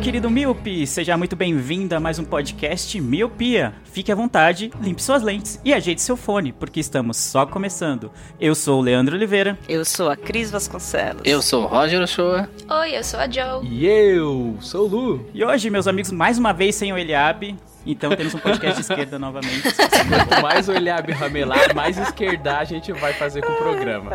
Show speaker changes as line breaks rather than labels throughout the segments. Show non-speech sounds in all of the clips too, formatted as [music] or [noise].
Querido Miope! Seja muito bem-vindo a mais um podcast Miopia. Fique à vontade, limpe suas lentes e ajeite seu fone, porque estamos só começando. Eu sou o Leandro Oliveira.
Eu sou a Cris Vasconcelos.
Eu sou o Roger Ochoa.
Oi, eu sou a Joe.
E eu sou o Lu.
E hoje, meus amigos, mais uma vez sem o Eliabe. Então temos um podcast de esquerda novamente.
Quanto mais olhar ramelar, mais esquerdar a gente vai fazer com o programa.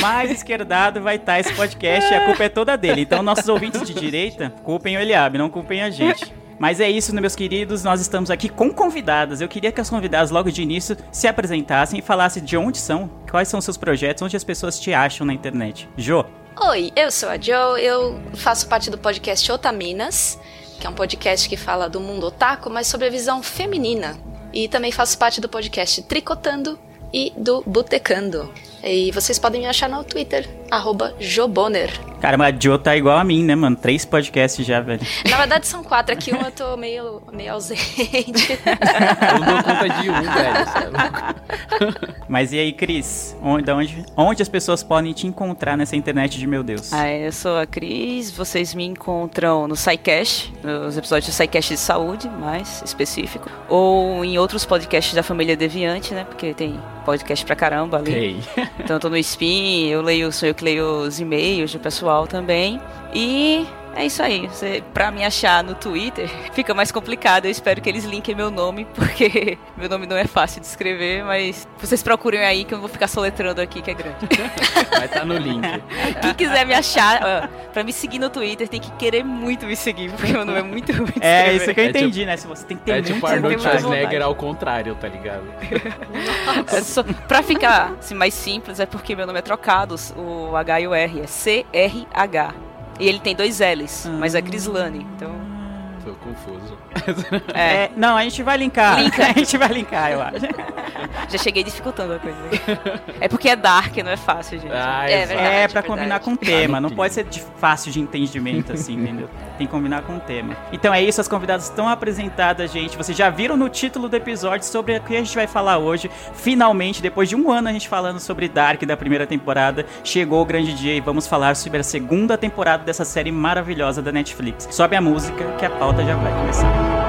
Mais esquerdado vai estar esse podcast e a culpa é toda dele. Então, nossos ouvintes de direita, culpem o Eliabe, não culpem a gente. Mas é isso, meus queridos. Nós estamos aqui com convidadas. Eu queria que as convidadas, logo de início, se apresentassem e falassem de onde são, quais são seus projetos, onde as pessoas te acham na internet. Jo,
Oi, eu sou a Joe. Eu faço parte do podcast Otaminas, que é um podcast que fala do mundo otaku, mas sobre a visão feminina. E também faço parte do podcast Tricotando e do Botecando. E vocês podem me achar no Twitter, arroba Joboner.
cara, mas a Jo tá igual a mim, né, mano? Três podcasts já, velho.
Na verdade são quatro, aqui um eu tô meio, meio ausente. [laughs]
Eu não dou conta de um, velho. é.
Mas e aí, Cris? Onde, onde, onde as pessoas podem te encontrar nessa internet de meu Deus?
Ah, eu sou a Cris, vocês me encontram no SciCast, nos episódios do SciCast de saúde, mais específico, ou em outros podcasts da família Deviante, né, porque tem podcast pra caramba ali. Então eu tô no Spin, eu leio, sou eu que leio os e-mails do pessoal também. E é isso aí. Você, pra me achar no Twitter, [laughs] fica mais complicado. Eu espero que eles linkem meu nome, [laughs] porque meu nome não é fácil de escrever, mas vocês procurem aí que eu não vou ficar soletrando aqui, que é grande. [laughs]
Vai estar no link.
Quem quiser me achar, ó, pra me seguir no Twitter, tem que querer muito me seguir, porque meu nome é muito ruim de
É,
escrever.
isso que eu
É
entendi, né? Se você tem que ter
É
muito
tipo Arnold Schwarzenegger ao contrário, tá ligado?
É só, pra ficar assim, mais simples, é porque meu nome é trocado, o H e o R, é C-R-H. E ele tem dois L's, mas é Crislane, então...
Tô confuso.
É,
É, não, a gente vai linkar.
Linka. [laughs]
A gente vai linkar, eu acho. [laughs]
já cheguei dificultando a coisa. É porque é dark, não é fácil, gente.
Ah,
É verdade.
É, pra combinar com o tema. Não pode ser de fácil de entendimento, assim, entendeu? Tem que combinar com o tema. Então é isso, as convidadas estão apresentadas, gente. Vocês já viram no título do episódio sobre o que a gente vai falar hoje. Finalmente, depois de um ano a gente falando sobre Dark da primeira temporada, chegou o grande dia e vamos falar sobre a segunda temporada dessa série maravilhosa da Netflix. Sobe a música que a pauta já vai começar.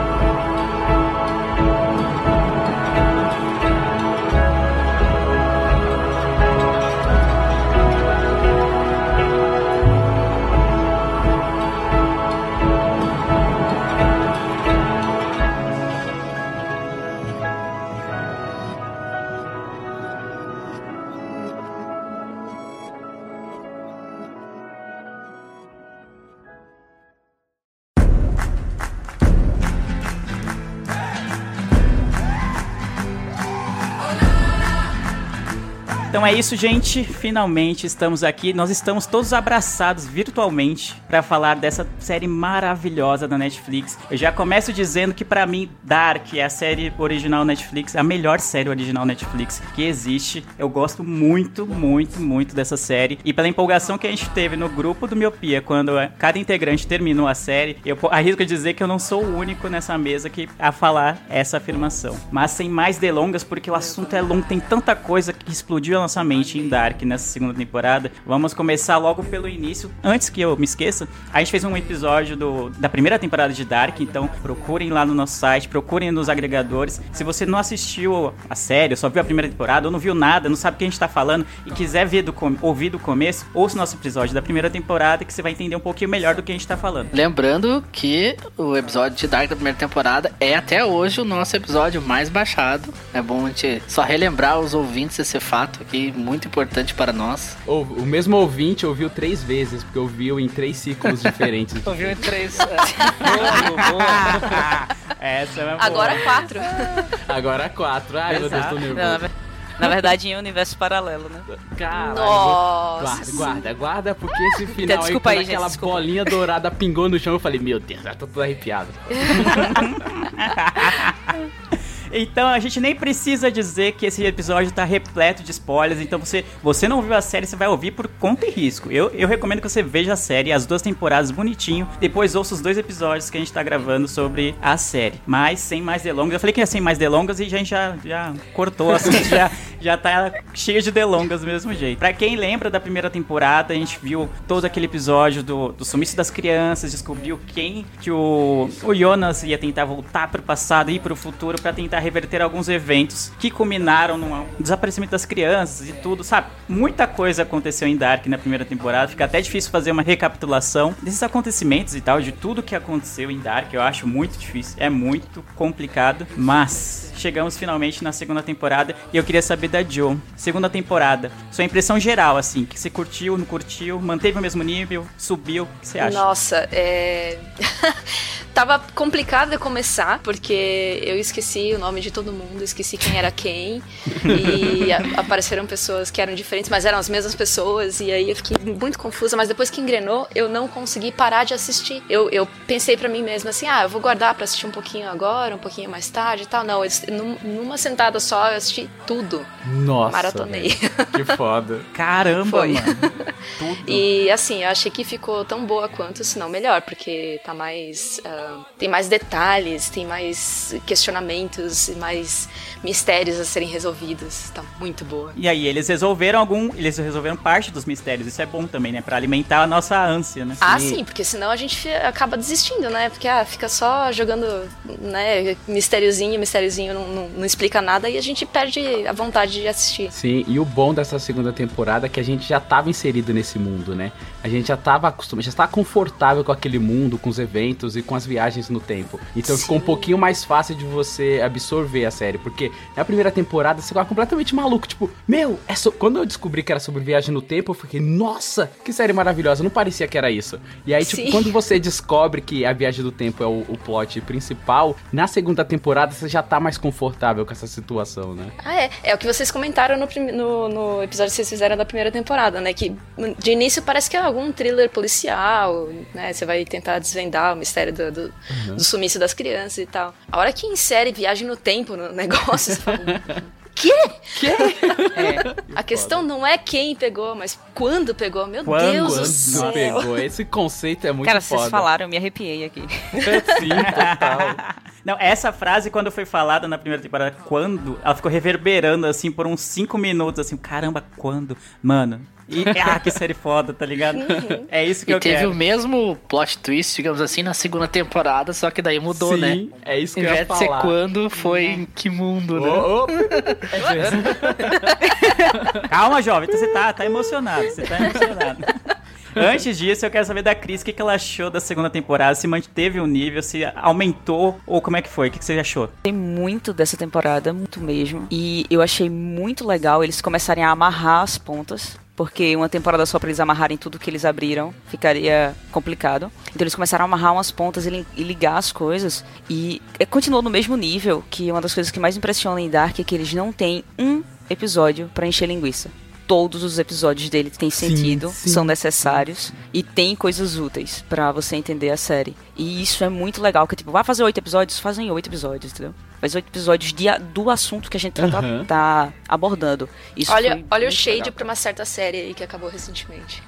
Então é isso, gente. Finalmente estamos aqui. Nós estamos todos abraçados virtualmente para falar dessa série maravilhosa da Netflix. Eu já começo dizendo que pra mim Dark é a série original Netflix, a melhor série original Netflix que existe. Eu gosto muito, muito, muito dessa série e pela empolgação que a gente teve no grupo do Miopia quando cada integrante terminou a série, eu arrisco dizer que eu não sou o único nessa mesa que a falar essa afirmação. Mas sem mais delongas, porque o assunto é longo, tem tanta coisa que explodiu a nossa mente em Dark nessa segunda temporada. Vamos começar logo pelo início. Antes que eu me esqueça, a gente fez um episódio do, da primeira temporada de Dark, então procurem lá no nosso site, procurem nos agregadores. Se você não assistiu a série, só viu a primeira temporada, ou não viu nada, não sabe o que a gente tá falando e quiser ver do, ouvir do começo, ouça o nosso episódio da primeira temporada que você vai entender um pouquinho melhor do que a gente tá falando.
Lembrando que o episódio de Dark da primeira temporada é até hoje o nosso episódio mais baixado. É bom a gente só relembrar os ouvintes esse fato aqui, muito importante para nós.
O, o mesmo ouvinte ouviu três vezes, porque ouviu em três ciclos diferentes. [laughs]
ouviu em três. boa,
boa. Essa é
Agora
boa.
quatro.
Agora quatro. Ai,
Exato.
meu Deus, tô nervoso.
Não, na verdade, em um universo paralelo, né?
Caralho,
Nossa,
guarda, guarda, guarda, porque esse final
Desculpa
aí,
aí, gente,
aquela
desculpa.
bolinha dourada pingou no chão, eu falei, meu Deus, já tô todo arrepiado. [laughs]
Então a gente nem precisa dizer que esse episódio tá repleto de spoilers. Então você, você não viu a série, você vai ouvir por conta e risco. Eu, eu recomendo que você veja a série, as duas temporadas bonitinho. Depois ouça os dois episódios que a gente tá gravando sobre a série. Mas sem mais delongas. Eu falei que ia sem mais delongas e a gente já, já cortou, assim, [laughs] já, já tá cheio de delongas do mesmo jeito. Pra quem lembra da primeira temporada, a gente viu todo aquele episódio do, do sumiço das crianças, descobriu quem que o, o Jonas ia tentar voltar pro passado e pro futuro pra tentar reverter alguns eventos que culminaram no desaparecimento das crianças e tudo, sabe? Muita coisa aconteceu em Dark na primeira temporada, fica até difícil fazer uma recapitulação desses acontecimentos e tal, de tudo que aconteceu em Dark, eu acho muito difícil, é muito complicado, mas chegamos finalmente na segunda temporada e eu queria saber da Joe. Segunda temporada, sua impressão geral, assim, que você curtiu, não curtiu, manteve o mesmo nível, subiu, o que você acha?
Nossa, é. [laughs] Tava complicado de começar, porque eu esqueci o nome de todo mundo, esqueci quem era quem. [laughs] E a- apareceram pessoas que eram diferentes, mas eram as mesmas pessoas. E aí eu fiquei muito confusa. Mas depois que engrenou, eu não consegui parar de assistir. Eu, eu pensei pra mim mesma assim: ah, eu vou guardar pra assistir um pouquinho agora, um pouquinho mais tarde e tal. Não, eu, num- numa sentada só, eu assisti tudo.
Nossa.
Maratonei.
Que foda. [laughs]
Caramba,
Foi.
mano. Tudo. [laughs]
E assim, eu achei que ficou tão boa quanto, se não melhor, porque tá mais. ah, tem mais detalhes, tem mais questionamentos e mais mistérios a serem resolvidos. Tá muito boa.
E aí, eles resolveram algum. Eles resolveram parte dos mistérios. Isso é bom também, né? Pra alimentar a nossa ânsia, né?
Ah, sim, porque senão a gente acaba desistindo, né? Porque ah, fica só jogando, né, mistériozinho, mistériozinho, não, não, não explica nada e a gente perde a vontade de assistir.
Sim, e o bom dessa segunda temporada é que a gente já tava inserido nesse mundo, né? A gente já tava acostumado, já estava confortável com aquele mundo, com os eventos e com as viagens no tempo. Então ficou um pouquinho mais fácil de você absorver a série, porque na primeira temporada você ficava completamente maluco, tipo, meu, é so... quando eu descobri que era sobre viagem no tempo, eu fiquei, nossa, que série maravilhosa, não parecia que era isso. E aí, tipo,
Sim.
quando você descobre que a viagem do tempo é o, o plot principal, na segunda temporada você já tá mais confortável com essa situação, né?
Ah, é. É o que vocês comentaram no, prim- no, no episódio que vocês fizeram da primeira temporada, né? Que de início parece que é algum thriller policial, né? Você vai tentar desvendar o mistério do, do, do sumiço das crianças e tal. A hora que insere viagem no tempo no negócio, você fala. Quê?
É. [laughs]
A questão não é quem pegou, mas quando pegou. Meu
Quando?
Deus do
Quando
céu.
pegou? Esse conceito é muito
Cara,
foda.
vocês falaram, eu me arrepiei aqui. [laughs]
Sim, total. [laughs]
Não, essa frase, quando foi falada na primeira temporada, quando, ela ficou reverberando, assim, por uns 5 minutos, assim, caramba, quando? Mano. E, [laughs] ah, que série foda, tá ligado? É isso que
E
eu
teve
quero.
o mesmo plot twist, digamos assim, na segunda temporada, só que daí mudou,
Sim,
né?
é isso que
Em
eu ia
vez de ser
falar.
quando, foi em que mundo, né?
Ô, ô, [laughs] [laughs]
Calma, jovem, você tá, tá emocionado, você tá emocionado. Antes disso, eu quero saber da Cris o que, que ela achou da segunda temporada, se manteve o nível, se aumentou, ou como é que foi? O que, que você achou?
Gostei muito dessa temporada, muito mesmo. E eu achei muito legal eles começarem a amarrar as pontas. Porque uma temporada só pra eles amarrarem tudo que eles abriram ficaria complicado. Então eles começaram a amarrar umas pontas e li- ligar as coisas. E é, continuou no mesmo nível, que uma das coisas que mais impressiona em Dark é que eles não têm um episódio pra encher linguiça. Todos os episódios dele têm sentido,
sim,
são necessários e tem coisas úteis pra você entender a série. E isso é muito legal, que tipo, vai fazer oito episódios, fazem oito episódios, entendeu? Faz oito episódios de, do assunto que a gente tá,
Aham.
tá abordando. Isso
Olha, olha o shade
legal.
pra uma certa série aí que acabou recentemente.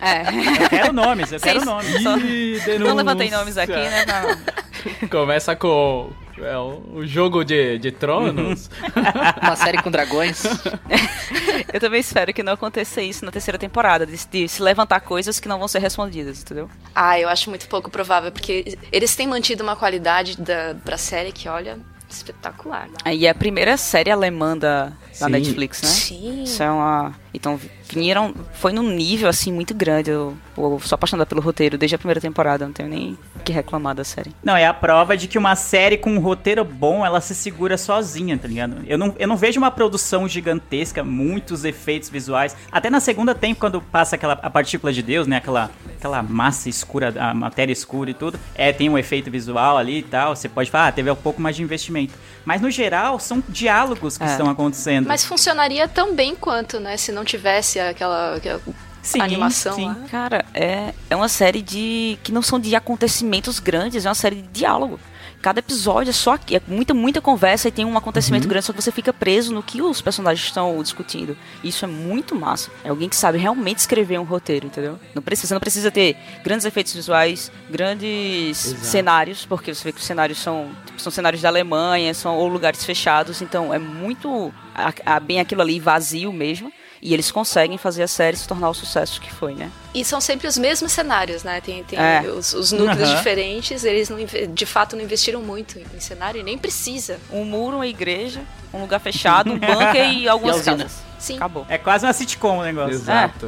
É.
Eu quero nomes, eu quero
Sim,
nomes.
só-
Ih,
Não levantei nomes aqui, né? Não.
Começa com é, o jogo de, de tronos. [laughs]
Uma série com dragões. [laughs]
Eu também espero que não aconteça isso na terceira temporada, de, de se levantar coisas que não vão ser respondidas, entendeu?
Ah, eu acho muito pouco provável, porque eles têm mantido uma qualidade da, pra série que, olha, espetacular.
Aí é a primeira série alemã da,
Sim.
Netflix, né?
Sim.
Isso é uma. Então, viram. Foi num nível assim muito grande. Eu, eu sou apaixonada pelo roteiro desde a primeira temporada, não tenho nem o que reclamar da série.
Não, é a prova de que uma série com um roteiro bom, ela se segura sozinha, tá ligado? Eu não, eu não vejo uma produção gigantesca, muitos efeitos visuais. Até na segunda tempo, quando passa aquela a partícula de Deus, né? Aquela, aquela massa escura, a matéria escura e tudo. É, tem um efeito visual ali e tal. Você pode falar, ah, teve um pouco mais de investimento. Mas no geral, são diálogos que
É.
estão acontecendo.
Mas funcionaria tão bem quanto, né? Se não tivesse aquela, aquela
Sim,
animação
sim.
lá.
Cara, é, é uma série de. que não são de acontecimentos grandes, é uma série de diálogo. Cada episódio é só aqui, é muita, muita conversa e tem um acontecimento grande, só que você fica preso no que os personagens estão discutindo. Isso é muito massa. É alguém que sabe realmente escrever um roteiro, entendeu? Não precisa, você não precisa ter grandes efeitos visuais, grandes
Exato.
cenários, porque você vê que os cenários são, tipo, são cenários da Alemanha, são ou lugares fechados, então é muito a- a- bem aquilo ali vazio mesmo. E eles conseguem fazer a série se tornar o sucesso que foi, né?
E são sempre os mesmos cenários, né? Tem, tem
É.
os, os núcleos
Aham.
diferentes, eles não, de fato não investiram muito em cenário e nem precisa.
Um muro, uma igreja, um lugar fechado, um bunker e [laughs] algumas
E
casas.
Sim.
Acabou.
É quase uma sitcom o negócio.
Exato.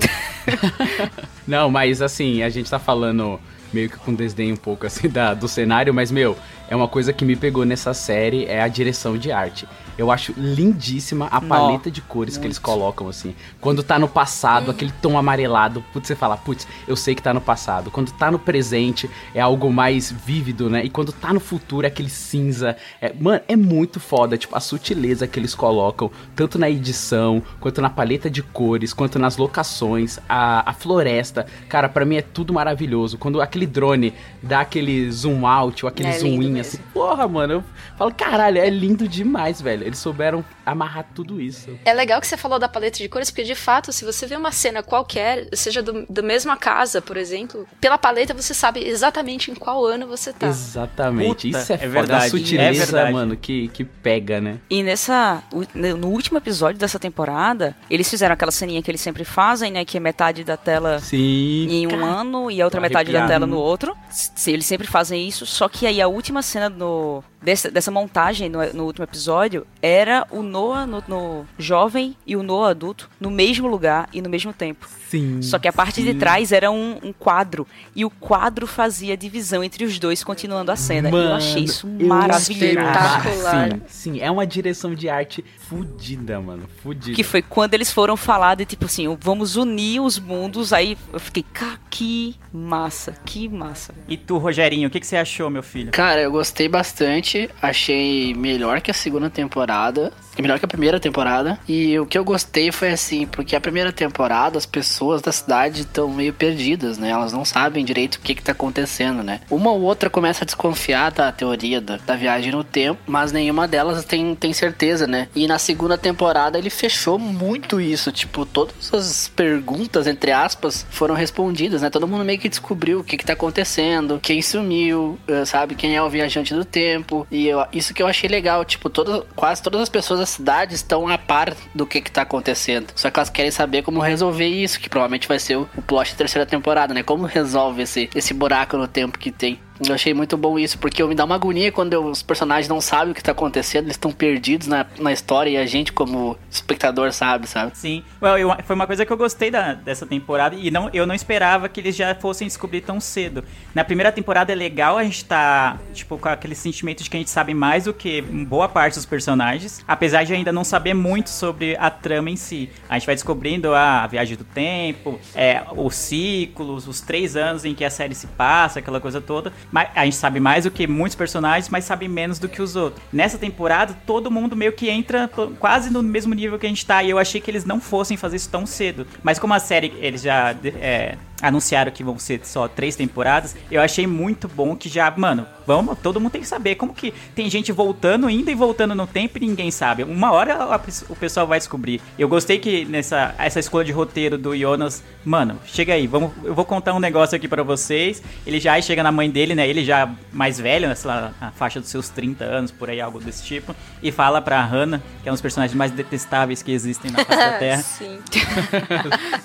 [laughs] Não, mas assim, a gente tá falando meio que com desdém um pouco assim da, do cenário, mas meu, é uma coisa que me pegou nessa série é a direção de arte. Eu acho lindíssima a
Nó.
paleta de cores que eles colocam assim. Quando tá no passado, aquele tom amarelado, putz, você fala, putz, eu sei que tá no passado. Quando tá no presente, é algo mais vívido, né? E quando tá no futuro, é aquele cinza. É, mano, é muito foda, tipo, a sutileza que eles colocam, tanto na edição, quanto na paleta de cores, quanto nas locações, a, a floresta. Cara, pra mim é tudo maravilhoso. Quando aquele drone dá aquele zoom out ou aquele
É
zoom in,
mesmo.
assim, porra, mano, eu falo, caralho, é lindo demais, velho. Eles souberam amarrar tudo isso.
É legal que você falou da paleta de cores, porque de fato, se você vê uma cena qualquer, seja do, da mesma casa, por exemplo, pela paleta você sabe exatamente em qual ano você tá.
Exatamente.
Puta,
isso é,
é
foda.
verdade,
a
é
sutileza,
verdade.
mano, que, que pega, né?
E nessa. No último episódio dessa temporada, eles fizeram aquela ceninha que eles sempre fazem, né? Que é metade da tela
Sim.
em um ano e a outra
Tô
metade da
arrepiado.
tela no outro. Se eles sempre fazem isso, só que aí a última cena no, dessa, dessa montagem no, no último episódio era o Noah no, no jovem e o Noah adulto no mesmo lugar e no mesmo tempo.
Sim.
Só que a parte de
sim.
trás era um, um quadro e o quadro fazia divisão entre os dois, continuando a cena. e eu achei isso maravilhoso.
Espetacular.
Sim, sim, é uma direção de arte fudida, mano. Fudida.
Que foi quando eles foram falar de tipo assim, vamos unir os mundos. Aí eu fiquei, cara, que massa, que massa.
E tu, Rogerinho, o que, que você achou, meu filho?
Cara, eu gostei bastante. Achei melhor que a segunda temporada. Melhor que a primeira temporada. E o que eu gostei foi assim, porque a primeira temporada as pessoas da cidade estão meio perdidas, né? Elas não sabem direito o que, que tá acontecendo, né? Uma ou outra começa a desconfiar da teoria da, da viagem no tempo, mas nenhuma delas tem, tem certeza, né? E na segunda temporada ele fechou muito isso. Tipo, todas as perguntas, entre aspas, foram respondidas, né? Todo mundo meio que descobriu o que, que tá acontecendo, quem sumiu, eh, sabe? Quem é o viajante do tempo. E eu- isso que eu achei legal. Tipo, todas, quase todas as pessoas da cidade estão a par do que, que tá acontecendo. Só que elas querem saber como resolver isso, que provavelmente vai ser o, o plot da terceira temporada, né? Como resolve esse, esse buraco no tempo que tem. Eu achei muito bom isso, porque me dá uma agonia quando eu- os personagens não sabem o que tá acontecendo, eles estão perdidos na, na história e a gente, como espectador, sabe, sabe?
Sim, Well, eu- foi uma coisa que eu gostei da- dessa temporada e não, eu não esperava que eles já fossem descobrir tão cedo. Na primeira temporada é legal a gente tá, tipo, com aquele sentimento de que a gente sabe mais do que boa parte dos personagens, apesar de ainda não saber muito sobre a trama em si. A gente vai descobrindo a viagem do tempo, é, os ciclos, os três anos em que a série se passa, aquela coisa toda. A gente sabe mais do que muitos personagens, mas sabe menos do que os outros. Nessa temporada, todo mundo meio que entra quase no mesmo nível que a gente tá. E eu achei que eles não fossem fazer isso tão cedo. Mas como a série, eles já é, anunciaram que vão ser só três temporadas, eu achei muito bom que já, mano, vamos, todo mundo tem que saber como que tem gente voltando, indo e voltando no tempo e ninguém sabe. Uma hora a- o pessoal vai descobrir. Eu gostei que nessa essa escolha de roteiro do Jonas, mano, chega aí, vamos, eu vou contar um negócio aqui pra vocês. Ele já chega na mãe dele, né? Ele já mais velho, né, sei lá, na faixa dos seus 30 anos, por aí, algo desse tipo, e fala pra Hannah, que é um dos personagens mais detestáveis que existem na face da [laughs] Terra.
Sim.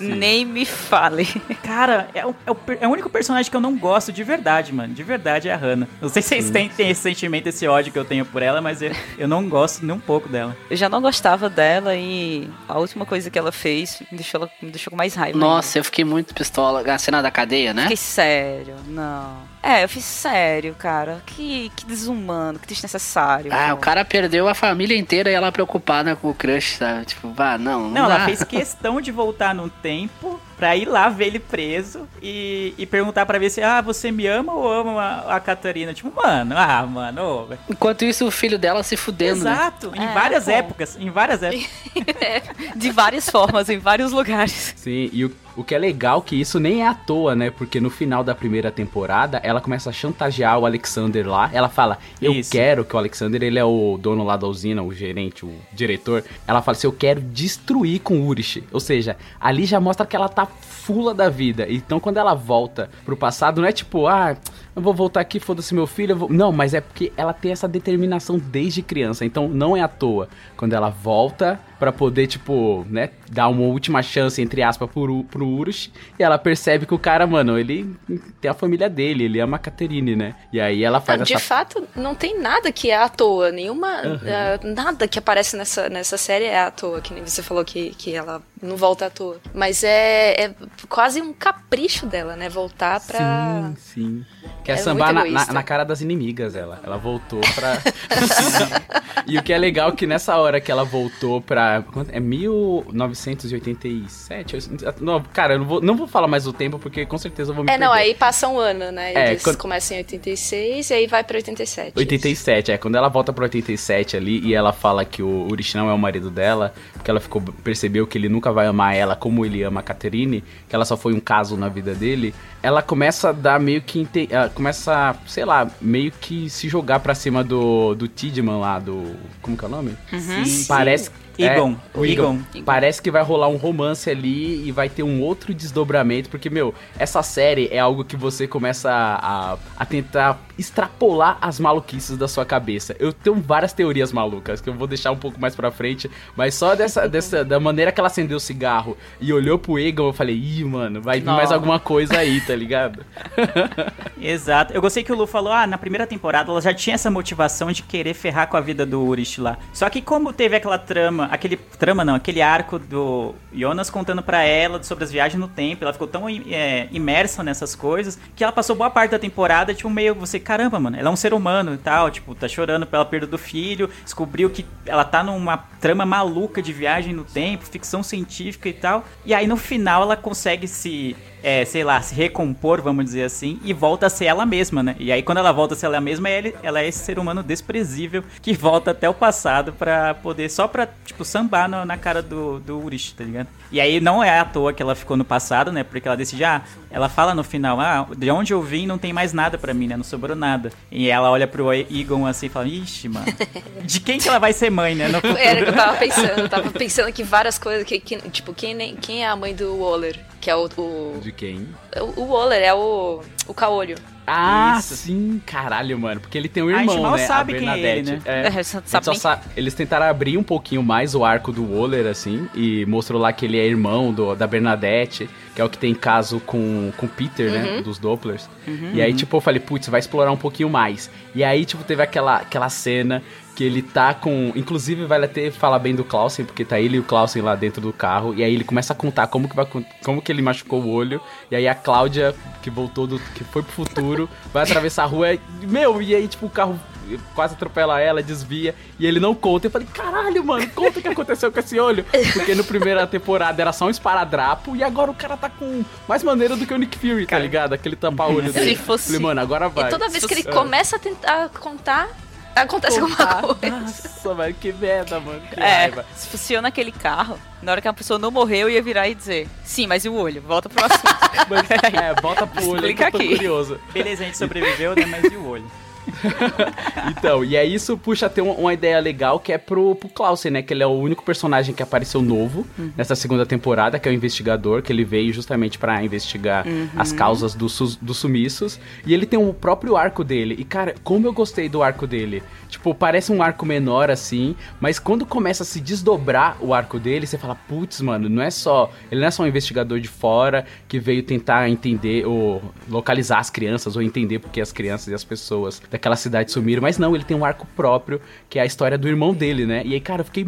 [laughs]
Nem me fale.
Cara, é o, é, o, é o único personagem que eu não gosto de verdade, mano. De verdade é a Hannah. Não sei se vocês têm, têm esse sentimento, esse ódio que eu tenho por ela, mas eu, eu não gosto nem um pouco dela.
Eu já não gostava dela e a última coisa que ela fez me deixou, ela- me deixou com mais raiva.
Nossa, eu fiquei muito pistola. A cena da cadeia, né?
Fiquei sério, não. É, eu fiz sério, cara. Que, que desumano, que desnecessário.
Ah,
pô.
o cara perdeu a família inteira e ela preocupada com o crush, sabe? Tipo, vá, não. Não,
Não,
dá.
ela fez questão de voltar no tempo pra ir lá ver ele preso e, e perguntar pra ver se, ah, você me ama ou ama a, a Catarina? Tipo, mano, ah, mano.
Enquanto isso, o filho dela se fudendo, né?
Exato, em
É,
várias
pô.
épocas, em várias [laughs] épocas.
De várias formas, em vários lugares.
Sim, e o, o que é legal que isso nem é à toa, né? Porque no final da primeira temporada, ela começa a chantagear o Alexander lá. Ela fala, eu
Isso.
quero que o Alexander, ele é o dono lá da usina, o gerente, o diretor. Ela fala assim, eu quero destruir com o Urish. Ou seja, ali já mostra que ela tá fula da vida. Então quando ela volta pro passado, não é tipo, ah, eu vou voltar aqui, foda-se meu filho. eu vou-" Não, mas é porque ela tem essa determinação desde criança. Então não é à toa. Quando ela volta pra poder, tipo, né, dar uma última chance, entre aspas, pro, pro Urus. E ela percebe que o cara, mano, ele tem a família dele, ele ama a Caterine, né? E aí ela faz
Não, de
essa.
fato, não tem nada que é à toa. Nenhuma. eh, nada que aparece nessa, nessa série é à toa. Que nem você falou que, que ela não volta à toa. Mas é, é quase um capricho dela, né? Voltar pra.
Sim, sim. Quer
É
sambar
muito
na, na, na cara das inimigas, ela. Ela voltou pra. [laughs] e o que é legal é que nessa hora que ela voltou pra. É 1987? Eu- Não, cara, eu não vou, não vou falar mais o tempo porque com certeza eu vou me
É, não,
perder.
aí passa um ano, né?
É,
Eles
quando-
começam em 86 e aí vai pra 87.
87, é. Quando ela volta pro 87 ali e ela fala que o Urish não é o marido dela, porque ela ficou percebeu que ele nunca vai amar ela como ele ama a Caterine, que ela só foi um caso na vida dele, ela começa a dar meio que. ela começa, sei lá, meio que se jogar pra cima do, do Tidman lá, do. Como que é o nome?
Sim.
Parece.
Egon,
é, o
Egon.
Parece que vai rolar um romance ali e vai ter um outro desdobramento, porque, meu, essa série é algo que você começa a, a tentar extrapolar as maluquices da sua cabeça. Eu tenho várias teorias malucas que eu vou deixar um pouco mais pra frente, mas só dessa, [laughs] dessa da maneira que ela acendeu o cigarro e olhou pro Egon, eu falei, ih, mano, vai vir mais alguma coisa aí, tá ligado? [laughs] [laughs]
Exato. Eu gostei que o Lu falou, ah, na primeira temporada ela já tinha essa motivação de querer ferrar com a vida do Urish lá. Só que como teve aquela trama, aquele trama não, aquele arco do Jonas contando pra ela sobre as viagens no tempo, ela ficou tão é, imersa nessas coisas que ela passou boa parte da temporada, tipo, meio você, caramba, mano, ela é um ser humano e tal, tipo, tá chorando pela perda do filho, descobriu que ela tá numa trama maluca de viagem no tempo, ficção científica e tal. E aí no final ela consegue se é, sei lá, se recompor, vamos dizer assim, e volta a ser ela mesma, né? E aí quando ela volta a ser ela mesma, ele- ela é esse ser humano desprezível que volta até o passado pra poder, só pra, tipo, sambar no- na cara do, do Urish, tá ligado? E aí não é à toa que ela ficou no passado, né? Porque ela decide, ah, ela fala no final, ah, de onde eu vim não tem mais nada pra mim, né? Não sobrou nada. E ela olha pro Egon assim e fala, ixi, mano, de quem que ela vai ser mãe, né? [laughs]
Era o que eu tava pensando. Eu tava pensando que várias coisas. Que, que- tipo, quem, quem é a mãe do Waller? Que é o. O,
De quem?
o, o Waller é o. O Caolho.
Ah,
Isso.
sim, caralho, mano. Porque ele tem um
A gente
irmão,
mal
né?
sabe
a
quem é ele,
Bernadette.
né?
É.
É, só
A gente
sabe
só
nem-
sa- Eles tentaram abrir um pouquinho mais o arco do Waller, assim, e mostrou lá que ele é irmão do, da Bernadette, que é o que tem caso com com o Peter, né? Dos Dopplers. E aí, tipo, eu falei, putz, vai explorar um pouquinho mais. E aí, tipo, teve aquela, aquela cena que ele tá com. Inclusive, vai até falar bem do Clausen, porque tá ele e o Clausen lá dentro do carro. E aí ele começa a contar como que, vai, como que ele machucou o olho. E aí a Cláudia, que voltou do. que foi pro futuro, vai atravessar a rua. e- Meu, e aí, tipo, o carro quase atropela ela, desvia. E ele não conta. Eu falei, caralho, mano, conta o que aconteceu com esse olho. Porque no primeira temporada era só um esparadrapo. E agora o cara tá com mais maneiro do que o Nick Fury, tá ligado? Aquele tampar-olho dele.
Se fosse-
Falei, mano, agora vai.
E toda vez que ele começa a tentar contar, acontece alguma coisa.
Nossa, mano, que merda, mano. Que
É,
raiva.
se fosse eu naquele carro, na hora que a pessoa não morreu, eu ia virar e dizer, sim, mas e o olho? Volta pro assunto. [laughs]
Mas, é, bota pro olho eu tô
aqui.
curioso.
Beleza, a gente sobreviveu, né? Mas e o olho? [laughs]
Então, e aí isso puxa até uma, ideia legal que é pro, pro Clausen, né? Que ele é o único personagem que apareceu novo nessa segunda temporada, que é o investigador, que ele veio justamente pra investigar as causas dos, sus- dos sumiços. E ele tem o próprio arco dele. E, cara, como eu gostei do arco dele. Tipo, parece um arco menor assim, mas quando começa a se desdobrar o arco dele, você fala, putz, mano, não é só. Ele não é só um investigador de fora que veio tentar entender ou localizar as crianças ou entender porque as crianças e as pessoas daquela cidade sumiram, mas não, ele tem um arco próprio, que é a história do irmão dele, né? E aí, cara, eu fiquei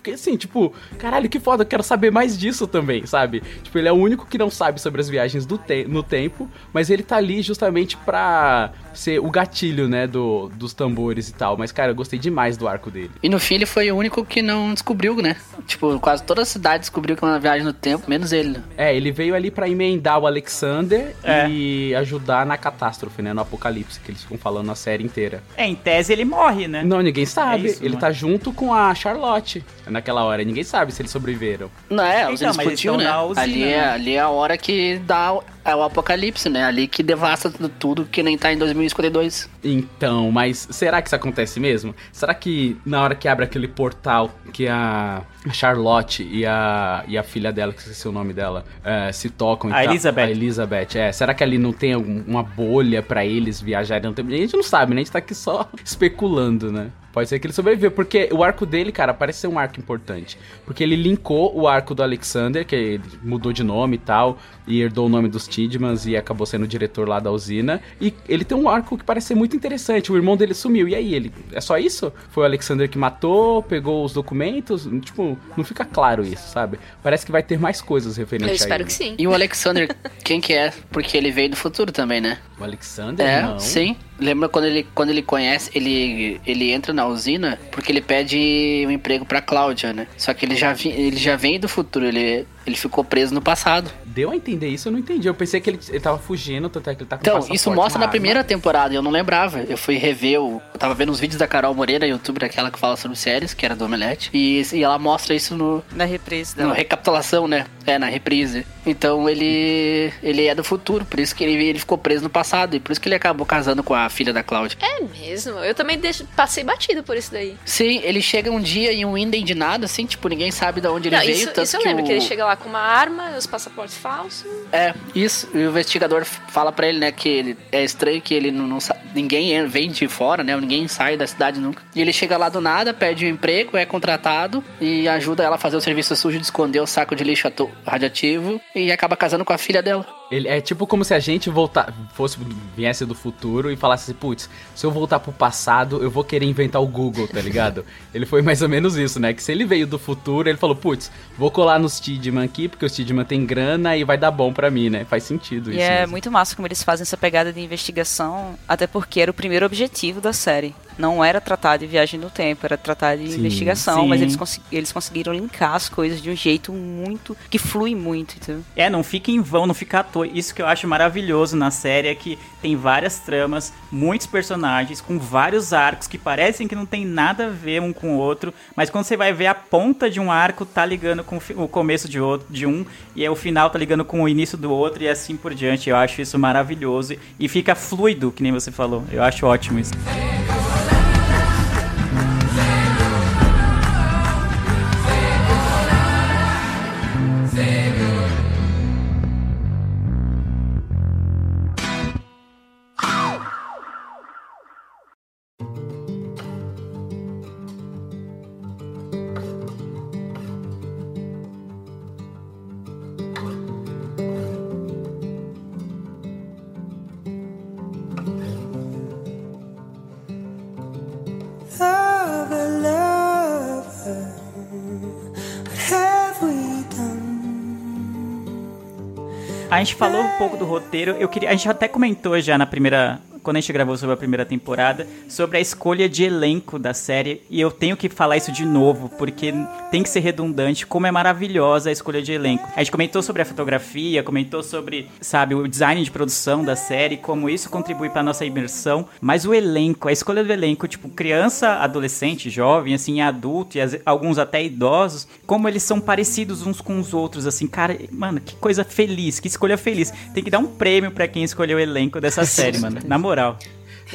Fiquei assim, tipo, caralho, que foda, eu quero saber mais disso também, sabe? Tipo, ele é o único que não sabe sobre as viagens do te no tempo, mas ele tá ali justamente pra ser o gatilho, né, do, dos tambores e tal. Mas, cara, eu gostei demais do arco dele.
E no fim ele foi o único que não descobriu, né? Tipo, quase toda a cidade descobriu que é uma viagem no tempo, menos ele. né?
É, ele veio ali pra emendar o Alexander
É.
e ajudar na catástrofe, né, no apocalipse, que eles ficam falando a série inteira.
É, em tese ele morre, né?
Não, ninguém sabe.
É isso,
ele
mano.
tá junto com a Charlotte naquela hora. Ninguém sabe se eles sobreviveram.
Não é,
Então, estão
né?
na usina,
ali, é,
né?
ali é a hora que dá é o apocalipse, né? Ali que devasta tudo, que nem tá em 2052.
Então, mas será que isso acontece mesmo? Será que na hora que abre aquele portal que a Charlotte e a, e a filha dela, que esqueci o nome dela, eh, se tocam e
A? Elizabeth.
A Elizabeth, é. Será que ali não tem uma bolha pra eles viajarem no tempo? A gente não sabe, né? A gente tá aqui só [laughs] especulando, né? Pode ser que ele sobreviveu, porque o arco dele, cara, parece ser um arco importante. Porque ele linkou o arco do Alexander, que ele mudou de nome e tal, e herdou o nome dos Tidmans e acabou sendo o diretor lá da usina. E ele tem um arco que parece ser muito interessante. O irmão dele sumiu. E aí, ele. É só isso? Foi o Alexander que matou, pegou os documentos? Tipo, não fica claro isso, sabe? Parece que vai ter mais coisas referentes
Eu
a
espero
ele.
que sim.
E o Alexander, quem que é? Porque ele veio do futuro também, né?
O Alexander?
É,
não.
sim. Lembra quando ele, quando ele conhece, ele, ele entra na usina porque ele pede um emprego pra Cláudia, né? Só que ele já, vi- ele já vem do futuro, ele, ele ficou preso no passado.
Deu a entender isso? Eu não entendi. Eu pensei que ele, ele tava fugindo, tanto é que ele tá com
Então, isso mostra na
arma.
primeira temporada, eu não lembrava. Eu fui rever, o, eu tava vendo os vídeos da Carol Moreira, youtuber, aquela que fala sobre séries, que era do Omelete, e, e ela mostra isso no,
Na reprise
na
dela.
recapitulação, né? É, na reprise. Então ele ele é do futuro, por isso que ele, ele ficou preso no passado, e por isso que ele acabou casando com a filha da Cláudia.
É mesmo? Eu também deixo- passei batido por isso daí.
Sim, ele chega um dia em um Inden de nada, assim, tipo, ninguém sabe de onde ele
Não,
veio.
isso, isso eu
que
lembro,
o...
que ele chega lá com uma arma, os passaportes falsos.
É, isso. E o investigador fala pra ele, né, que ele, é estranho que ele não, não ninguém en- vem de fora, né, ninguém sai da cidade nunca. E ele chega lá do nada, pede um emprego, é contratado e ajuda ela a fazer o serviço sujo de esconder o saco de lixo radioativo e acaba casando com a filha dela.
Ele é tipo como se a gente voltar, fosse viesse do futuro e falasse assim, putz, se eu voltar pro passado, eu vou querer inventar o Google, tá ligado? [laughs] ele foi mais ou menos isso, né? Que se ele veio do futuro, ele falou, putz, vou colar nos Tidman aqui, porque os Tidman tem grana e vai dar bom pra mim, né? Faz sentido
E
isso.
é
mesmo.
muito massa como eles fazem essa pegada de investigação, até porque era o primeiro objetivo da série. Não era tratar de viagem no tempo, era tratar de
Sim,
investigação,
sim.
mas eles, consi- eles conseguiram linkar as coisas de um jeito muito. que flui muito, entendeu?
É, não fica em vão, não fica à toa. Isso que eu acho maravilhoso na série é que tem várias tramas, muitos personagens, com vários arcos que parecem que não tem nada a ver um com o outro, mas quando você vai ver a ponta de um arco tá ligando com o começo de outro, de um, e aí o final tá ligando com o início do outro e assim por diante. Eu acho isso maravilhoso e fica fluido, que nem você falou. Eu acho ótimo isso. Gente falou um pouco do roteiro, eu queria, a gente até comentou já na primeira quando a gente gravou sobre a primeira temporada, sobre a escolha de elenco da série. E eu tenho que falar isso de novo, porque tem que ser redundante, como é maravilhosa a escolha de elenco. A gente comentou sobre a fotografia, comentou sobre, sabe, o design de produção da série, como isso contribui para nossa imersão. Mas o elenco, a escolha do elenco, tipo, criança, adolescente, jovem, assim, adulto e as, alguns até idosos, como eles são parecidos uns com os outros, assim, cara, mano, que coisa feliz, que escolha feliz. Tem que dar um prêmio para quem escolheu o elenco dessa [laughs] série, mano. Na moral rural.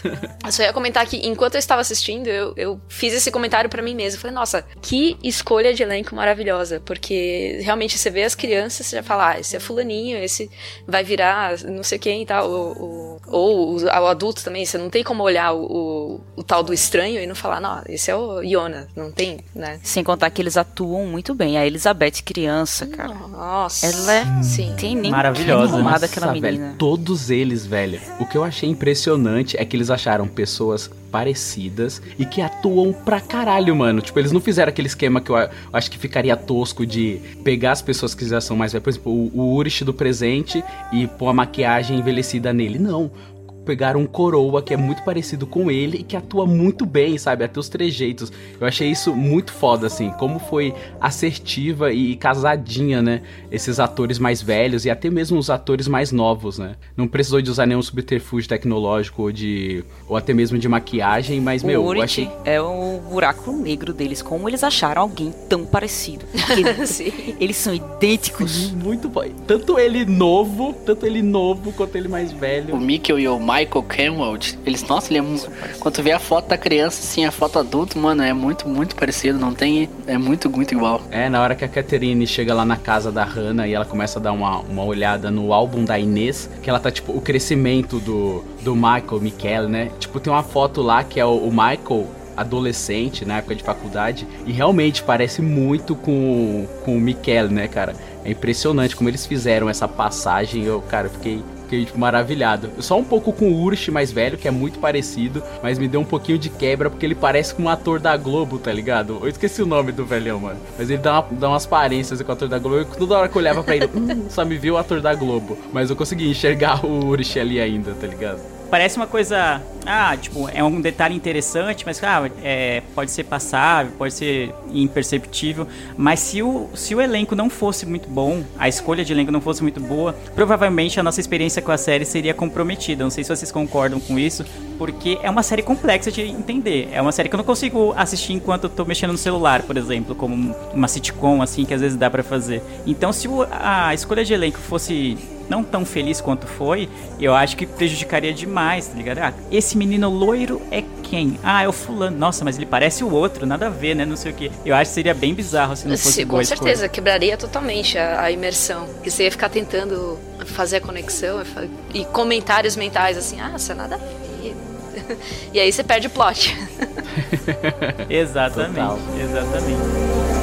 [laughs]
Eu só ia comentar que enquanto eu estava assistindo, eu, eu fiz esse comentário para mim mesmo. Falei, nossa, que escolha de elenco maravilhosa. Porque realmente você vê as crianças, você já fala, ah, esse é fulaninho, esse vai virar não sei quem e tal. Ou, ou, o, adulto também, você não tem como olhar o, o, o, tal do estranho e não falar, não, esse é o Iona. Não tem, né?
Sem contar que eles atuam muito bem. A Elizabeth criança, cara.
Nossa.
Ela é, sim. Tem nem
Maravilhosa.
Nossa, aquela menina.
Velho, todos eles, velho. O que eu achei impressionante é que eles acharam pessoas parecidas e que atuam pra caralho, mano. Tipo, eles não fizeram aquele esquema que eu acho que ficaria tosco de pegar as pessoas que já são mais velhas. Por exemplo, o, o Urish do presente e pôr a maquiagem envelhecida nele. Não pegaram um coroa que é muito parecido com ele e que atua muito bem, sabe? Até os trejeitos. Eu achei isso muito foda, assim. Como foi assertiva e casadinha, né? Esses atores mais velhos e até mesmo os atores mais novos, né? Não precisou de usar nenhum subterfúgio tecnológico ou de. ou até mesmo de maquiagem, mas,
o
meu,
Urit
eu achei.
É o buraco negro deles. Como eles acharam alguém tão parecido? [laughs] Eles, eles são idênticos.
Muito bom. Tanto ele novo, tanto ele novo quanto ele mais velho.
O Mikkel e o Michael Kenwald, eles, nossa, ele é muito. Quando tu vê a foto da criança, assim, a foto adulto, mano, é muito, muito parecido. Não tem. É muito, muito igual.
É, na hora que a Catherine chega lá na casa da Hannah e ela começa a dar uma, uma olhada no álbum da Inês, que ela tá, tipo, o crescimento do, do Michael, Michael, né? Tipo, tem uma foto lá que é o, o Michael adolescente, na época de faculdade, e realmente parece muito com, com o Mikel, né, cara? É impressionante como eles fizeram essa passagem. Eu, cara, fiquei Fiquei tipo, maravilhado. Só um pouco com o Ursh mais velho, que é muito parecido, mas me deu um pouquinho de quebra porque ele parece com um ator da Globo, tá ligado? Eu esqueci o nome do velhão, mano. Mas ele dá, uma, dá umas parências com o ator da Globo. Eu, toda hora que eu olhava pra ele, [laughs] hum, só me viu o ator da Globo. Mas eu consegui enxergar [laughs] o Ursh ali ainda, tá ligado?
Parece uma coisa. Ah, tipo, é um detalhe interessante, mas ah, é, pode ser passável, pode ser imperceptível. Mas se o, se o elenco não fosse muito bom, a escolha de elenco não fosse muito boa, provavelmente a nossa experiência com a série seria comprometida. Não sei se vocês concordam com isso, porque é uma série complexa de entender. É uma série que eu não consigo assistir enquanto eu tô mexendo no celular, por exemplo, como uma sitcom, assim, que às vezes dá para fazer. Então, se o, a escolha de elenco fosse não tão feliz quanto foi, eu acho que prejudicaria demais, tá ligado? Ah, esse menino loiro é quem? Ah, é o fulano. Nossa, mas ele parece o outro, nada a ver, né? Não sei o que. Eu acho que seria bem bizarro se não fosse
Sim, Com certeza, quebraria totalmente a, a, imersão. Porque você ia ficar tentando fazer a conexão e comentários mentais assim, ah, isso é nada a ver. [laughs] e aí você perde o plot. [laughs] [laughs]
exatamente, Total. exatamente.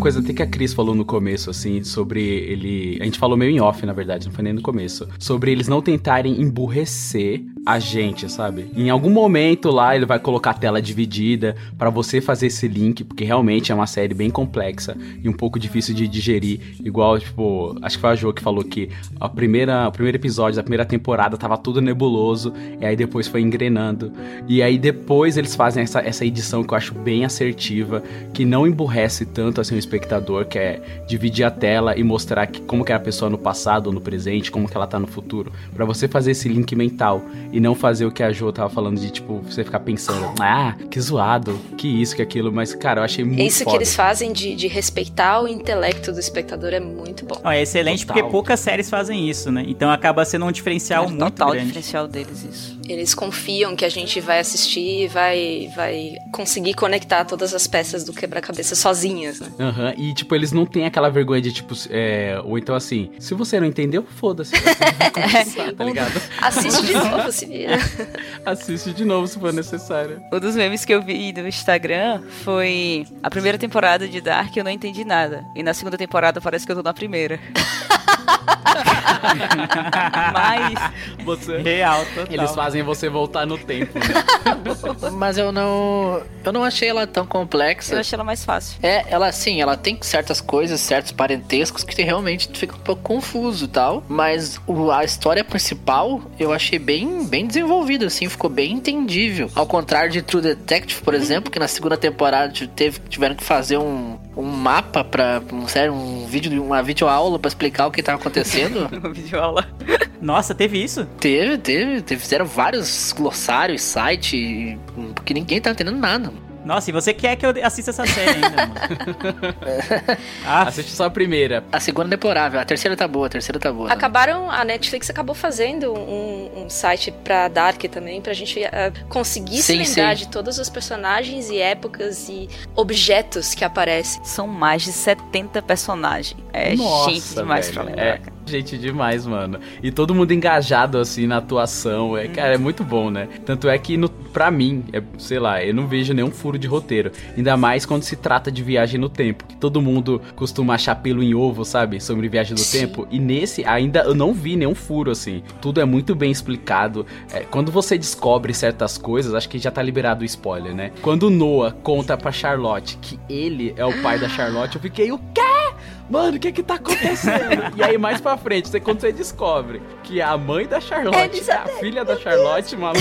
Coisa até que a Cris falou no começo, assim, sobre ele. A gente falou meio em off, na verdade, não foi nem no começo. Sobre eles não tentarem emburrecer a gente, sabe? Em algum momento lá ele vai colocar a tela dividida para você fazer esse link, porque realmente é uma série bem complexa e um pouco difícil de digerir. Igual, tipo, acho que foi a Jo que falou que a primeira, o primeiro episódio da primeira temporada tava tudo nebuloso, e aí depois foi engrenando. E aí depois eles fazem essa, essa edição que eu acho bem assertiva, que não emburrece tanto assim o espectador, que é dividir a tela e mostrar que, como que é a pessoa no passado ou no presente, como que ela tá no futuro, para você fazer esse link mental e não fazer o que a Jo tava falando de, tipo, você ficar pensando, ah, que zoado, que isso, que aquilo, mas, cara, eu achei muito
Isso
foda.
que eles fazem de, de respeitar o intelecto do espectador é muito bom.
é excelente total. porque poucas séries fazem isso, né? Então acaba sendo um diferencial é muito
total
grande.
diferencial deles isso.
Eles confiam que a gente vai assistir e vai, vai conseguir conectar todas as peças do quebra-cabeça sozinhas, né?
Aham, uhum. e tipo, eles não têm aquela vergonha de tipo, é... ou então assim, se você não entendeu, foda-se. [laughs] tá ligado?
Assiste de novo, se vira. [laughs]
Assiste de novo se for necessário.
Um dos memes que eu vi no Instagram foi a primeira temporada de Dark eu não entendi nada. E na segunda temporada parece que eu tô na primeira. [laughs] [laughs] Mas
Você...
Real, total.
Eles fazem você voltar no tempo. Né? [laughs]
Mas eu não. Eu não achei ela tão
eu
complexa.
achei ela mais fácil.
É, ela sim, ela tem certas coisas, certos parentescos que realmente fica um pouco confuso e tal. Mas o- a história principal eu achei bem, bem desenvolvida, assim, ficou bem entendível. Ao contrário de True Detective, por exemplo, que na segunda temporada teve, tiveram que fazer um, um mapa pra. Um, sério, um vídeo, uma videoaula pra explicar o que tava acontecendo.
No vídeo aula.
Nossa, teve isso?
teve, teve, teve. Fizeram vários glossários, site, porque ninguém tá entendendo nada.
Nossa, e você quer que eu assista essa série ainda, mano? [laughs] ah,
Assiste só a primeira.
A segunda temporada, a terceira tá boa, a terceira tá boa. né?
Acabaram, a Netflix acabou fazendo um, um site pra Dark também, pra gente ah, conseguir se
Sim,
lembrar
sim.
de todos os personagens e épocas e objetos que aparecem.
São mais de 70 personagens. É
Nossa,
gente demais
velho.
pra lembrar.
É gente demais, mano. E todo mundo engajado, assim, na atuação. É, cara, é muito bom, né? Tanto é que, no, pra mim, é, sei lá, eu não vejo nenhum furo de roteiro. Ainda mais quando se trata de viagem no tempo. Que todo mundo costuma achar pelo em ovo, sabe? Sobre viagem no tempo. E nesse, ainda eu não vi nenhum furo, assim. Tudo é muito bem explicado. É, quando você descobre certas coisas, acho que já tá liberado o spoiler, né? Quando o Noah conta pra Charlotte que ele é o pai da Charlotte, eu fiquei, o quê? Mano, o que que tá acontecendo? [laughs] e aí, mais pra frente, você, quando você descobre que a mãe da Charlotte é, a filha da Charlotte, maluco.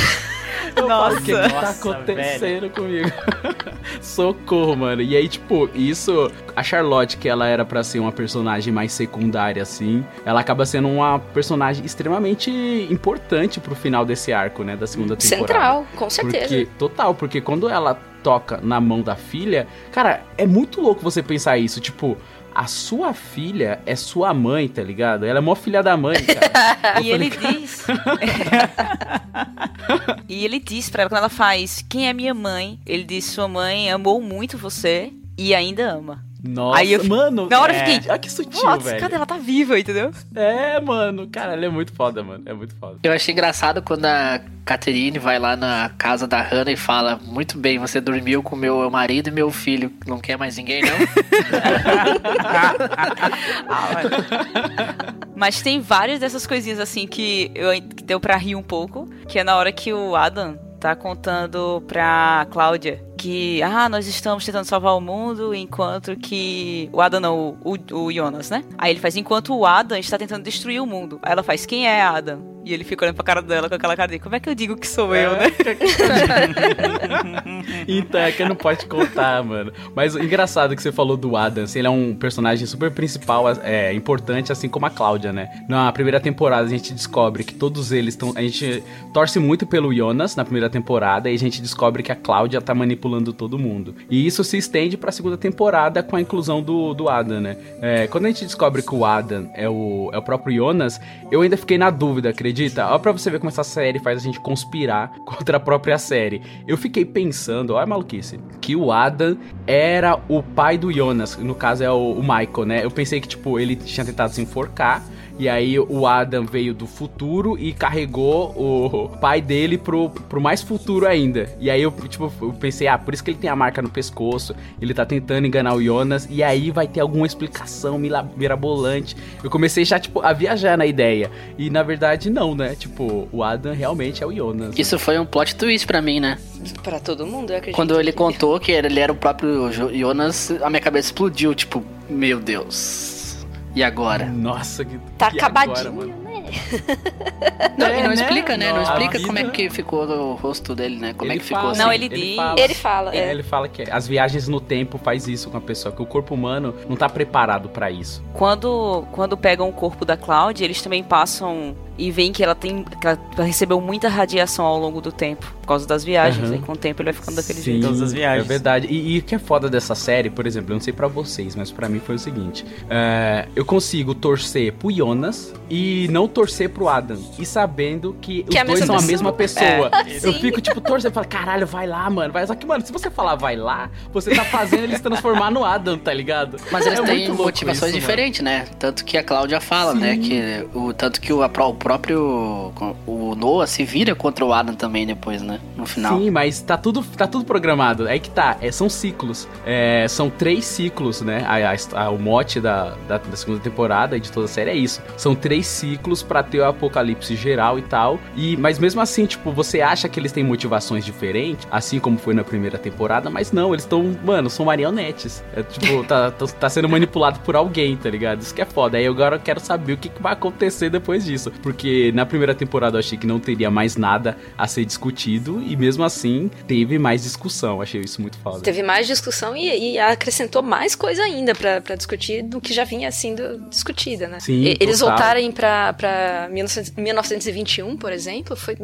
Eu falo, o que que tá
Nossa,
acontecendo comigo? [laughs] Socorro, mano. E aí, tipo, isso. A Charlotte, que ela era pra ser uma personagem mais secundária, assim, ela acaba sendo uma personagem extremamente importante pro final desse arco, né? Da segunda temporada.
Central, com certeza.
Porque, total, porque quando ela toca na mão da filha, cara, é muito louco você pensar isso. Tipo, a sua filha é sua mãe, tá ligado? Ela é mó filha da mãe, cara. [laughs]
E ele diz. [laughs] e ele diz pra ela, quando ela faz Quem é minha mãe? Ele diz: Sua mãe amou muito você e ainda ama.
Nossa,
Aí eu-
mano.
Na hora eu
é,
fiquei.
Olha que sutil,
Nossa,
velho.
cadê? Ela tá viva, entendeu?
É, mano. Cara, ela é muito foda, mano. É muito foda.
Eu achei engraçado quando a Catherine vai lá na casa da Hannah e fala: Muito bem, você dormiu com meu marido e meu filho. Não quer mais ninguém, não? [laughs]
Mas tem várias dessas coisinhas assim que, eu, que deu pra rir um pouco. Que é na hora que o Adam tá contando pra Cláudia que, ah, nós estamos tentando salvar o mundo, enquanto que. O Adam não, o, o Jonas, né? Aí ele faz, enquanto o Adam está tentando destruir o mundo. Aí ela faz, quem é Adam? E ele fica olhando pra cara dela com aquela cara de, como é que eu digo que sou eu, né? [laughs]
Então, é que não pode contar, mano. Mas engraçado que você falou do Adam, assim, ele é um personagem super principal, é importante, assim como a Cláudia, né? Na primeira temporada a gente descobre que todos eles estão. A gente torce muito pelo Jonas na primeira temporada e a gente descobre que a Cláudia tá manipulando todo mundo. E isso se estende pra segunda temporada com a inclusão do, do Adam, né? É, quando a gente descobre que o Adam é o, é o próprio Jonas, eu ainda fiquei na dúvida, acredita? Olha pra você ver como essa série faz a gente conspirar [laughs] contra a própria série. Eu fiquei pensando, olha a maluquice, que o Adam era o pai do Jonas, no caso é o, o Michael, né? Eu pensei que, tipo, ele tinha tentado se enforcar. E aí o Adam veio do futuro e carregou o pai dele pro, pro mais futuro ainda. E aí eu, tipo, eu pensei, ah, por isso que ele tem a marca no pescoço. Ele tá tentando enganar o Jonas. E aí vai ter alguma explicação mirabolante. Eu comecei já, tipo, a viajar na ideia. E na verdade, não, né? Tipo, o Adam realmente é o Jonas.
Isso foi um plot twist pra mim, né?
Pra todo mundo, eu acredito.
Quando ele
que-
contou que ele era o próprio Jo- Jonas, a minha cabeça explodiu, tipo, meu Deus. E agora?
Nossa, que.
Tá
que agora,
acabadinho,
mano?
né?
Não,
É,
e não
né?
explica, né? Não
Nossa,
explica
a
como é
vida-
que ficou o rosto dele, né? Como é
Ele
que ficou
fala-
assim.
Não, ele diz-
Ele fala,
É,
é.
ele fala que as viagens no tempo faz isso com a pessoa, que o corpo humano não tá preparado pra isso.
Quando, quando pegam o corpo da Cláudia, eles também passam e veem que ela tem. que ela recebeu muita radiação ao longo do tempo. causa das viagens.
Aham.
Aí com o tempo ele vai ficando daquele
Sim,
jeito.
Todas as viagens.
É verdade. E, e o que é foda dessa série, por exemplo, eu não sei pra vocês, mas pra mim foi o seguinte: é, eu consigo torcer pro Jonas e não torcer pro Adam. E sabendo que,
Que é
os dois
mesma
são a mesma pessoa. eu
Sim.
fico, tipo, torcendo e falo, caralho, vai lá, mano. Vai. Só que, mano, se você falar vai lá, você tá fazendo ele se transformar no Adam, tá ligado?
Mas eles
É
têm motivações
isso, mano.
diferentes, né? Tanto que a Cláudia fala, né? Que o, tanto que o, o próprio o Noah se vira contra o Adam também depois, né? No final.
Sim, mas tá tudo, tá tudo programado. Aí que tá, é, são ciclos. É, são três ciclos, né? A- a- a- o mote da, da, da segunda temporada e de toda a série é isso. São três ciclos pra ter o apocalipse geral e tal. E, mas mesmo assim, tipo, você acha que eles têm motivações diferentes, assim como foi na primeira temporada, mas não, eles estão, mano, são marionetes. É, tipo, tá, tá, tá sendo manipulado por alguém, tá ligado? Isso que é foda. Aí agora eu quero saber o que, que vai acontecer depois disso. Porque na primeira temporada eu achei que não teria mais nada a ser discutido, e mesmo assim teve mais discussão. Achei isso muito foda.
Teve mais discussão e, e acrescentou mais coisa ainda pra pra discutir do que já vinha sendo discutida, né?
Sim,
E- Eles voltarem pra, pra 1900 1921, por exemplo, foi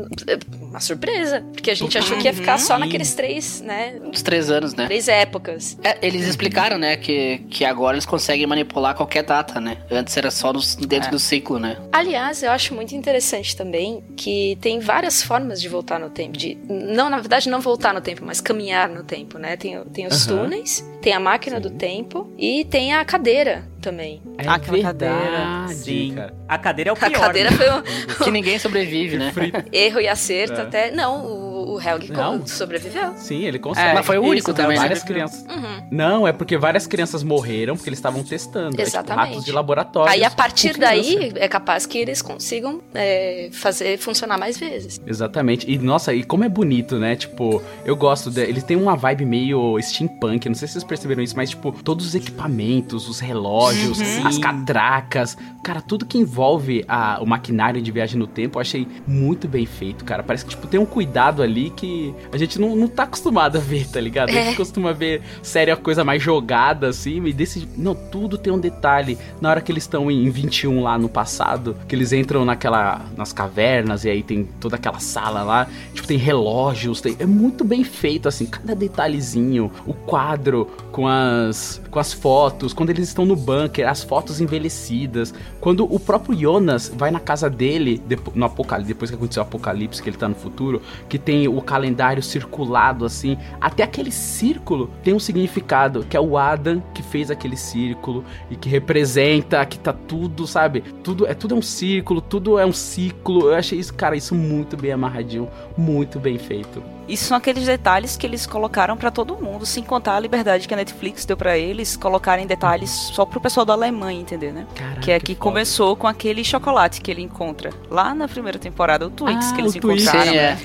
uma surpresa. Porque a gente achou que ia ficar só
Uhum.
naqueles três, né?
Uns três anos, né?
Três épocas.
É, eles explicaram, né, que, que agora eles conseguem manipular qualquer data, né? Antes era só nos- dentro
É.
do ciclo, né?
Aliás, eu acho muito interessante também que tem várias formas de voltar no tempo. De, não, na verdade, não voltar no tempo, mas caminhar no tempo, né? Tem, tem os
Aham.
túneis, tem a máquina do tempo e tem a cadeira também.
É
Aquela cadeira.
Sim.
cara.
A cadeira é o
A
pior.
cadeira
né?
foi um
Que ninguém sobrevive, [laughs] né?
erro e acerto
É.
até. Não, o, o Helg
Não.
sobreviveu.
Sim, ele consegue.
É,
Mas foi o único
Isso,
também, né?
Várias crianças.
Uhum.
Não, é porque várias crianças morreram porque eles estavam testando. É, tipo,
Exatamente.
ratos de laboratório.
Aí a partir
com criança.
daí é capaz que eles consigam é, fazer funcionar mais vezes.
Exatamente. E nossa, e como é bonito, né? Tipo, eu gosto de, eles têm uma vibe meio steampunk, não sei se vocês perceberam isso, mas tipo, todos os equipamentos, os relógios,
Uhum.
as catracas, cara, tudo que envolve a- o maquinário de viagem no tempo, eu achei muito bem feito, cara. Parece que tipo tem um cuidado ali que a gente não, não tá acostumado a ver, tá ligado? A gente
É.
costuma ver série a coisa mais jogada assim, e desse não, tudo tem um detalhe. Na hora que eles estão em 21 lá no passado, que eles entram naquela nas cavernas e aí tem toda aquela sala lá, tipo tem relógios, tem, é muito bem feito assim, cada detalhezinho, o quadro com as com as fotos, quando eles estão no bunker, as fotos envelhecidas, quando o próprio Jonas vai na casa dele no apocalipse, depois que aconteceu o apocalipse que ele tá no futuro, que tem o calendário circulado assim, até aquele círculo tem um significado, que é o Adam que fez aquele círculo e que representa que tá tudo, sabe? Tudo é tudo é um círculo, tudo é um ciclo. Eu achei isso, cara, isso muito bem amarradinho, muito bem feito.
Isso são aqueles detalhes que eles colocaram pra todo mundo, sem contar a liberdade que a Netflix deu pra eles colocarem detalhes só pro pessoal da Alemanha, entender, né?
Caraca,
que é que
foda.
começou com aquele chocolate que ele encontra lá na primeira temporada, o Twix
Ah,
que eles
o Twix.
encontraram.
Sim, é.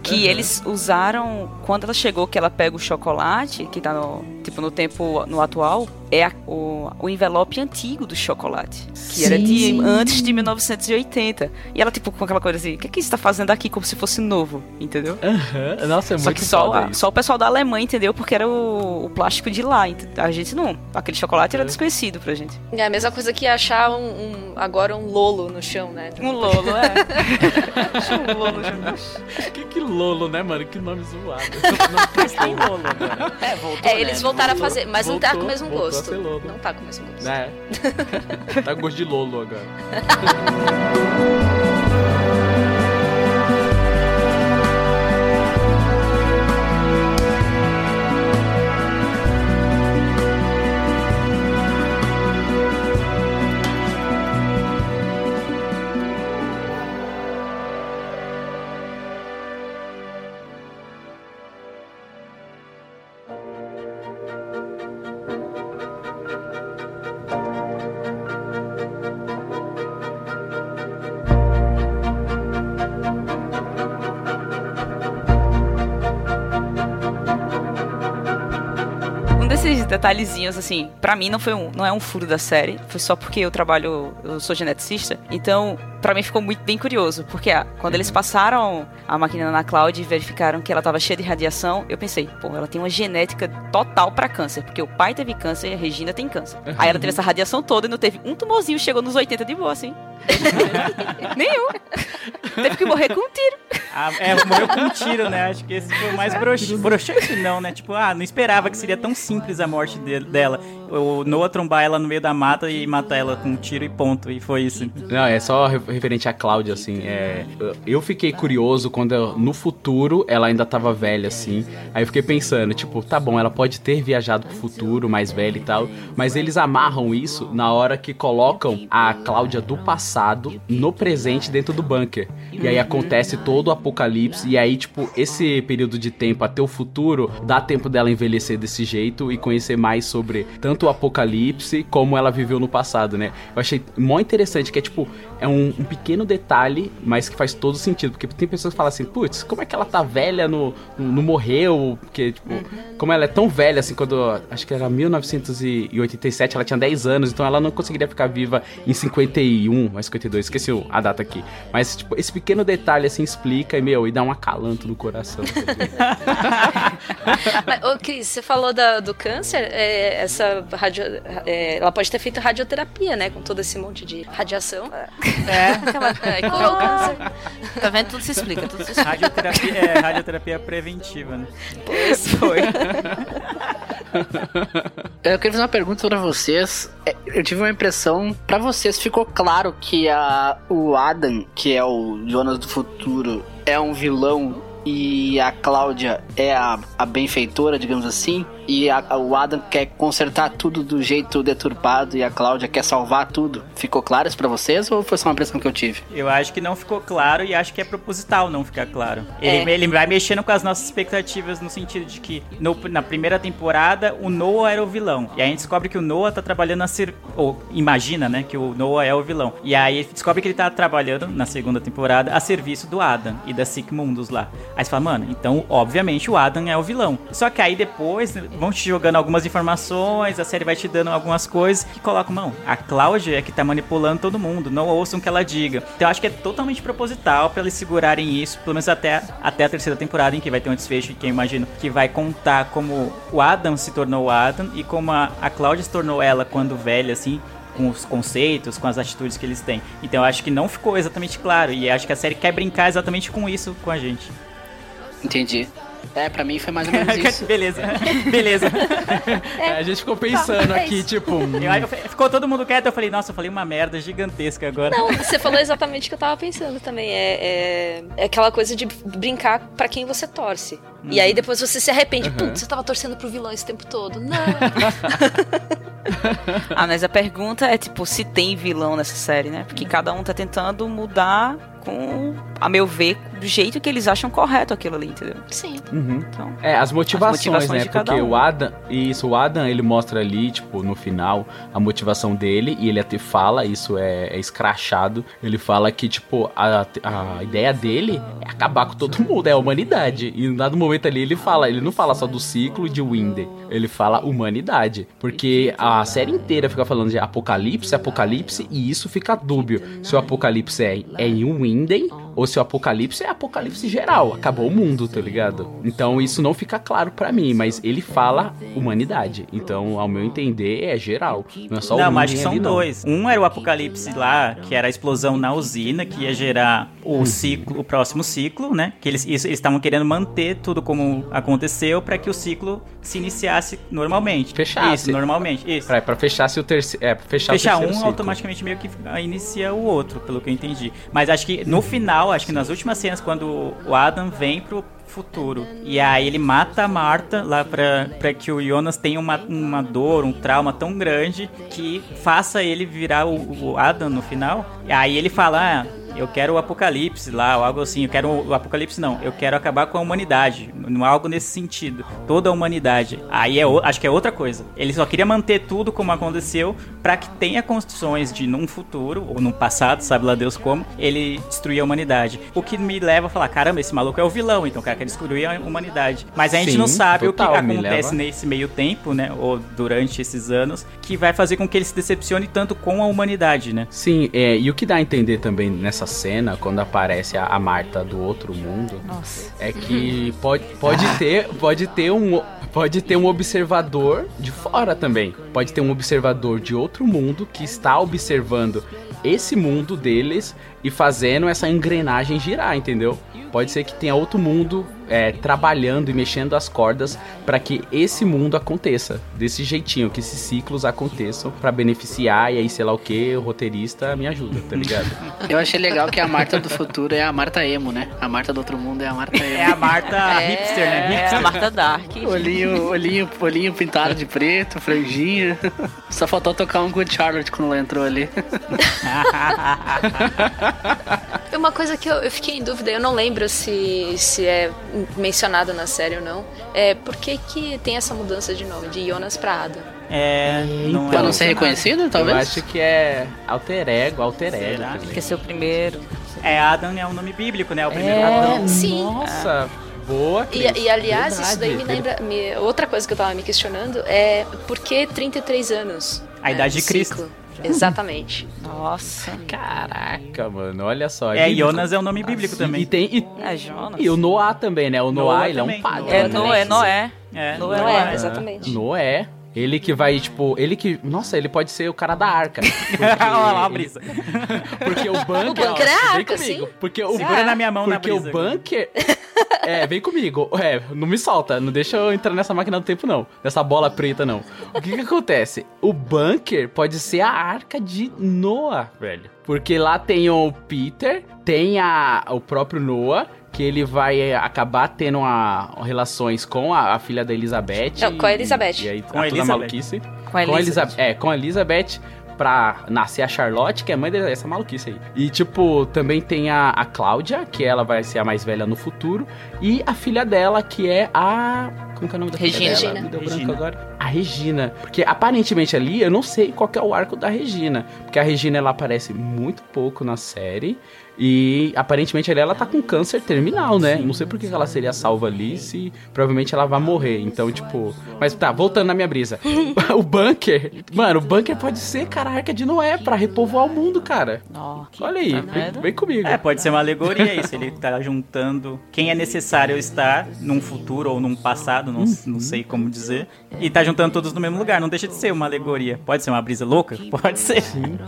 Que
Aham.
eles usaram. Quando ela chegou, que ela pega o chocolate, que tá no. Tipo, no tempo no atual, é a- o, o envelope antigo do chocolate. Que era de
Sim.
antes de 1980. E ela, tipo, com aquela coisa assim, o que, é que você tá fazendo aqui como se fosse novo? Entendeu?
Nossa, é
Só
muito
que só, a- só o pessoal da Alemanha entendeu porque era o, o plástico de lá. A gente não. Aquele chocolate
É.
era desconhecido pra gente.
É a mesma coisa que achar um, um- agora um lolo no chão, né?
Um Lolo, é. [laughs] um Lolo
Que, que Lolo, né, mano? Que nome zoado.
Mas [laughs] tem Lolo agora.
É, voltou.
É, eles voltaram a fazer, mas não tá com o
Voltou,
mesmo
voltou a
gosto.
ser Lolo.
Não tá com o mesmo gosto.
É. tá com gosto de Lolo agora. [laughs]
detalhezinhos, assim, pra mim não foi um, não é um furo da série, foi só porque eu trabalho, eu sou geneticista, então pra mim ficou muito bem curioso, porque ah, quando eles passaram a máquina na Cloud e verificaram que ela tava cheia de radiação, eu pensei, pô, ela tem uma genética total pra câncer, porque o pai teve câncer e a Regina tem câncer. Aí ela teve essa radiação toda e não teve um tumorzinho, chegou nos 80 de boa, assim. [laughs] Nenhum. Teve que morrer com um tiro.
Ah, é, morreu com um tiro, né? Acho que esse foi o mais brox- broxante, não, né? Tipo, ah, não esperava que seria tão simples a morte de- dela. O Noah trombar ela no meio da mata e matar ela com um tiro e ponto. E foi isso.
Não, é só referente a Cláudia, assim. É, eu- eu fiquei curioso quando eu- no futuro ela ainda tava velha, assim. Aí eu fiquei pensando, tipo, tá bom, ela pode ter viajado pro futuro, mais velha e tal. Mas eles amarram isso na hora que colocam a Cláudia do passado no presente dentro do bunker. E aí acontece todo o apocalipse. E aí, tipo, esse período de tempo até o futuro dá tempo dela envelhecer desse jeito e conhecer mais sobre tanto o apocalipse como ela viveu no passado, né? Eu achei mó interessante que é tipo, é um, um pequeno detalhe, mas que faz todo sentido. Porque tem pessoas que falam assim, putz, como é que ela tá velha no. não morreu? Porque, tipo, como ela é tão velha assim, quando. Acho que era 1987, ela tinha 10 anos, então ela não conseguiria ficar viva em 51, ou 52, esqueci a data aqui. Mas, tipo, esse pequeno detalhe assim explica e, meu, e dá um acalanto no coração. [laughs]
Mas, ô, Cris, você falou da- do câncer, é, essa radio, é, ela pode ter feito radioterapia, né? Com todo esse monte de radiação.
É.
Aquela, é, curou o câncer.
Tá vendo? Tudo se explica, tudo se explica.
Radioterapia, é, radioterapia preventiva, né?
Pois foi.
Eu queria fazer uma pergunta pra vocês. É, Eu tive uma impressão, pra vocês ficou claro que a, o Adam, que é o Jonas do futuro, é um vilão e a Cláudia é a, a benfeitora, digamos assim, e a- o Adam quer consertar tudo do jeito deturpado e a Cláudia quer salvar tudo. Ficou claro isso pra vocês ou foi só uma impressão que eu tive?
Eu acho que não ficou claro e acho que é proposital não ficar claro.
É.
Ele, ele vai mexendo com as nossas expectativas no sentido de que no- na primeira temporada o Noah era o vilão. E aí a gente descobre que o Noah tá trabalhando a ser. Ou imagina, né? Que o Noah é o vilão. E aí descobre que ele tá trabalhando na segunda temporada a serviço do Adam e da Sick Mundus lá. Aí você fala, mano, então obviamente o Adam é o vilão. Só que aí depois vão te jogando algumas informações, a série vai te dando algumas coisas que colocam, mão, a Cláudia é que tá manipulando todo mundo, não ouçam o que ela diga. Então eu acho que é totalmente proposital pra eles segurarem isso, pelo menos até, até a terceira temporada, em que vai ter um desfecho que eu imagino que vai contar como o Adam se tornou o Adam e como a, a Cláudia se tornou ela quando velha, assim, com os conceitos, com as atitudes que eles têm. Então eu acho que não ficou exatamente claro e acho que a série quer brincar exatamente com isso com a gente.
Entendi. É, pra mim foi mais ou [laughs] menos isso.
Beleza, beleza.
É, a gente ficou pensando
é
aqui, tipo.
Eu- eu- ficou todo mundo quieto, eu falei, nossa, eu falei uma merda gigantesca agora.
Não, você falou exatamente o que eu tava pensando também. É, é, é aquela coisa de brincar pra quem você torce. E aí depois você se arrepende. Putz, eu tava torcendo pro vilão esse tempo todo. Não. [laughs]
Ah, mas a pergunta é, tipo, se tem vilão nessa série, né? Porque cada um tá tentando mudar com, a meu ver, do jeito que eles acham correto aquilo ali, entendeu?
Sim.
Uhum.
Então,
É, as motivações,
motivações
né?
de cada
Porque
um.
o Adam, isso, o Adam, ele mostra ali, tipo, no final, a motivação dele, e ele até fala, isso é, é escrachado, ele fala que, tipo, a, a ideia dele é acabar com todo mundo, é a humanidade. E em dado momento ali, ele fala, ele não fala só do ciclo de Winder, ele fala humanidade. Porque a série inteira fica falando de apocalipse, apocalipse, e isso fica dúbio. Se o apocalipse é, é em Winden, ou se o apocalipse é apocalipse geral, acabou o mundo, tá ligado? Então isso não fica claro pra mim, mas ele fala humanidade. Então, ao meu entender, é geral. Não é só o
Não, mas acho que são
ali, não.
dois. Um era o apocalipse lá, que era a explosão na usina, que ia gerar o ciclo, o próximo ciclo, né? Que eles estavam querendo manter tudo como aconteceu pra que o ciclo se iniciasse normalmente.
Fechasse.
Isso, normalmente. Isso.
Pra, pra fechar se o terceiro. É, fechar,
Fechar
o
um,
ciclo.
automaticamente meio que inicia o outro, pelo que eu entendi. Mas acho que no final, acho que nas últimas cenas, quando o Adam vem pro futuro e aí ele mata a Marta lá pra, pra que o Jonas tenha uma, uma dor, um trauma tão grande que faça ele virar o, o Adam no final. E aí ele fala: ah, eu quero o apocalipse lá, ou algo assim. Eu quero o apocalipse, não. Eu quero acabar com a humanidade. Algo nesse sentido. Toda a humanidade. Aí é, acho que é outra coisa. Ele só queria manter tudo como aconteceu para que tenha construções de num futuro, ou num passado, sabe lá Deus como, ele destruir a humanidade. O que me leva a falar, caramba, esse maluco é o vilão, então o cara quer destruir a humanidade. Mas a gente
Sim,
não sabe
total,
o que acontece nesse meio tempo, né? Ou durante esses anos, que vai fazer com que ele se decepcione tanto com a humanidade, né?
Sim, é, e o que dá a entender também nessa cena, quando aparece a, a Marta do outro mundo,
Nossa.
é que pode, pode ter pode ter um pode ter um observador de fora também. Pode ter um observador de outro mundo que está observando esse mundo deles e fazendo essa engrenagem girar, entendeu? Pode ser que tenha outro mundo é, trabalhando e mexendo as cordas para que esse mundo aconteça desse jeitinho, que esses ciclos aconteçam para beneficiar e aí sei lá o que, o roteirista me ajuda, tá ligado? [laughs]
Eu achei legal que a Marta do futuro é a Marta emo, né? A Marta do outro mundo é a Marta emo.
É a Marta hipster, né?
É a Marta Dark.
Olhinho, olhinho, olhinho pintado de preto, franjinha. Só faltou tocar um Good Charlotte quando ela entrou ali. [laughs]
Uma coisa que eu, eu fiquei em dúvida, eu não lembro se, se é mencionado na série ou não, é por que, que tem essa mudança de nome, de Jonas pra Adam?
É, não
Pra
é
não ser reconhecido, talvez?
Eu acho que é alter ego, alter ego.
Será?
também.
Quer ser o primeiro.
É, Adam é um nome bíblico, né? O primeiro
É,
Adão.
Sim.
Nossa, boa.
E, e, aliás, isso daí me
Verdade.
lembra. me- outra coisa que eu tava me questionando é por que 33 33
A
É,
idade de Cristo.
ciclo. Exatamente. [laughs]
Nossa.
Caraca, mano, olha só.
É,
bíblico.
Jonas é um nome bíblico também.
e tem e,
É Jonas.
e o Noah também, né? O Noah,
Noah
ele é um
também.
pagão.
É
Noé
Noé,
também.
Noé.
É,
Noé, Noé.
exatamente.
Noé. Ele que vai, tipo, ele que. Nossa, ele pode ser o cara da arca. [laughs] Porque,
Olha lá a brisa. [laughs]
porque o bunker.
O bunker
ó,
é a
vem
arca,
comigo.
sim.
Porque o,
Segura
é,
na minha mão na
Porque o bunker. É, vem comigo. É, não me solta. Não deixa eu entrar nessa máquina do tempo, não. Nessa bola preta, não. O que que acontece? O bunker pode ser a arca de Noah, velho. Porque lá tem o Peter, tem a, o próprio Noah. Que ele vai é, acabar tendo a, relações com a, a filha da Elizabeth.
Não, com a Elizabeth.
E, e aí,
Com a
toda
Elizabeth.
maluquice.
Com a
Com a
Elizabeth.
Elizabeth. É, com a Elizabeth pra nascer a Charlotte, que é mãe dessa maluquice aí. E, tipo, também tem a, a Cláudia, que ela vai ser a mais velha no futuro. E a filha dela, que é a... Como que é o nome da
Regina.
filha dela?
Regina.
Me deu
Regina.
branco agora. A Regina. Porque, aparentemente, ali, eu não sei qual que é o arco da Regina. Porque a Regina, ela aparece muito pouco na série. E, aparentemente, ali ela tá com câncer terminal, né? Não sei por que ela seria salva ali, se provavelmente ela vai morrer. Então, tipo... Mas tá, voltando na minha brisa. [laughs] o bunker... Mano, o bunker pode ser, cara, a arca de Noé pra repovoar o mundo, cara. Olha aí, vem, vem comigo.
É, pode ser uma alegoria isso. Ele tá juntando quem é necessário estar num futuro ou num passado, não, não sei como dizer. E tá juntando todos no mesmo lugar. Não deixa de ser uma alegoria. Pode ser uma brisa louca? Pode ser.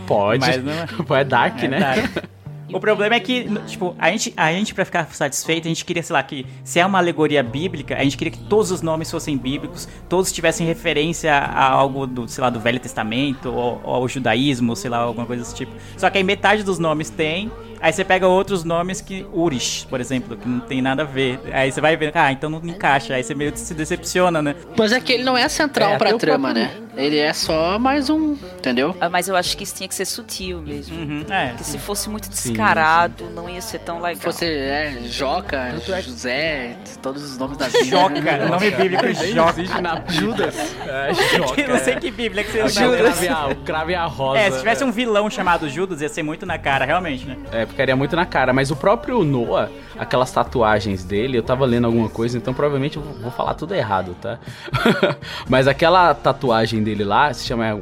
Pode.
Mas não é. [laughs]
É dark,
É
né?
dark. [laughs] O problema é que, tipo, a gente, a gente, pra ficar satisfeito, a gente queria, sei lá, que se é uma alegoria bíblica, a gente queria que todos os nomes fossem bíblicos, todos tivessem referência a algo do, sei lá, do Velho Testamento, ou, ou ao judaísmo, sei lá, alguma coisa desse tipo. Só que aí metade dos nomes tem, aí você pega outros nomes que. Urish, por exemplo, que não tem nada a ver. Aí você vai ver, ah, então não encaixa, aí você meio que se decepciona, né?
Mas é que ele não é central
É,
pra trama, né? Ele é só mais um, entendeu?
Ah, Mas eu acho que isso tinha que ser sutil mesmo.
Uhum, é.
Porque se fosse muito
Sim,
descarado, não ia ser tão legal.
Fosse é, Joca,
é
José, todos os nomes da Bíblia.
Joca,
né?
nome bíblico Joca.
na Judas. É, [laughs] Joca.
Eu não sei que bíblia que você
é.
usa.
O crave, a, o crave a rosa.
É, se tivesse um vilão chamado Judas, ia ser muito na cara, realmente, né?
É, ficaria muito na cara. Mas o próprio Noah, aquelas tatuagens dele, eu tava lendo alguma coisa, então provavelmente eu vou- falar tudo errado, tá? [laughs] Mas aquela tatuagem dele lá se chama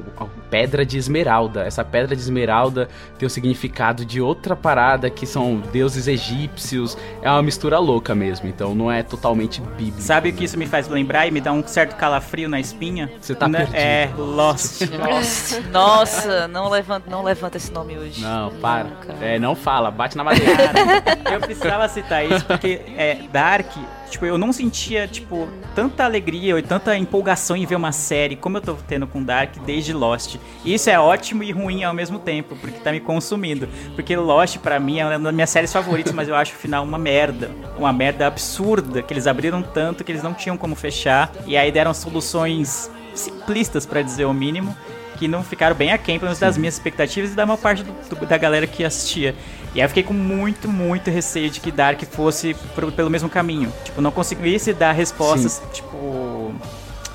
Pedra de Esmeralda. Essa Pedra de Esmeralda tem o significado de outra parada que são deuses egípcios. É uma mistura louca mesmo, então não é totalmente bíblico.
Sabe o que isso me faz lembrar e me dá um certo calafrio na espinha?
Você tá
Né?
perdido.
É, Lost. [laughs]
Nossa, nossa, não levanta, não levanta esse nome hoje.
Não, para.
cara.
É, não fala, bate na madeira.
Cara, [laughs] eu precisava citar isso porque é, Dark, tipo, eu não sentia, tipo, tanta alegria e tanta empolgação em ver uma série como eu tô tendo com Dark desde Lost. E isso é ótimo e ruim ao mesmo tempo, porque tá me consumindo. Porque Lost, pra mim, é uma das minhas séries favoritas, mas eu acho o final uma merda. Uma merda absurda, que eles abriram tanto que eles não tinham como fechar. E aí deram soluções simplistas, pra dizer o mínimo. que não ficaram bem aquém, pelo menos das minhas expectativas e da maior parte do- do- da galera que assistia. E aí eu fiquei com muito, muito receio de que Dark fosse pro- pelo mesmo caminho. Tipo, não conseguisse dar respostas, tipo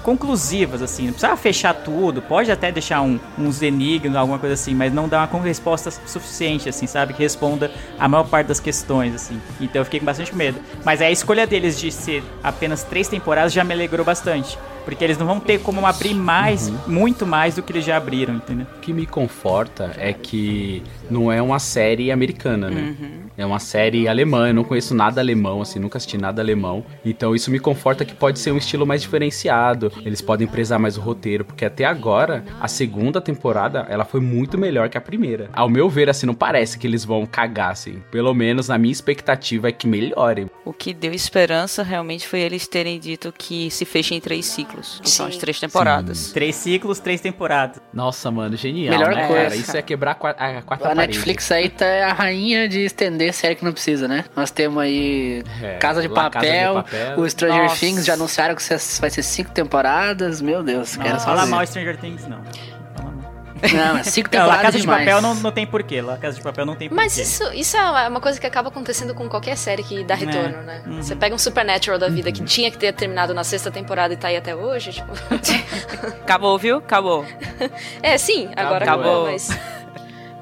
conclusivas, assim. Não precisava fechar tudo, pode até deixar um, uns enigmas, alguma coisa assim, mas não dar uma resposta suficiente, assim, sabe? Que responda a maior parte das questões, assim. Então eu fiquei com bastante medo. Mas a escolha deles de ser apenas três temporadas já me alegrou bastante. Porque eles não vão ter como abrir mais, muito mais do que eles já abriram, entendeu?
O que me conforta é que não é uma série americana, né? É uma série alemã. Eu não conheço nada alemão, assim, nunca assisti nada alemão. Então isso me conforta que pode ser um estilo mais diferenciado. Eles podem prezar mais o roteiro, porque até agora, a segunda temporada, ela foi muito melhor que a primeira. Ao meu ver, assim, não parece que eles vão cagar, assim. Pelo menos a minha expectativa é que melhore.
O que deu esperança realmente foi eles terem dito que se fecha em três ciclos, que são as
Sim.
três temporadas.
Três ciclos, três temporadas.
Nossa, mano, genial,
Melhor
né,
coisa.
cara? Isso é quebrar a qua- a quarta
A
parede.
Netflix aí tá a rainha de estender série que não precisa, né? Nós temos aí
É,
Casa, de
La Casa de
Papel,
Papel.
o Stranger
Nossa.
Things já anunciaram que vai ser cinco temporadas. Meu Deus,
Não
quero só
fala
ver.
mal Stranger Things, não.
Não, é cinco [laughs]
Não, La
temporadas
Casa de
demais.
Papel não, não tem porquê. La Casa de Papel não tem porquê.
Mas isso, isso é uma coisa que acaba acontecendo com qualquer série que dá retorno, né?
Uhum.
Você pega um Supernatural da vida que tinha que ter terminado na sexta temporada e tá aí até hoje, tipo. [laughs]
Acabou, viu? Acabou. [laughs]
é, sim, agora
Acabou.
acabou, mas.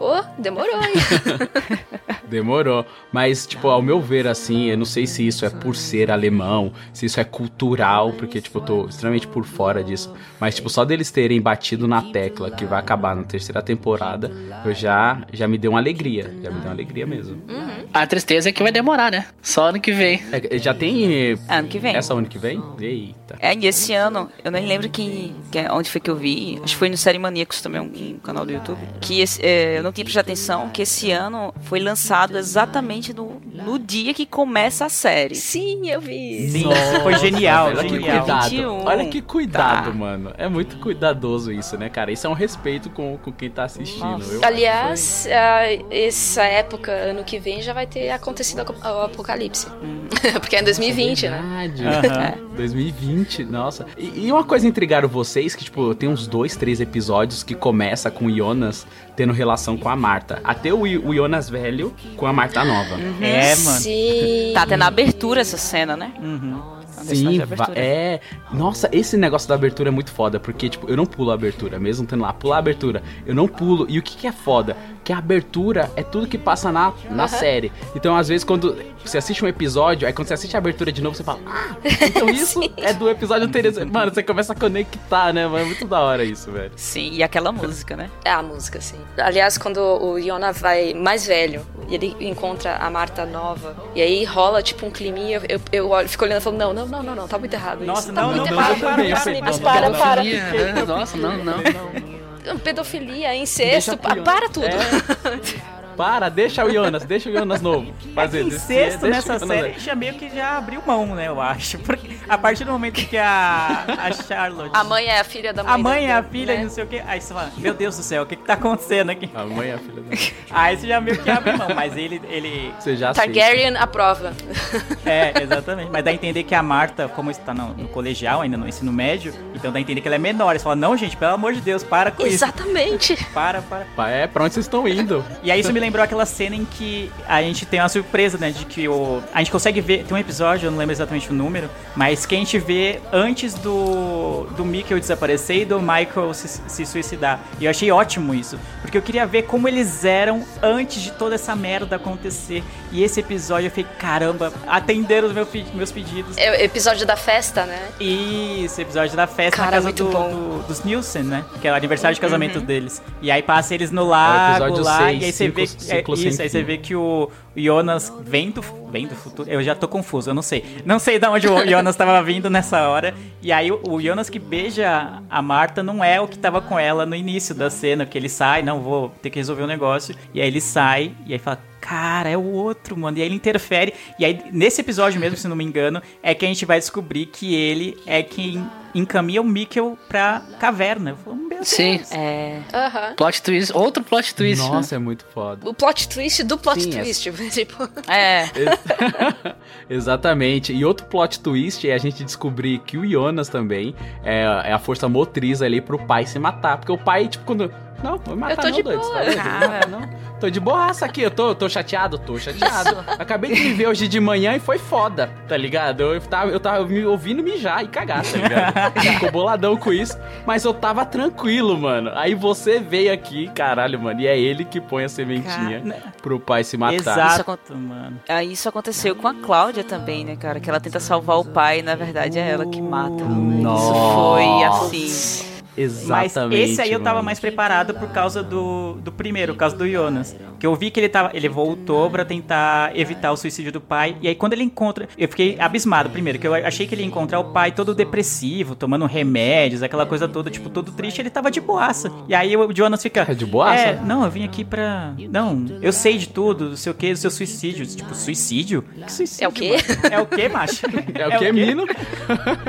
Ô, demorou, hein? [laughs]
Demorou. Mas, tipo, ao meu ver, assim, eu não sei se isso é por ser alemão, se isso é cultural, porque, tipo, eu tô extremamente por fora disso. Mas, tipo, só deles terem batido na tecla que vai acabar na terceira temporada, eu já, já me deu uma alegria. Já me deu uma alegria mesmo.
A tristeza é que vai demorar, né? Só ano que vem.
É, já tem.
Ano que vem.
Essa ano que vem? Eita.
É, e esse ano, eu nem lembro que, que é- onde foi que eu vi, acho que foi no Série Maníacos também, um, um canal do YouTube, que esse, é, eu não tinha prestado atenção, que esse ano foi lançado exatamente no, no dia que começa a série.
Sim, eu vi.
Sim, foi genial,
Olha que cuidado.
21.
Olha que cuidado,
Tá.
mano. É muito cuidadoso isso, né, cara? Isso é um respeito com, com quem tá assistindo.
Nossa.
Eu-
Aliás, ah, essa época, ano que vem, já vai ter acontecido o apocalipse. [laughs] Porque é em 2020, né?
Verdade.
Aham. [laughs]
2020, nossa. E, e uma coisa intrigaram vocês, que, tipo, tem uns dois, três episódios que começa com o Jonas tendo relação com a Marta. Até o, o Jonas velho com a Marta nova.
É, mano.
Sim.
Tá até na abertura essa cena, né?
Uhum.
Sim, é. Nossa, esse negócio da abertura é muito foda, porque, tipo, eu não pulo a abertura, mesmo tendo lá, pular a abertura, eu não pulo. E o que, que é foda? Que a abertura é tudo que passa na, na série. Então, às vezes, quando você assiste um episódio, aí quando você assiste a abertura de novo, você fala, ah, então [laughs] isso é do episódio anterior. Mano, você começa a conectar, né? Mano, é muito da hora isso, velho.
Sim, e aquela música, né?
É a música, sim. Aliás, quando o Iona vai mais velho e ele encontra a Marta nova, e aí rola tipo um climinha, eu, eu olho, fico olhando e falo, não, não, não, não, não, tá muito errado
Nossa,
isso. Tá
não,
muito
não,
errado.
não,
para,
não,
para,
não, não,
para,
não,
para.
Né? Nossa, não, não.
Pedofilia, incesto,
Iona.
para tudo.
Para, deixa o Jonas, deixa o Jonas novo.
É
Fazer desse-
incesto nessa série já meio que já abriu mão, né, eu acho. Porque a partir do momento que a, a Charlotte...
A mãe é a filha da mãe.
A mãe é a filha,
né?
não sei o que. Aí você fala, meu Deus do céu, o que que tá acontecendo aqui?
A mãe é a filha da.
Aí você já meio que abre mão, mas ele, ele
Você já.
Targaryen aprova.
É, exatamente. Mas dá a entender que a Marta, como está no, no colegial, ainda no ensino médio, então dá a entender que ela é menor. Você fala, não, gente, pelo amor de Deus, para com isso.
Exatamente.
Para, para.
É, pra onde vocês estão indo?
E aí isso me lembrou aquela cena em que a gente tem uma surpresa, né? De que o. A gente consegue ver. Tem um episódio, eu não lembro exatamente o número, mas que a gente vê antes do. do Mikkel desaparecer e do Michael se, se suicidar. E eu achei ótimo isso. Porque eu queria ver como eles eram antes de toda essa merda acontecer. E esse episódio eu falei, caramba, atenderam os meu meus pedidos.
É o episódio da festa, né?
Isso, episódio da festa
Cara,
na casa do, do- dos Nielsen, né? Que é o aniversário de casamento
Uhum.
deles. E aí passa eles no lago
episódio
lá,
seis,
e aí você vê.
ciclo
é, isso, aí você vê que o Jonas vem do, vem do futuro. Eu já tô confuso, eu não sei. Não sei de onde o [laughs] Jonas tava vindo nessa hora. E aí o, Jonas que beija a Marta não é o que tava com ela no início da cena, que ele sai, não, vou ter que resolver um negócio. E aí ele sai, e aí fala. Cara, é o outro, mano. E aí ele interfere. E aí, nesse episódio mesmo, se não me engano, é que a gente vai descobrir que ele é quem encaminha o Mikkel pra caverna. Eu falo, meu
Sim.
É.
Plot twist, outro plot twist. né?
Nossa, é muito foda.
O plot twist do plot
Sim, é.
twist. [laughs] Tipo,
É. [laughs]
Exatamente. E outro plot twist é a gente descobrir que o Jonas também é, é a força motriz ali pro pai se matar. Porque o pai, tipo, quando. Não, vou matar
Eu tô
não,
de
doido, você
boa.
tá. Não, não. Tô de boaça aqui, eu tô, tô chateado, tô chateado. Acabei de me ver hoje de manhã e foi foda, tá ligado? Eu tava, eu tava me ouvindo mijar e cagar, tá ligado? [laughs] Ficou boladão com isso, mas eu tava tranquilo, mano. Aí você veio aqui, caralho, mano, e é ele que põe a sementinha
Cara,
pro pai se matar.
Exato, mano.
Aí isso aconteceu com a Cláudia também, né, cara? Que ela tenta salvar o pai e na verdade é ela que mata. Isso foi assim.
Mas
Exatamente.
esse aí eu tava
mano.
mais preparado por causa do, do primeiro, por causa do Jonas. Que eu vi que ele tava. Ele voltou pra tentar evitar o suicídio do pai. E aí quando ele encontra. Eu fiquei abismado primeiro, que eu achei que ele ia encontrar o pai todo depressivo, tomando remédios, aquela coisa toda, tipo, todo triste, ele tava de boaça. E aí o Jonas fica.
É de boaça?
É, não, eu vim aqui pra. Não, eu sei de tudo, não sei o que, do seu suicídio. Tipo, suicídio? Que suicídio?
É o quê?
mano? [laughs] É o quê, macho?
É o que, menino?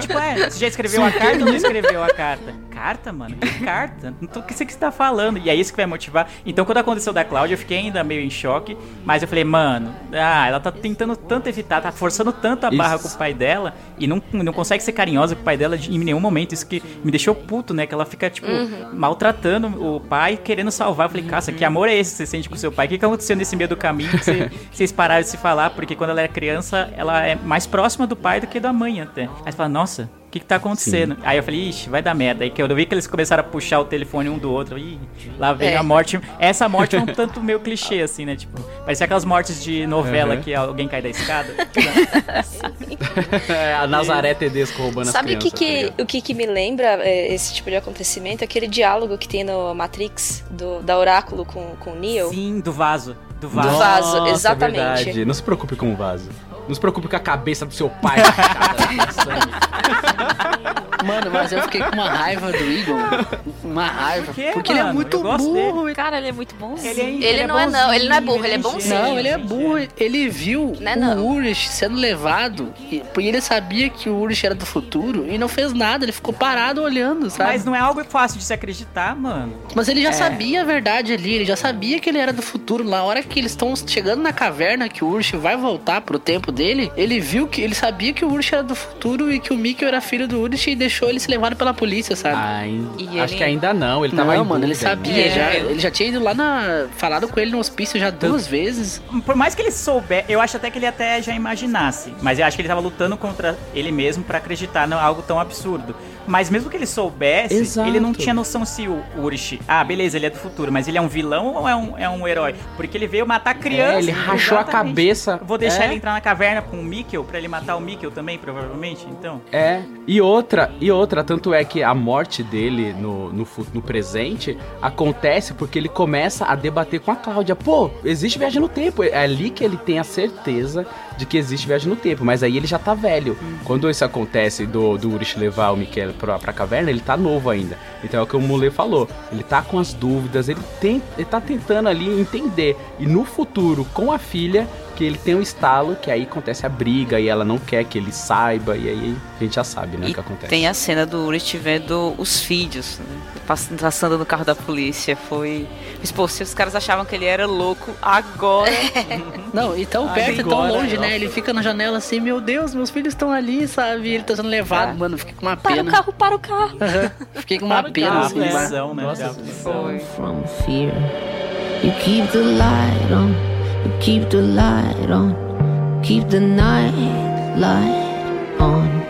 Tipo, é, você já escreveu a carta ou não escreveu a carta? Carta, mano? Que carta? Não tô, o que você que tá falando? E é isso que vai motivar. Então, quando aconteceu da Cláudia, eu fiquei ainda meio em choque. Mas eu falei, mano, ah, ela tá tentando tanto evitar, tá forçando tanto a barra
Isso.
com o pai dela e não, não consegue ser carinhosa com o pai dela de- em nenhum momento. Isso que me deixou puto, né? Que ela fica, tipo, maltratando o pai, querendo salvar. Eu falei, caça, que amor é esse que você sente com seu pai? O que, que aconteceu nesse meio do caminho que você- vocês pararam de se falar? Porque quando ela era criança, ela é mais próxima do pai do que da mãe até. Aí você fala, nossa, que, que tá acontecendo? Aí eu falei, ixi, vai dar merda. Aí que eu vi que eles começaram a puxar o telefone um do outro. Ih, lá vem
É.
a morte. Essa morte é um [laughs] tanto meio clichê, assim, né? Tipo, parecia aquelas mortes de novela
Uhum.
que alguém cai da escada. [laughs]
É, [laughs] a Nazaré Tedesco roubando
Sabe o
as
que,
crianças. tá
que,
ligado?
o que, que me lembra é, esse tipo de acontecimento? Aquele diálogo que tem no Matrix, do, da Oráculo com, com o Neo.
Sim, do vaso. Do vaso.
Do vaso,
Nossa, é
exatamente.
verdade. Não se preocupe com o vaso. Não se preocupe com a cabeça do seu pai. [laughs]
Mano, mas eu fiquei com uma raiva do Eagle. Uma raiva.
Por quê,
porque ele é
mano?
muito burro.
Cara, ele é muito bom.
Ele, é,
Ele não é não, ele não é burro, ele é
bonzinho,
bonzinho.
Não, ele é
gente,
burro. Ele viu
Não é não.
o Urish sendo levado e e ele sabia que o Urish era do futuro e não fez nada. Ele ficou parado olhando, sabe?
Mas não é algo fácil de se acreditar, mano.
Mas ele já
É.
sabia a verdade ali, ele já sabia que ele era do futuro. Na hora que eles estão chegando na caverna, que o Ursh vai voltar pro tempo dele, ele viu que ele sabia que o Ursh era do futuro e que o Mikkel era filho do Ursh e deixou ele se levado pela polícia, sabe?
Ai,
E
acho
ele-
que ainda não. Ele tava
não, mano, ele sabia
ainda.
já.
É.
Ele já tinha ido lá na. falado com ele no hospício já duas vezes.
Por mais que ele souber, eu acho até que ele até já imaginasse. Mas eu acho que ele tava lutando contra ele mesmo pra acreditar em algo tão absurdo. Mas mesmo que ele soubesse,
Exato.
ele não tinha noção se o Urish. Ah, beleza, ele é do futuro, mas ele é um vilão ou é um, é um herói? Porque ele veio matar criança.
É, ele rachou a
exatamente.
cabeça.
Vou deixar
É.
ele entrar na caverna com o Mikkel pra ele matar o Mikkel também, provavelmente. Então.
É, e outra, e outra, tanto é que a morte dele no, no, no presente acontece porque ele começa a debater com a Cláudia. Pô, existe viagem no tempo. É ali que ele tem a certeza de que existe viagem no tempo, mas aí ele já tá velho. Quando isso acontece do, do Urish levar o Mikkel pra, pra caverna, ele tá novo ainda. Então é o que o Mule falou. Ele tá com as dúvidas, ele, tem, ele tá tentando ali entender. E no futuro, com a filha, que ele tem um estalo, que aí acontece a briga e ela não quer que ele saiba, e aí a gente já sabe, né, o que acontece.
tem a cena do Urich vendo os filhos, né? Pass- Passando no carro da polícia. Foi. Mas, pô, se os caras achavam que ele era louco, agora. [laughs]
Não, e tão perto e tão
agora,
longe, né?
nossa.
Ele fica na janela assim, meu Deus, meus filhos estão ali, sabe? E ele tá sendo levado,
É.
mano. Fiquei com uma
Para o
pena.
carro, para o carro.
Fiquei com uma pena,
carro,
assim.
né?
Aflição, né?
Nossa.
Foi.
from fear. You keep the light on, keep the light on, keep the night light on.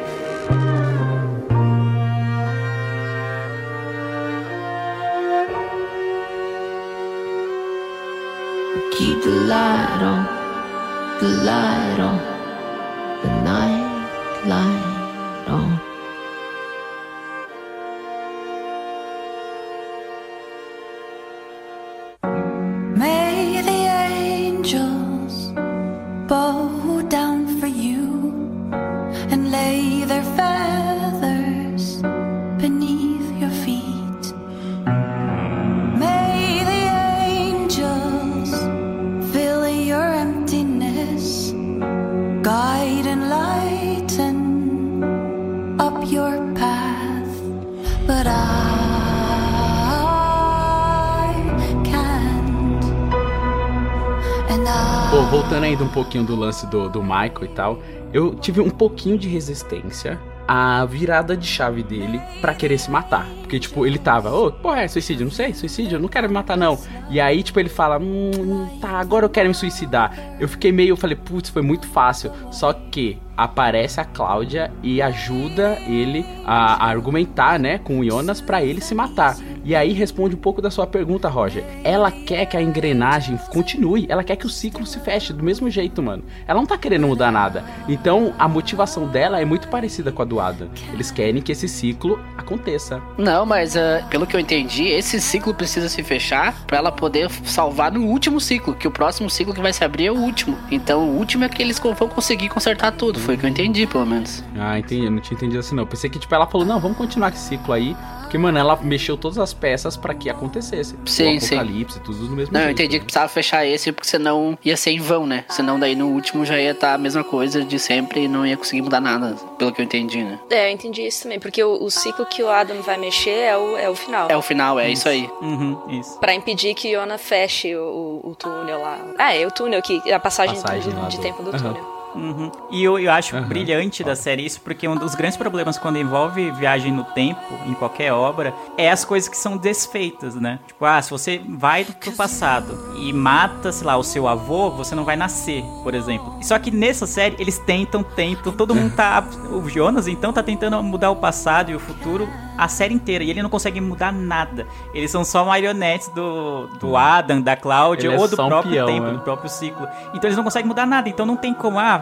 Pouquinho do lance do, do Michael e tal, eu tive um pouquinho de resistência à virada de chave dele pra querer se matar. Porque, tipo, ele tava, ô, porra, é suicídio? Não sei, suicídio, não quero me matar, não. E aí, tipo, ele fala, hum, tá, agora eu quero me suicidar. Eu fiquei meio, eu falei, putz, foi muito fácil. Só que aparece a Cláudia e ajuda ele a, a argumentar, né, com o Jonas pra ele se matar. E aí responde um pouco da sua pergunta, Roger. Ela quer que a engrenagem continue, ela quer que o ciclo se feche do mesmo jeito, mano. Ela não tá querendo mudar nada. Então a motivação dela é muito parecida com a do Adam. Eles querem que esse ciclo aconteça.
Não, mas uh, pelo que eu entendi, esse ciclo precisa se fechar pra ela poder salvar no último ciclo, que o próximo ciclo que vai se abrir é o último. Então o último é que eles vão conseguir consertar tudo, foi o que eu entendi, pelo menos.
Ah, entendi. Eu não tinha entendido assim, não. Pensei que, tipo, ela falou, não, vamos continuar esse ciclo aí. Porque, mano, ela mexeu todas as peças pra que acontecesse.
Sim,
o
sim.
apocalipse, tudo no mesmo
Não, eu
jeito.
entendi que precisava fechar esse porque senão ia ser em vão, né? Senão daí no último já ia estar a mesma coisa de sempre e não ia conseguir mudar nada, pelo que eu entendi, né?
É, eu entendi isso também, porque o, o ciclo que o Adam vai mexer é o, é o final.
É o final, é isso aí.
Uhum, isso.
Pra impedir que Yona feche o, o, túnel lá. Ah, é o túnel, que, a passagem,
Passagem
do- de
do-
tempo do
Aham.
túnel.
Uhum. E eu, eu acho
Aham.
brilhante da série isso, porque um dos grandes problemas quando envolve viagem no tempo, em qualquer obra, é as coisas que são desfeitas, né? Tipo, ah, se você vai pro passado e mata, sei lá, o seu avô, você não vai nascer, por exemplo. Só que nessa série, eles tentam, tentam, todo mundo tá. [laughs] O Jonas, então, tá tentando mudar o passado e o futuro a série inteira, e ele não consegue mudar nada. Eles são só marionetes do, do Adam, da Cláudia,
Ele é
ou do
só um
próprio
peão,
tempo,
né?
do próprio ciclo. Então eles não conseguem mudar nada, então não tem como, ah,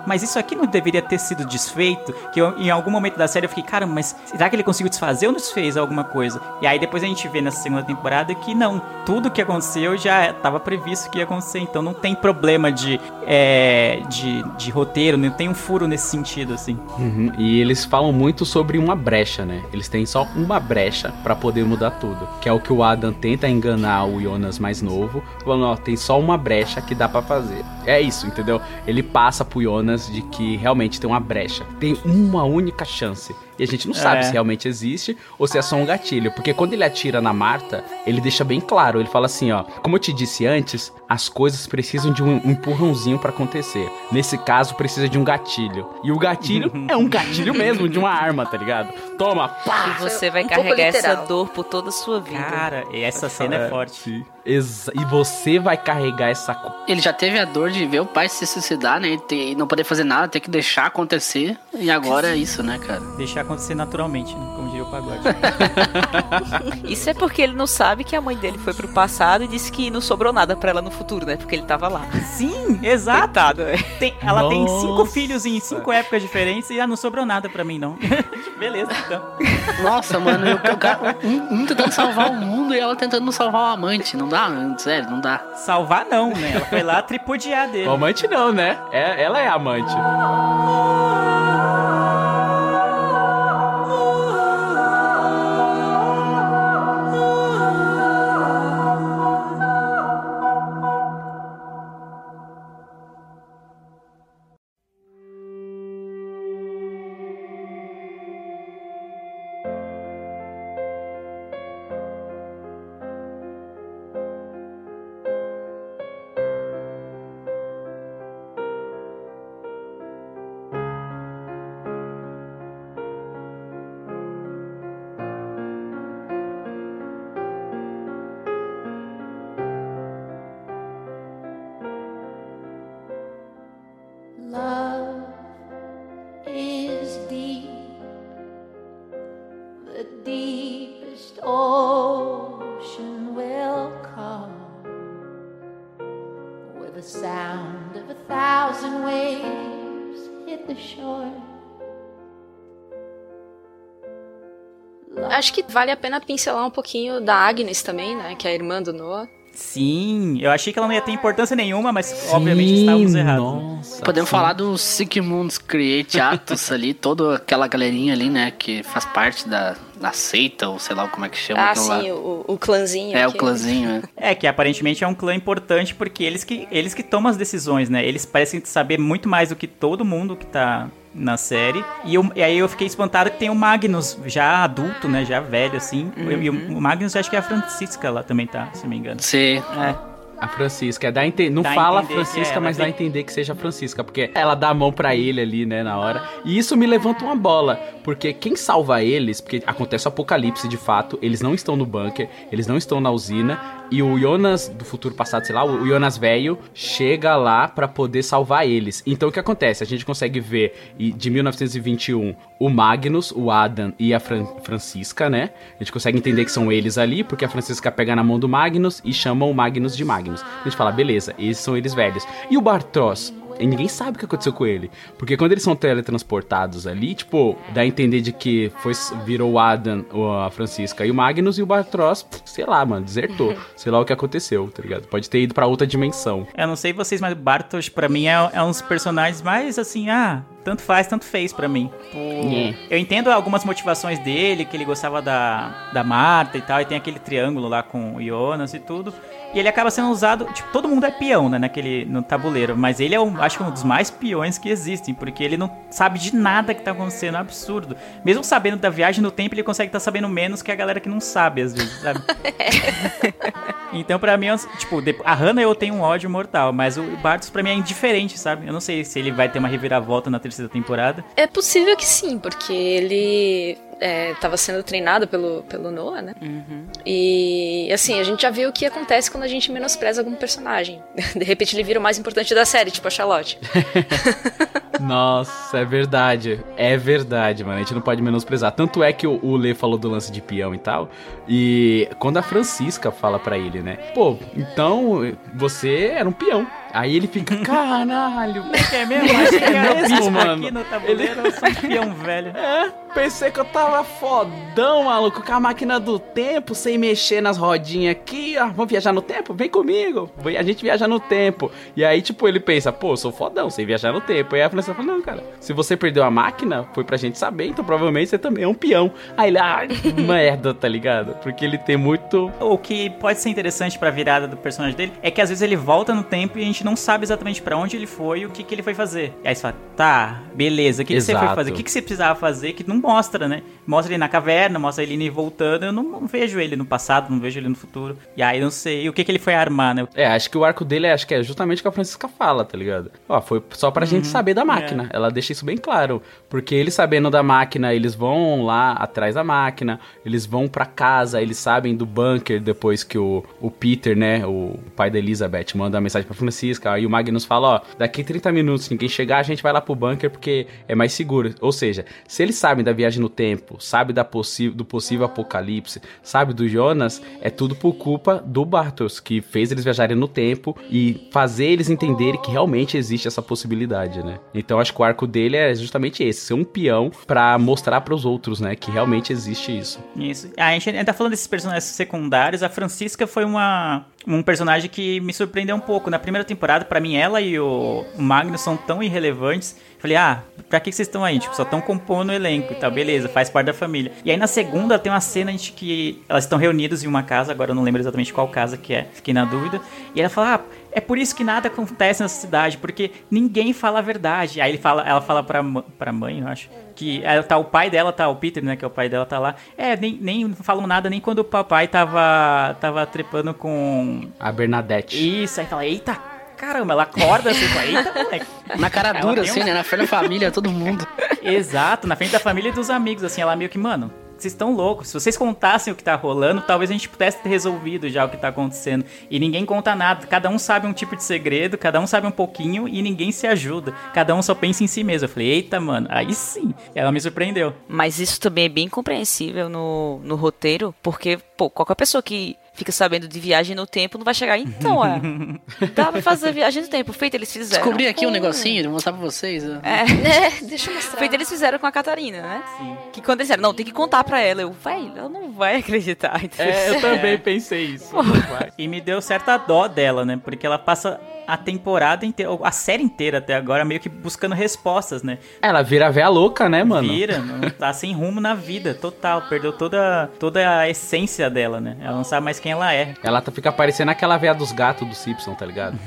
mas isso aqui não deveria ter sido desfeito, que eu, em algum momento da série eu fiquei, cara, mas será que ele conseguiu desfazer ou desfez alguma coisa? E aí depois a gente vê nessa segunda temporada que não, tudo que aconteceu já estava previsto que ia acontecer, então não tem problema de, é, de, de roteiro, não tem um furo nesse sentido, assim.
Uhum, E eles falam muito sobre uma brecha, né? Eles têm só uma brecha pra poder mudar tudo. Que é o que o Adam tenta enganar o Jonas mais novo. Falando, ó, tem só uma brecha que dá pra fazer. É isso, entendeu? Ele passa pro Jonas de que realmente tem uma brecha. Tem uma única chance. E a gente não sabe
É.
se realmente existe ou se é só um gatilho. Porque quando ele atira na Marta, ele deixa bem claro. Ele fala assim, ó. Como eu te disse antes, as coisas precisam de um empurrãozinho pra acontecer. Nesse caso, precisa de um gatilho. E o gatilho [laughs] é um gatilho mesmo, de uma arma, tá ligado? Toma, pá!
E você vai
um
carregar essa dor por toda a sua vida.
Cara, essa cena é forte.
Exa- e você vai carregar essa.
Ele já teve a dor de ver o pai se suicidar, né? E, ter- e não poder fazer nada, ter que deixar acontecer. E agora é isso, né, cara?
Deixar acontecer naturalmente, né? como diria o pagode. [laughs]
Isso é porque ele não sabe que a mãe dele foi pro passado e disse que não sobrou nada pra ela no futuro, né? Porque ele tava lá.
Sim, exato.
Coitado, é.
Tem- ela tem cinco
Nossa.
filhos em cinco épocas diferentes e ah, não sobrou nada pra mim, não. [laughs] Beleza, então.
Nossa, mano, eu, eu, um, um tentando salvar o mundo e ela tentando salvar o amante. Não dá, sério, não dá.
Salvar não, né? Ela foi lá tripudiar dele.
O amante não, né? É, ela é amante. [laughs]
Acho que vale a pena pincelar um pouquinho da Agnes também, né? Que é a irmã do Noah.
Sim, eu achei que ela não ia ter importância nenhuma, mas obviamente estávamos errados. né?
Nossa,
Podemos
sim.
falar do Sigmund's Create Atos ali, toda aquela galerinha ali, né? Que faz parte da, da seita, ou sei lá como é que chama
Ah,
lá.
sim, o, o clãzinho.
É, o
aqui.
clãzinho, né? [laughs]
É, que aparentemente é um clã importante porque eles que, eles que tomam as decisões, né? Eles parecem saber muito mais do que todo mundo que tá na série. E, eu- e aí eu fiquei espantado que tem o Magnus, já adulto, né? Já velho, assim. E o, Magnus, acho que é a Francisca lá também tá, se não me engano.
Sim.
É.
A Francisca, é, dá a ente- não
Dá a
fala
que
Francisca,
é
mas dá a
tem-
entender que seja Francisca, porque ela dá a mão pra ele ali, né, na hora. E isso me levanta uma bola, porque quem salva eles, porque acontece o apocalipse de fato, eles não estão no bunker, eles não estão na usina, e o Jonas do futuro passado, sei lá, o Jonas velho, chega lá pra poder salvar eles. Então o que acontece? A gente consegue ver de 1921 o Magnus, o Adam e a Fran- Francisca, né? A gente consegue entender que são eles ali, porque a Francisca pega na mão do Magnus e chama o Magnus de Magnus. A gente fala, beleza, esses são eles velhos. E o Bartos? E ninguém sabe o que aconteceu com ele. Porque quando eles são teletransportados ali, tipo, dá a entender de que foi, virou o Adam, a Francisca e o Magnus, e o Bartos, sei lá, mano, desertou. [laughs] sei lá o que aconteceu, tá ligado? Pode ter ido pra outra dimensão.
Eu não sei vocês, mas o Bartosz, pra mim, é, é um dos personagens mais assim, ah, tanto faz, tanto fez pra mim. Tipo,
É.
Eu entendo algumas motivações dele, que ele gostava da, da Marta e tal, e tem aquele triângulo lá com o Jonas e tudo. E ele acaba sendo usado, tipo, todo mundo é peão, né, naquele, no tabuleiro, mas ele é, um, acho que um dos mais peões que existem, porque ele não sabe de nada que tá acontecendo, é um absurdo. Mesmo sabendo da viagem no tempo, ele consegue estar sabendo menos que a galera que não sabe, às vezes, sabe? [laughs] [laughs] Então, pra mim, é um- tipo, a Hannah eu tenho um ódio mortal, mas o Bartos pra mim é indiferente, sabe? Eu não sei se ele vai ter uma reviravolta na terceira temporada.
É possível que sim, porque ele estava sendo treinado pelo, pelo Noah, né? E assim, a gente já viu o que acontece quando a gente menospreza algum personagem. [laughs] De repente ele vira o mais importante da série, tipo a Charlotte. [laughs]
Nossa, é verdade. É verdade, mano. A gente não pode menosprezar. Tanto é que o, o Lê falou do lance de peão e tal. E quando a Francisca fala pra ele, né? Pô, então você era um peão. Aí ele fica, [laughs] caralho.
É mesmo?
Meu
esse
bispo, mano.
aqui no tabuleiro, eu sou um peão velho.
É, pensei que eu tava fodão, maluco, com a máquina do tempo, sem mexer nas rodinhas aqui. Ah, vamos viajar no tempo? Vem comigo. A gente viaja no tempo. E aí, tipo, ele pensa, pô, sou fodão, sem viajar no tempo. E aí a Francisca fala, não, cara, se você perdeu a máquina, foi pra gente saber, então provavelmente você também é um peão. Aí ele, ah, [laughs] merda, tá ligado? Porque ele tem muito.
O que pode ser interessante pra virada do personagem dele é que às vezes ele volta no tempo e a gente não sabe exatamente pra onde ele foi e o que, que ele foi fazer. E aí você fala, tá, beleza, o que, que você foi fazer? O que, que você precisava fazer que não mostra, né? Mostra ele na caverna, mostra ele voltando, eu não, não vejo ele no passado, não vejo ele no futuro. E aí não sei, e o que, que ele foi armar, né?
É, acho que o arco dele é, acho que é justamente o que a Francisca fala, tá ligado? Ó, foi só pra gente saber da máquina. Ela deixa isso bem claro. Porque eles sabendo da máquina, eles vão lá atrás da máquina, eles vão pra casa, eles sabem do bunker depois que o, o Peter, né, o pai da Elizabeth, manda uma mensagem pra Francisca. Aí o Magnus fala: Ó, daqui 30 minutos, ninguém chegar, a gente vai lá pro bunker porque é mais seguro. Ou seja, se eles sabem da viagem no tempo, sabe da possi do possível apocalipse, sabe do Jonas, é tudo por culpa do Bartos, que fez eles viajarem no tempo e fazer eles entenderem que realmente existe essa possibilidade, né? Então acho que o arco dele é justamente esse, ser um peão pra mostrar pros outros, né, que realmente existe isso.
Isso. A gente ainda tá falando desses personagens secundários. A Francisca foi uma, um personagem que me surpreendeu um pouco. Na primeira temporada, pra mim, ela e o Magnus são tão irrelevantes. Falei, ah, pra que vocês estão aí? Tipo, só estão compondo o elenco e tal, beleza, faz parte da família. E aí na segunda tem uma cena de que elas estão reunidas em uma casa, agora eu não lembro exatamente qual casa que é, fiquei na dúvida. E ela fala, ah, é por isso que nada acontece nessa cidade, porque ninguém fala a verdade. Aí ele fala, ela fala pra, pra mãe, eu acho, que ela tá o pai dela, tá, o Peter, né, que é o pai dela, tá lá. É, nem, nem falam nada nem quando o papai tava, tava trepando com...
A Bernadette.
Isso, aí fala, eita, caramba, ela acorda assim, fala, eita, [laughs] moleque.
Na cara dura, assim,
um-
né? Na frente da família, todo mundo. [laughs]
Exato, na frente da família e dos amigos, assim, ela meio que, mano, vocês estão loucos. Se vocês contassem o que tá rolando, talvez a gente pudesse ter resolvido já o que tá acontecendo. E ninguém conta nada. Cada um sabe um tipo de segredo, cada um sabe um pouquinho e ninguém se ajuda. Cada um só pensa em si mesmo. Eu falei, eita, mano, aí sim. Ela me surpreendeu.
Mas isso também é bem compreensível no, no roteiro, porque, pô, qualquer pessoa que fica sabendo de viagem no tempo não vai chegar. Então, é. [laughs] Dá pra fazer viagem no tempo. Feito, eles fizeram.
Descobri aqui um
com-
negocinho, vou mostrar pra vocês. ó.
É.
É, deixa eu mostrar.
Feito, eles fizeram com a Catarina, né?
Sim.
Que quando eles disseram, não, tem que contar pra ela. Eu, vai, ela não vai acreditar. entendeu?
É, eu também [laughs] pensei isso.
E me deu certa dó dela, né? Porque ela passa a temporada inteira, a série inteira até agora, meio que buscando respostas, né?
Ela vira véia louca, né, mano?
Vira, tá sem rumo na vida, total. Perdeu toda, toda a essência dela, né? Ela não sabe mais quem ela é.
Ela tá, fica parecendo aquela véia dos gatos do Simpson, tá ligado?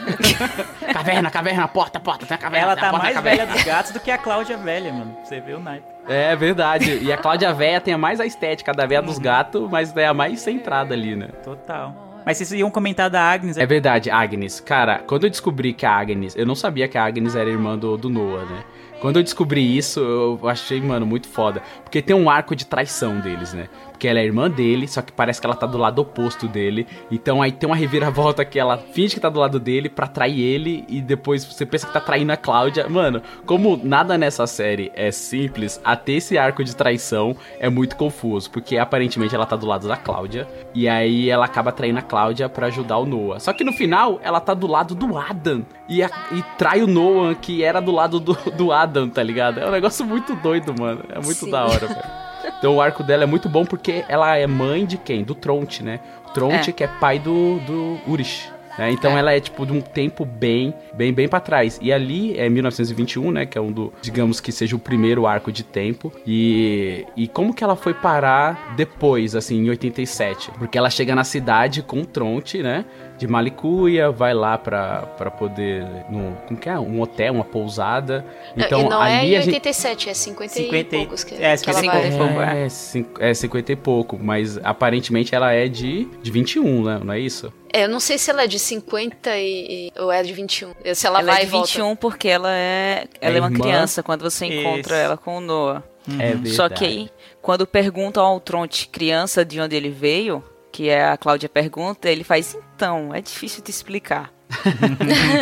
[laughs] caverna, caverna, porta, porta, tem a caverna.
Ela tá
porta,
mais
caverna.
velha dos gatos do que a Cláudia velha, mano. Você vê o naipe.
É verdade. E a Cláudia Véia tem a mais a estética da véia dos gatos, mas é a mais centrada ali, né?
Total. Mas vocês iam comentar da Agnes.
É verdade, Agnes. Cara, quando eu descobri que a Agnes. Eu não sabia que a Agnes era irmã do, do Noah, né? Quando eu descobri isso, eu achei, mano, muito foda. Porque tem um arco de traição deles, né? Porque ela é irmã dele, só que parece que ela tá do lado oposto dele. Então aí tem uma reviravolta que ela finge que tá do lado dele pra trair ele e depois você pensa que tá traindo a Cláudia. Mano, como nada nessa série é simples, até esse arco de traição é muito confuso. Porque aparentemente ela tá do lado da Cláudia e aí ela acaba traindo a Cláudia pra ajudar o Noah. Só que no final ela tá do lado do Adam e, a, e trai o Noah, que era do lado do, do Adam, tá ligado? É um negócio muito doido, mano. É muito
Sim.
da hora, velho. [laughs] Então o arco dela é muito bom porque ela é mãe de quem? Do Tronte, né? Tronte
É.
que é pai do, do Urish. Né? Então ela é tipo de um tempo bem, bem, bem para trás. E ali é 1921, né? Que é um do, digamos que seja o primeiro arco de tempo. E, e como que ela foi parar depois, assim, em 87? Porque ela chega na cidade com o Tronte, né? De Malicuia, vai lá pra, pra poder. No, como que é? Um hotel, uma pousada. Então
e não é
ali
em
a gente.
87, é 50,
50
e poucos que,
é,
que ela
50
vai.
e pouco,
É, cin- é 50 e pouco, mas aparentemente ela é de, de 21, né? Não é isso?
É, eu não sei se ela é de 50 e, ou é de 21. Se ela,
Ela
vai
é
e
de
volta.
21 porque ela é, ela é, uma
irmã.
criança quando você encontra
Isso.
ela com o Noah.
É verdade.
Só que aí, quando perguntam ao Tronte criança de onde ele veio, que é a Cláudia pergunta, ele faz, então, é difícil te explicar. [laughs]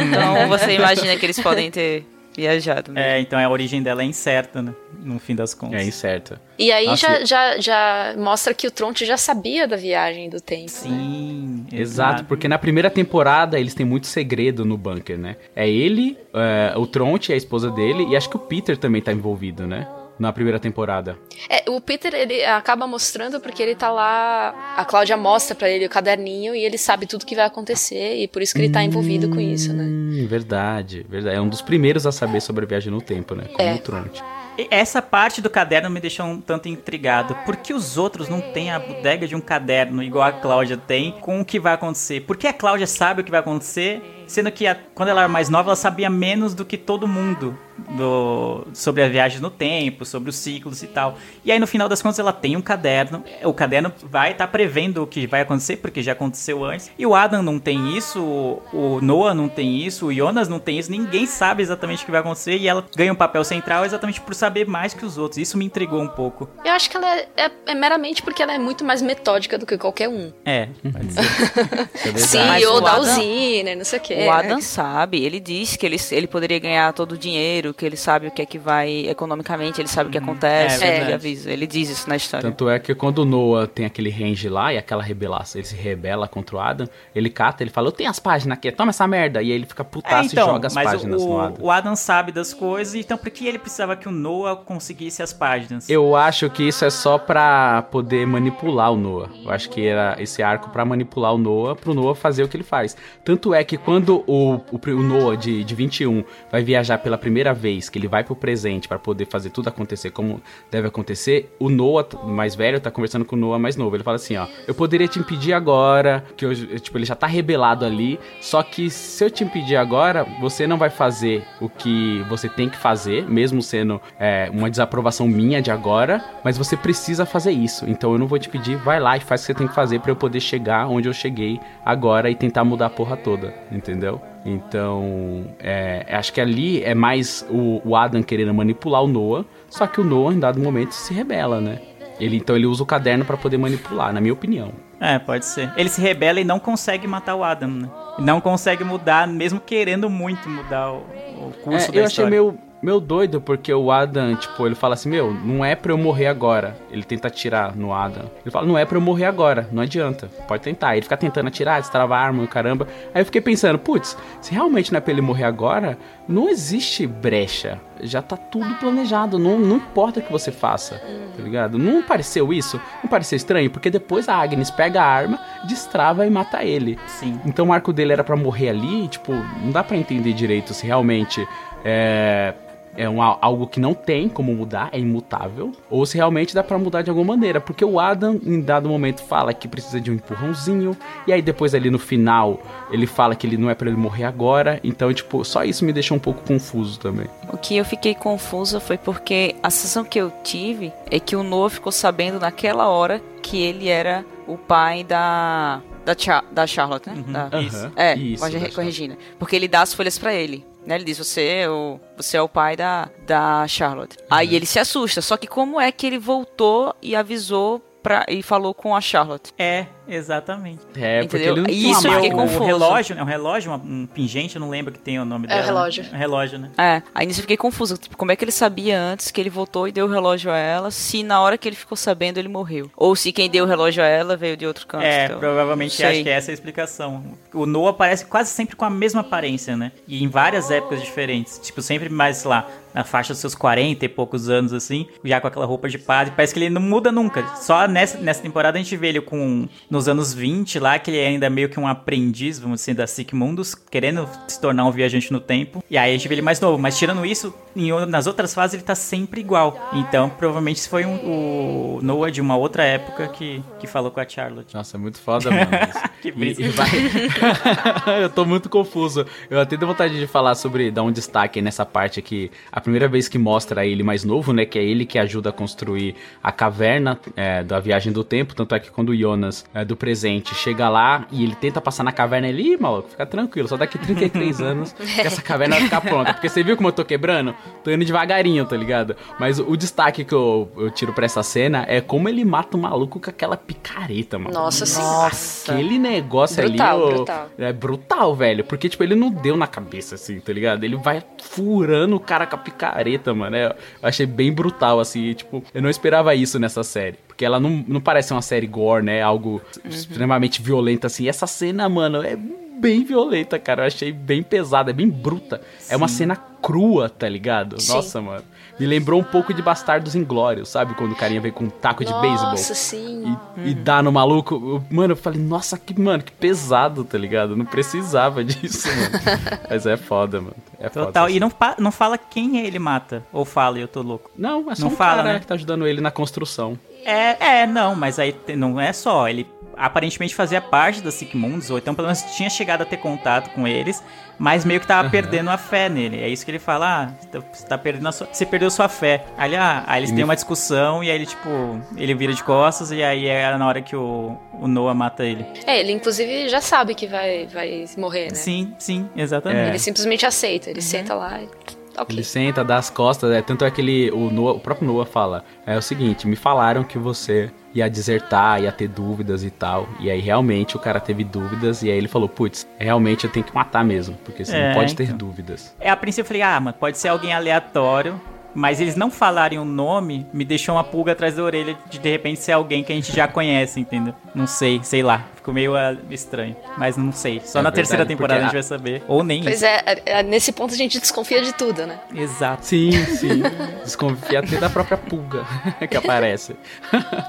então você imagina que eles podem ter viajado. Né?
É, então a origem dela é incerta, né? No fim das contas.
É incerto.
E aí
Nossa,
já, já, já mostra que o Tronte já sabia da viagem do tempo. né?
Sim,
Exato, porque na primeira temporada eles têm muito segredo no bunker, né? É ele, é, o Tronte, a esposa dele, e acho que o Peter também tá envolvido, né? Na primeira temporada.
É, o Peter, ele acaba mostrando porque ele tá lá. A Cláudia mostra pra ele o caderninho e ele sabe tudo que vai acontecer e por isso que ele tá envolvido com isso, né?
Hum, verdade, verdade. É um dos primeiros a saber sobre a viagem no tempo, né? Como
É.
o Tronte.
E Essa parte do caderno me deixou um tanto intrigado. Por que os outros não têm a bodega de um caderno igual a Cláudia tem com o que vai acontecer? Por que a Cláudia sabe o que vai acontecer, sendo que a- quando ela era mais nova ela sabia menos do que todo mundo do- sobre a viagem no tempo, sobre os ciclos e tal. E aí no final das contas ela tem um caderno. O caderno vai estar prevendo o que vai acontecer porque já aconteceu antes. E o Adam não tem isso, o- Noah não tem isso, o Jonas não tem isso. Ninguém sabe exatamente o que vai acontecer e ela ganha um papel central exatamente por saber mais que os outros. Isso me intrigou um pouco.
Eu acho que ela é, é- é meramente porque ela é muito mais metódica do que qualquer um.
É, pode ser. [laughs]
É
ou
o
da usina, não sei o quê.
O Adam sabe, ele diz que ele, ele poderia ganhar todo o dinheiro, que ele sabe o que é que vai economicamente, ele sabe o que acontece,
é
ele avisa, ele diz isso na história.
Tanto é que quando o Noah tem aquele range lá e aquela rebelação, ele se rebela contra o Adam, ele cata, ele fala, eu tenho as páginas aqui, toma essa merda. E aí ele fica
É,
putaço
então,
e joga as
mas
páginas
o,
no Adam.
o Adam sabe das coisas, então por que ele precisava que o Noah conseguisse as páginas?
Eu acho que isso é só pra poder manipular o Noah. Eu acho que era esse arco pra manipular o Noah, pro Noah fazer o que ele faz. Tanto é que quando o, o, o Noah de, de 21 vai viajar pela primeira vez, que ele vai pro presente pra poder fazer tudo acontecer como deve acontecer, o Noah mais velho tá conversando com o Noah mais novo. Ele fala assim, ó, eu poderia te impedir agora, que eu, tipo, ele já tá rebelado ali, só que se eu te impedir agora, você não vai fazer o que você tem que fazer, mesmo sendo é, uma desaprovação minha de agora, mas você precisa fazer isso. Então eu não vou te pedir, vai lá e faz o que você tem que fazer pra eu poder chegar onde eu cheguei agora e tentar mudar a porra toda, entendeu? Então, é, acho que ali é mais o, o Adam querendo manipular o Noah, só que o Noah, em dado momento, se rebela, né? Ele, então ele usa o caderno pra poder manipular, na minha opinião.
É, pode ser. Ele se rebela e não consegue matar o Adam, né? Não consegue mudar, mesmo querendo muito mudar o, o curso
É,
da
eu achei
história.
meio, meio doido, porque o Adam, tipo, ele fala assim, meu, não é pra eu morrer agora. Ele tenta atirar no Adam. Ele fala, não é pra eu morrer agora, não adianta. Pode tentar. Ele fica tentando atirar, destrava a arma, caramba. Aí eu fiquei pensando, putz, se realmente não é pra ele morrer agora, não existe brecha. Já tá tudo planejado, não, não importa o que você faça, tá ligado? Não pareceu isso? Não pareceu estranho? Porque depois a Agnes pega a arma, destrava e mata ele.
Sim.
Então o arco dele era pra morrer ali, e, tipo, não dá pra entender direito se realmente é, é um, algo que não tem como mudar, é imutável, ou se realmente dá pra mudar de alguma maneira, porque o Adam em dado momento fala que precisa de um empurrãozinho, e aí depois ali no final ele fala que ele não é pra ele morrer agora, então tipo, só isso me deixou um pouco confuso também.
O que eu fiquei confusa foi porque a sensação que eu tive é que o Noah ficou sabendo naquela hora que ele era o pai da. Da, Cha- da Charlotte, né? Da-
Isso.
É,
Isso, da
re- corrigir, né? Porque ele dá as folhas pra ele. Né? Ele diz, você é o, você é o pai da, da Charlotte. Aí ele se assusta. Só que como é que ele voltou e avisou pra, e falou com a Charlotte?
É, exatamente.
É, porque
Entendeu?
ele não tinha
Isso, eu fiquei confuso.
O relógio, é um relógio, um pingente, eu não lembro que tem o nome
É
dela. né?
relógio.
É um relógio, né?
É, aí nisso eu fiquei confusa. Tipo, como é que ele sabia antes que ele voltou e deu o relógio a ela, se na hora que ele ficou sabendo ele morreu? Ou se quem deu o relógio a ela veio de outro canto.
É,
então,
provavelmente acho
sei.
que essa é a explicação. O Noah aparece quase sempre com a mesma aparência, né? E em várias épocas diferentes. Tipo, sempre mais lá, na faixa dos seus 40 e poucos anos, assim, já com aquela roupa de padre. Parece que ele não muda nunca. Só nessa, nessa temporada a gente vê ele com. Nos anos 20 lá, que ele é ainda meio que um aprendiz, vamos dizer, da Sick Mundus, querendo se tornar um viajante no tempo. E aí a gente vê ele mais novo. Mas tirando isso, em nas outras fases ele tá sempre igual. Então, provavelmente foi um, o Noah de uma outra época que, que falou com a Charlotte.
Nossa, é muito foda, mano. [laughs]
Que
E-
brisa.
e vai- [laughs] eu tô muito confuso. Eu até tenho vontade de falar sobre, dar um destaque nessa parte aqui. A primeira vez que mostra ele mais novo, né? Que é ele que ajuda a construir a caverna é, da viagem do tempo. Tanto é que quando o Jonas é, do presente chega lá e ele tenta passar na caverna, Ih, maluco, fica tranquilo. Só daqui 33 anos que essa caverna vai ficar pronta. Porque você viu como eu tô quebrando? Tô indo devagarinho, tá ligado? Mas o destaque que eu, eu tiro pra essa cena é como ele mata o maluco com aquela picareta, mano.
Nossa.
Nossa.
Aquele negócio
Brutal,
ali,
brutal.
é brutal, velho. Porque, tipo, ele não deu na cabeça, assim, tá ligado? Ele vai furando o cara com a picareta, mano. É, eu achei bem brutal, assim. tipo, eu não esperava isso nessa série. Porque ela não, não parece uma série gore, né? Algo extremamente violento, assim. E essa cena, mano, é bem violenta, cara. Eu achei bem pesada, é bem bruta. É uma cena crua, tá ligado?
Sim.
Nossa, mano. Me lembrou um pouco de Bastardos Inglórios, sabe? Quando o carinha vem com um taco de beisebol
Nossa, sim.
e, e dá no maluco. Mano, eu falei, nossa, que, mano, que pesado, tá ligado? Não precisava [laughs] disso, mano. Mas é foda, mano. É foda.
Total. E não, não fala quem ele mata. Ou fala e eu tô louco.
Não, é só
não
um
fala,
cara
né?
que tá ajudando ele na construção.
É, é, não, mas aí não é só. Ele aparentemente fazia parte da Sigmunds, ou então pelo menos tinha chegado a ter contato com eles, mas meio que tava perdendo a fé nele. É isso que ele fala, ah, você tá- você tá perdendo a sua, você perdeu sua fé. Aí, ah, aí eles
E
têm
me-
uma discussão e aí ele, tipo, ele vira de costas e aí é na hora que o, o Noah mata ele.
É, ele inclusive já sabe que vai, vai morrer, né?
Sim, sim, exatamente.
É.
Ele simplesmente aceita, ele senta lá e. Ok.
Ele senta, dá as costas, é, tanto é que ele, o, Noah- o próprio Noah fala, é o seguinte, me falaram que você ia desertar, ia ter dúvidas e tal, e aí realmente o cara teve dúvidas, e aí ele falou, putz, realmente eu tenho que matar mesmo, porque você
É,
não pode ter
então.
dúvidas.
É, a princípio eu falei, ah, mano, pode ser alguém aleatório. Mas eles não falarem o nome, me deixou uma pulga atrás da orelha de de repente ser alguém que a gente já conhece, entendeu? Não sei, sei lá. Ficou meio ah, estranho. Mas não sei. Só
É
na
verdade,
terceira temporada a gente
porque
vai saber. Ou nem
Pois é, é, é, nesse ponto a gente desconfia de tudo, né?
Exato.
Sim, sim. Desconfia até da própria pulga [laughs] que aparece.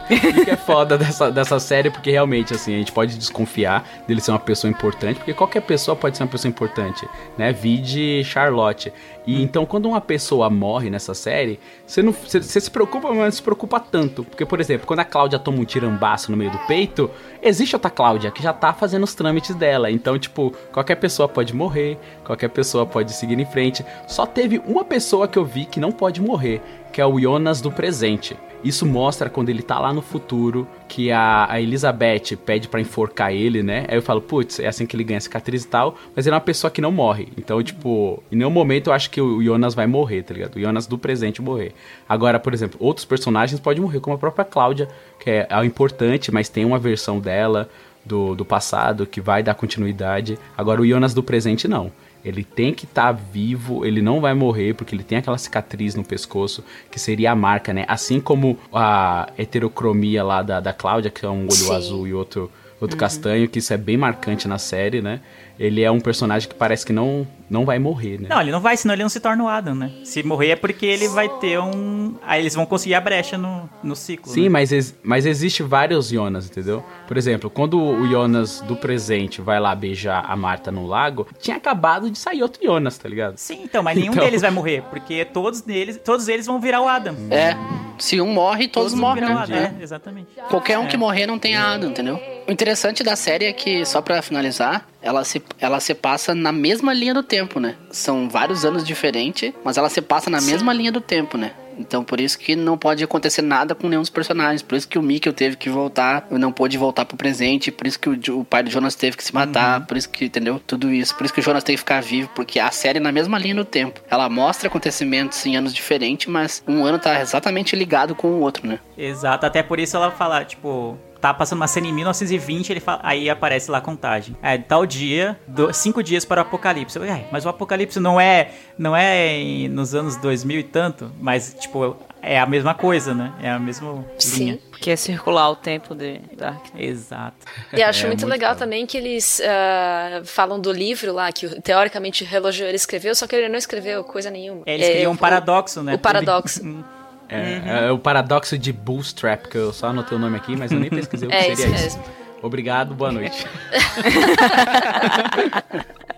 e [laughs] que é foda dessa, dessa série, porque realmente, assim, a gente pode desconfiar dele ser uma pessoa importante, porque qualquer pessoa pode ser uma pessoa importante, né? Vide Charlotte. E então, quando uma pessoa morre nessa série, você não você, você se preocupa, mas não se preocupa tanto. Porque, por exemplo, quando a Cláudia toma um tirambaço no meio do peito, existe outra Cláudia que já tá fazendo os trâmites dela. Então, tipo, qualquer pessoa pode morrer, qualquer pessoa pode seguir em frente. Só teve uma pessoa que eu vi que não pode morrer, que é o Jonas do presente. Isso mostra quando ele tá lá no futuro, que a, a Elizabeth pede pra enforcar ele, né? Aí eu falo, putz, é assim que ele ganha cicatriz e tal, mas ele é uma pessoa que não morre. Então, tipo, em nenhum momento eu acho que o Jonas vai morrer, tá ligado? O Jonas do presente morrer. Agora, por exemplo, outros personagens podem morrer, como a própria Cláudia, que é, é importante, mas tem uma versão dela do, do passado que vai dar continuidade. Agora, o Jonas do presente, não. Ele tem que estar vivo, ele não vai morrer, porque ele tem aquela cicatriz no pescoço, que seria a marca, né? Assim como a heterocromia lá da, da Cláudia, que é um olho
Sim.
azul e outro, outro castanho, que isso é bem marcante na série, né? Ele é um personagem que parece que não, não vai morrer, né?
Não, ele não vai, senão ele não se torna o Adam, né? Se morrer é porque ele vai ter um. Aí eles vão conseguir a brecha no, no ciclo.
Sim,
né?
mas, ex- mas existe vários Jonas, entendeu? Por exemplo, quando o Jonas do presente vai lá beijar a Marta no lago, tinha acabado de sair outro Jonas, tá ligado?
Sim, então, mas nenhum
Então-
deles vai morrer, porque todos deles, todos eles vão virar o Adam.
É. Se um morre, todos,
vão
morrem,
virar o
né?
Adam, é, exatamente.
Qualquer um
É.
que morrer não tem Adam, entendeu? O interessante da série é que, só pra finalizar, ela se, ela se passa na mesma linha do tempo, né? São vários anos diferentes, mas ela se passa na mesma linha do tempo, né? Então por isso que não pode acontecer nada com nenhum dos personagens. Por isso que o Mikkel teve que voltar, não pôde voltar pro presente. Por isso que o, o pai do Jonas teve que se matar. Por isso que, entendeu? Tudo isso. Por isso que o Jonas tem que ficar vivo. Porque a série é na mesma linha no tempo. Ela mostra acontecimentos em anos diferentes, mas um ano tá exatamente ligado com o outro, né?
Exato, até por isso ela fala, tipo, tá passando uma cena em 1920, ele fala, aí aparece lá a contagem. É, tal dia, do- cinco dias para o apocalipse. Eu, "Ai, mas o apocalipse não é, não é em- nos anos 2000 e tanto, mas, tipo, é a mesma coisa, né? É a mesma linha.
Que é circular o tempo de Dark.
Exato.
E acho [laughs]
É,
muito, legal também que eles ah, falam do livro lá, que teoricamente o relojoeiro escreveu, só que ele não escreveu coisa nenhuma.
É, eles criam um
o-
paradoxo, né?
O paradoxo. [laughs]
É, é o paradoxo de Bootstrap, que eu só anotei o nome aqui, mas eu nem pesquisei o que
É
seria
isso
isso. Obrigado, boa noite. [laughs]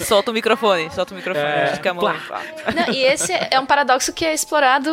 Solta o microfone, solta o microfone.
É,
Fica a mão.
Não, e esse é um paradoxo que é explorado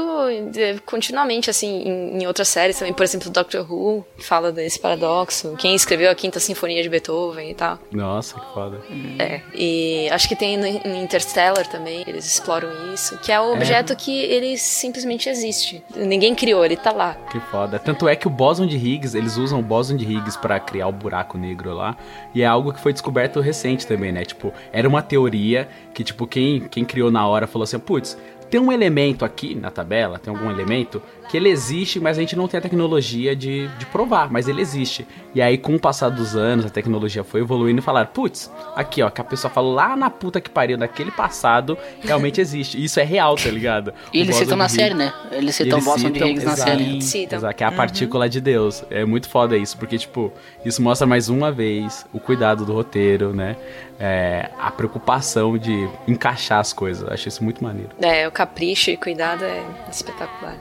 continuamente, assim, em, em outras séries também. Por exemplo, Doctor Who fala desse paradoxo. Quem escreveu a Quinta Sinfonia de Beethoven e tal.
Nossa, que foda.
É, e acho que tem no no Interstellar também, eles exploram isso, que é o objeto que ele simplesmente existe. Ninguém criou, ele tá lá.
Que foda. Tanto é que o bóson de Higgs, eles usam o bóson de Higgs pra criar o buraco negro lá. E é algo que foi descoberto recente também, né? Tipo, era uma teoria que, tipo, quem, quem criou na hora falou assim: putz, tem um elemento aqui na tabela, tem algum elemento que ele existe, mas a gente não tem a tecnologia de, de provar, mas ele existe. E aí, com o passar dos anos, a tecnologia foi evoluindo e falaram: putz, aqui ó, que a pessoa falou lá na puta que pariu daquele passado, realmente existe. E isso é real, tá ligado? [laughs]
E eles citam na série, né? Eles citam o Bóson de Higgs na série.
Citam.
Exato, que é a partícula de Deus. É muito foda isso, porque, tipo, isso mostra mais uma vez o cuidado do roteiro, né? É, a preocupação de encaixar as coisas. Eu acho isso muito maneiro.
É, o capricho e cuidado é espetacular.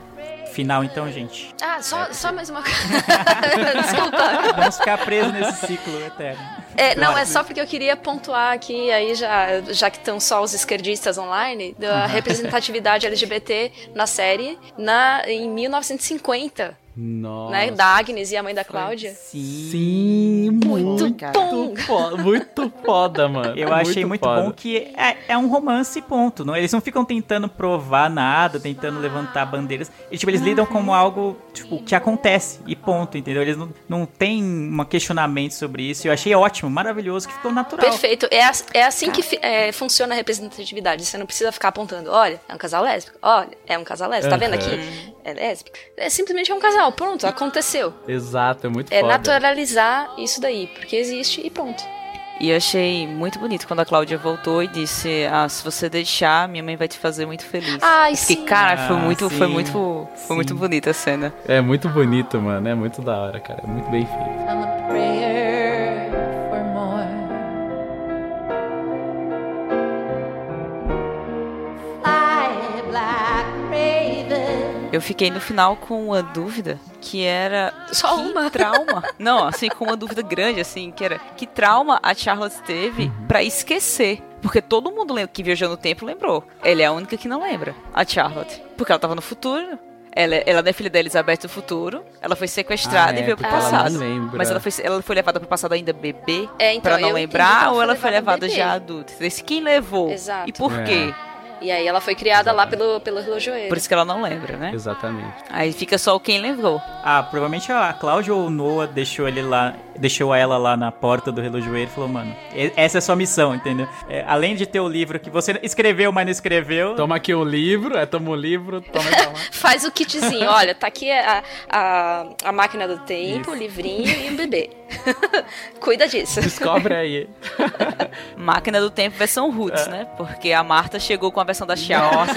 Final então, gente.
Ah, só, só mais uma [laughs] coisa. [laughs] Desculpa.
Vamos ficar presos nesse ciclo eterno.
É, não, é só porque eu queria pontuar aqui, aí já, já que estão só os esquerdistas online, da representatividade LGBT na série na, em 1950,
Nossa.
né? Da Agnes e a mãe da Cláudia.
Sim, muito,
bom.
foda, muito foda, mano.
Eu
É
achei muito,
foda.
bom que é, é um romance, ponto. Não, eles não ficam tentando provar nada, tentando levantar bandeiras. E, tipo, eles lidam como algo, tipo, que acontece e ponto, entendeu? Eles não, não têm um questionamento sobre isso. Eu achei ótimo, maravilhoso, que ficou natural.
Perfeito. É, é assim que fi- é, funciona a representatividade. Você não precisa ficar apontando, olha, é um casal lésbico. Olha, é um casal lésbico. Tá vendo aqui? É lésbico. É simplesmente é um casal. Pronto, aconteceu.
Exato, é muito
É
foda.
naturalizar isso daí, porque existe e pronto.
E eu achei muito bonito quando a Cláudia voltou e disse: Ah, se você deixar, minha mãe vai te fazer muito feliz.
Ai,
Eu fiquei,
sim.
cara, foi
Ah,
muito, foi
sim,
muito, foi muito bonita a cena.
É muito bonito, mano. É muito da hora, cara. É muito bem feito.
I'm a prayer for more. Fly, black raven.
Eu fiquei no final com uma dúvida que era
Só
que
uma.
trauma. Não, assim, com uma dúvida grande, assim, que era que trauma a Charlotte teve pra esquecer. Porque todo mundo que viajou no tempo lembrou. Ela é a única que não lembra, a Charlotte. Porque ela tava no futuro. Ela, ela é filha da Elizabeth do futuro. Ela foi sequestrada
Ah, é,
e veio pro
ela
passado.
não lembra.
Mas ela foi, ela foi levada pro passado ainda bebê
É, então,
pra não lembrar
ela
ou ela foi
levada bebê.
já adulta? Esse quem levou?
Exato.
E por
É.
quê?
E aí ela foi criada lá pelo, pelo relojoeiro.
Por isso que ela não lembra, né?
Exatamente.
Aí fica só o quem lembrou.
Ah, provavelmente a Cláudia ou o Noah deixou ele lá, deixou ela lá na porta do relojoeiro e falou, mano, essa é a sua missão, entendeu? É, além de ter o livro que você escreveu, mas não escreveu.
Toma aqui um livro, é, toma um livro, toma [laughs] aqui uma...
Faz o kitzinho. Olha, tá aqui a, a, a máquina do tempo, o livrinho e o bebê. [laughs] Cuida disso.
Descobre aí. [laughs]
Máquina do Tempo versão Roots, né? Porque a Marta chegou com a versão da Xiaomi.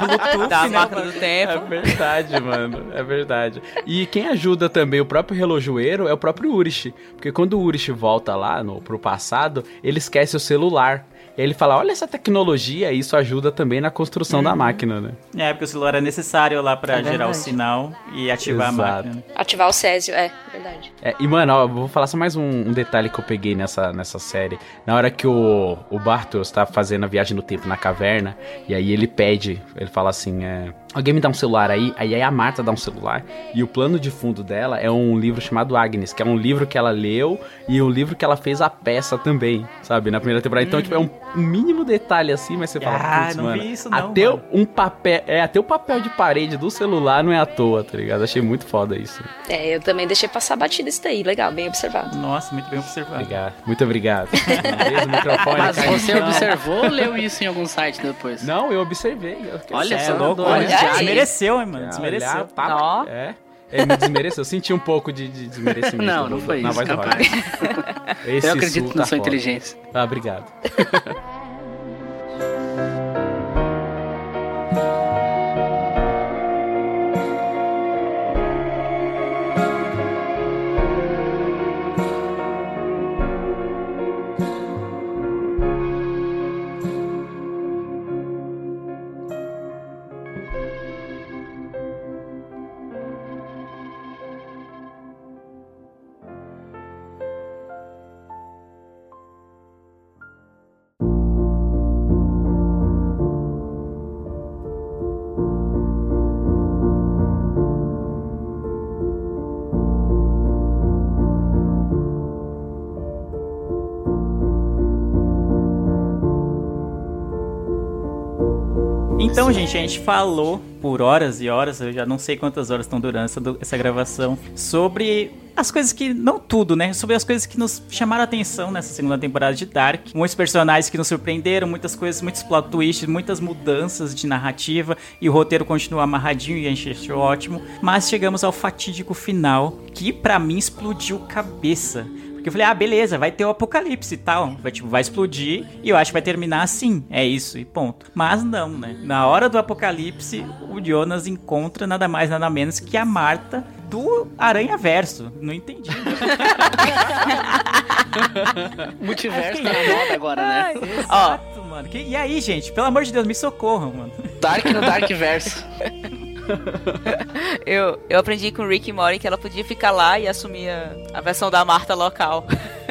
Bluetooth,
da
né,
Máquina do
É
Tempo.
verdade, mano. É verdade. E quem ajuda também o próprio relojoeiro é o próprio Urish. Porque quando o Urish volta lá no, pro passado, ele esquece o celular. E aí ele fala: Olha essa tecnologia, e isso ajuda também na construção da máquina, né?
É, porque o celular é necessário lá pra
É
gerar o sinal e ativar a
Exato.
máquina.
Ativar o Césio, é, verdade.
É, e, mano, ó, vou falar só mais um, um detalhe que eu peguei nessa, nessa série. Na hora que o, o Bartos tá fazendo a viagem no tempo na caverna, e aí ele pede, ele fala assim, é, Alguém me dá um celular aí, aí a Marta dá um celular, e o plano de fundo dela é um livro chamado Agnes, que é um livro que ela leu e um livro que ela fez a peça também, sabe? Na primeira temporada. Então, tipo, é um mínimo detalhe assim, mas você fala,
Ah,
putz,
não
mano,
vi isso não,
até
mano.
um papel, é, até o papel de parede do celular não é à toa, tá ligado? Achei muito foda isso.
É, eu também deixei passar batida isso daí. Legal, bem observado.
Nossa, muito bem observado.
Obrigado. Muito obrigado. [laughs] Microfone
Mas você observou ou leu isso em algum site depois?
Não, eu observei. Eu-
Olha
Cê
só,
é louco,
olha
Desmereceu, hein, mano? Desmereceu.
olhar, tá-
Ó.
É. Ele me desmereceu. Eu senti um pouco de, de desmerecimento.
Não, não foi
na
isso,
voz do. Esse
Eu acredito na
tá
sua
foda.
inteligência.
Ah, obrigado. [laughs]
Então, gente, a gente falou por horas e horas, eu já não sei quantas horas estão durando essa, essa gravação, sobre as coisas que. Não tudo, né? Sobre as coisas que nos chamaram a atenção nessa segunda temporada de Dark. Muitos personagens que nos surpreenderam, muitas coisas, muitos plot twists, muitas mudanças de narrativa, e o roteiro continua amarradinho e a gente achou ótimo. Mas chegamos ao fatídico final, que pra mim explodiu cabeça. Porque eu falei, ah, beleza, vai ter o apocalipse e tal. Vai, tipo, vai explodir e eu acho que vai terminar assim. É isso e ponto. Mas não, né? Na hora do apocalipse, o Jonas encontra nada mais, nada menos que a Marta do Aranha Verso. Não entendi. [laughs]
Multiverso tá na moda agora, né?
Exato, mano. Que- e aí, gente? Pelo amor de Deus, me socorram, mano.
Dark no Dark Verso. [laughs] [laughs]
Eu, eu aprendi com o Rick e Morty que ela podia ficar lá e assumir a, a versão da Marta local.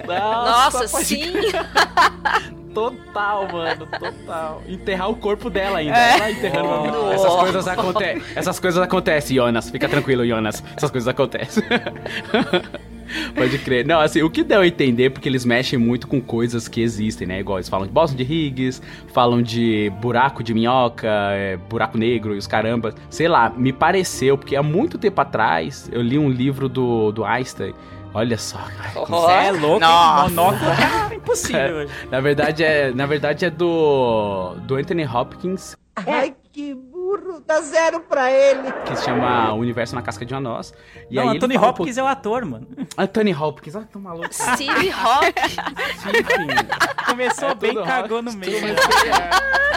Nossa,
pode
sim! [laughs]
Total, mano, total. Enterrar o corpo dela ainda.
É.
Ela enterrando o corpo.
Nossa.
Essas coisas acontecem. Essas coisas acontecem, Jonas. Fica tranquilo, Jonas. Essas coisas acontecem. [laughs] Pode crer. Não, assim, o que deu a entender, porque eles mexem muito com coisas que existem, né? Igual eles falam de Boston de Higgs, falam de buraco de minhoca, é, buraco negro e os caramba. Sei lá, me pareceu, porque há muito tempo atrás eu li um livro do, do Einstein. Olha só, cara.
Você é louco,
Nossa.
monóculo é impossível. [laughs]
Na verdade é, na verdade é do do Anthony Hopkins,
Ai, que burro, dá zero pra ele.
que se chama O Universo na Casca de uma Noz. E
Não,
aí ele
Anthony
fala
Hopkins é o ator, mano.
Anthony Hopkins, ah, tô maluco.
Steve.
Enfim,
Começou
É
bem, cagou no meio. né?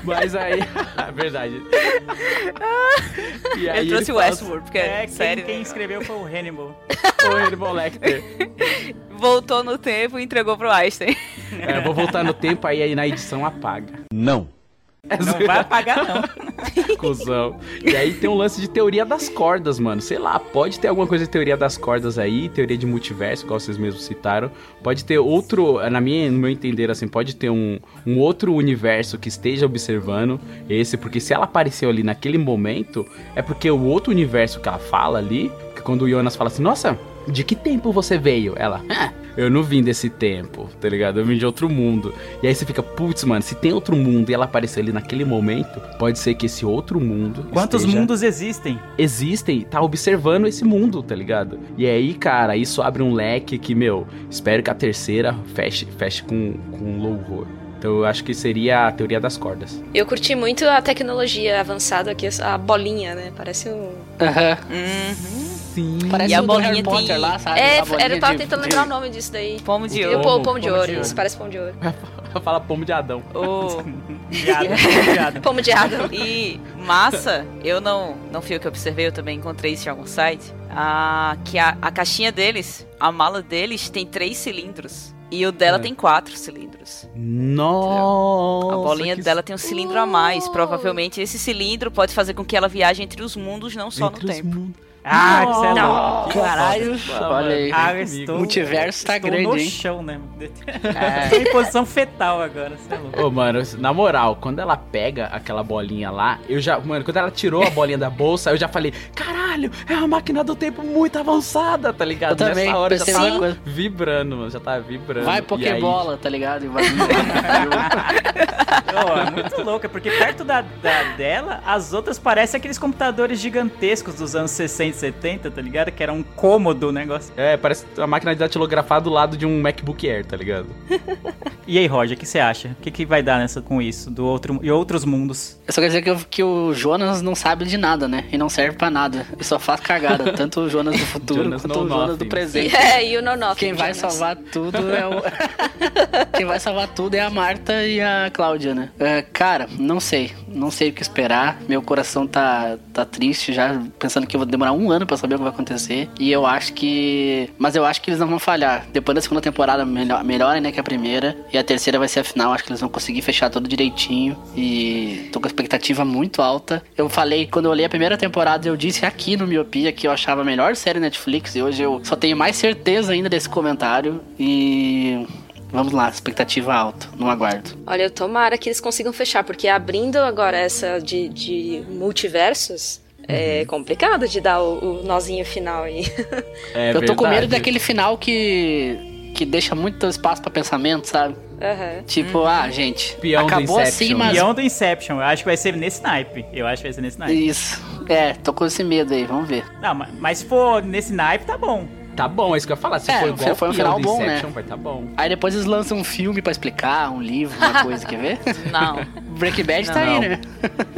mas aí, é [laughs] verdade. E aí
Ele trouxe o Westworld, porque
É,
é,
quem,
sério.
quem escreveu foi o Hannibal.
O Hannibal Lecter. [laughs]
Voltou no tempo e entregou pro Einstein.
É, vou voltar no tempo aí, aí na edição apaga.
Não.
Não [laughs] vai apagar, não. [laughs]
Cusão. E aí tem um lance de teoria das cordas, mano. Sei lá, pode ter alguma coisa de teoria das cordas aí, teoria de multiverso, igual vocês mesmos citaram. Pode ter outro, na minha, no meu entender, assim, pode ter um, um outro universo que esteja observando esse, porque se ela apareceu ali naquele momento, é porque o outro universo que ela fala ali, quando o Jonas fala assim, nossa, de que tempo você veio? Ela, "Ah, eu não vim desse tempo, tá ligado? Eu vim de outro mundo. E aí você fica, putz, mano, se tem outro mundo e ela apareceu ali naquele momento, pode ser que esse outro mundo.
Quantos
esteja-
mundos existem?
existem, tá observando esse mundo, tá ligado? E aí, cara, isso abre um leque que, meu, espero que a terceira feche, feche com, com louvor. Então eu acho que seria a teoria das cordas.
Eu curti muito a tecnologia avançada aqui, a bolinha, né? Parece um.
Aham.
Uhum.
Sim.
Parece
E a
o do
bolinha
Harry Potter
tem-
lá, sabe?
É,
A
era, eu tava
de-
tentando
de-
lembrar o nome disso daí.
Pomo de
o
ouro.
de
Pomo
ouro,
de ouro.
isso parece pão de ouro. [laughs]
Fala pomo de Adão.
O-
Viado, viado.
Pomo de Adam. [laughs]
E massa, eu não, não fui eu que observei, eu também encontrei isso em algum site. Ah, que a, a caixinha deles, a mala deles tem três cilindros. E o dela
É.
tem quatro cilindros.
Nossa.
A bolinha
que
dela tem um cilindro a mais. Provavelmente esse cilindro pode fazer com que ela viaje entre os mundos, não só
entre
no
os
tempo.
mundos.
Ah, que você é
Não,
louco. Que
caralho. Olha aí.
Ah, estou,
O multiverso tá
estou
grande,
no
hein?
chão, né?
É.
Tô em posição fetal agora, você é louco.
Ô, mano, na moral, quando ela pega aquela bolinha lá, eu já. Mano, quando ela tirou a bolinha da bolsa, eu já falei: caralho, é uma máquina do tempo muito avançada, tá ligado?
Eu também,
Nessa hora já tava
coisa.
vibrando, mano, já tava vibrando.
Vai
E aí-
Pokébola, tá ligado? E vai- [laughs]
É muito louco, porque perto da, da dela, as outras parecem aqueles computadores gigantescos dos anos 60 e 70, tá ligado? Que era um cômodo o negócio.
É, parece a máquina de datilografar do lado de um MacBook Air, tá ligado? [laughs]
E aí, Roger, o que você acha? O que, que vai dar nessa com isso? Do outro, e outros mundos?
Eu só quero dizer que, eu- que o Jonas não sabe de nada, né? E não serve pra nada. E só faz cagada. [laughs] Tanto o Jonas do futuro
Jonas
quanto o Jonas
nothing.
do presente. [laughs]
É, e o Nonoff.
Quem vai salvar tudo é o. Quem vai salvar tudo é a Marta e a Cláudia, né? É, cara, não sei. Não sei o que esperar. Meu coração tá, tá triste já, pensando que eu vou demorar um ano pra saber o que vai acontecer. E eu acho que. Mas eu acho que eles não vão falhar. Depois da segunda temporada, melhor, melhorem, né? Que a primeira. E a terceira vai ser a final. Acho que eles vão conseguir fechar tudo direitinho. E tô com a expectativa muito alta. Eu falei, quando eu olhei a primeira temporada, eu disse aqui no Miopia que eu achava a melhor série Netflix. E hoje eu só tenho mais certeza ainda desse comentário. E. Vamos lá, expectativa alta, não aguardo.
Olha, tomara que eles consigam fechar, porque abrindo agora essa de, de multiversos, é complicado de dar o, o nozinho final aí. [laughs]
É
eu tô com medo daquele final que. que deixa muito espaço pra pensamento, sabe?
Aham.
Tipo, ah, gente,
do
acabou assim, mas.
Beyond do Inception, eu acho que vai ser nesse naipe. Eu acho que vai ser nesse naipe.
Isso. É, tô com esse medo aí, vamos ver.
Não, mas, mas se for nesse naipe, tá bom.
Tá bom, é isso que eu ia falar. Se
É,
for igual
foi um final bom, né?
Vai tá bom.
Aí depois eles lançam um filme pra explicar, um livro, uma [laughs] coisa, quer ver?
Não.
Breaking Bad
Não,
tá aí,
não.
né?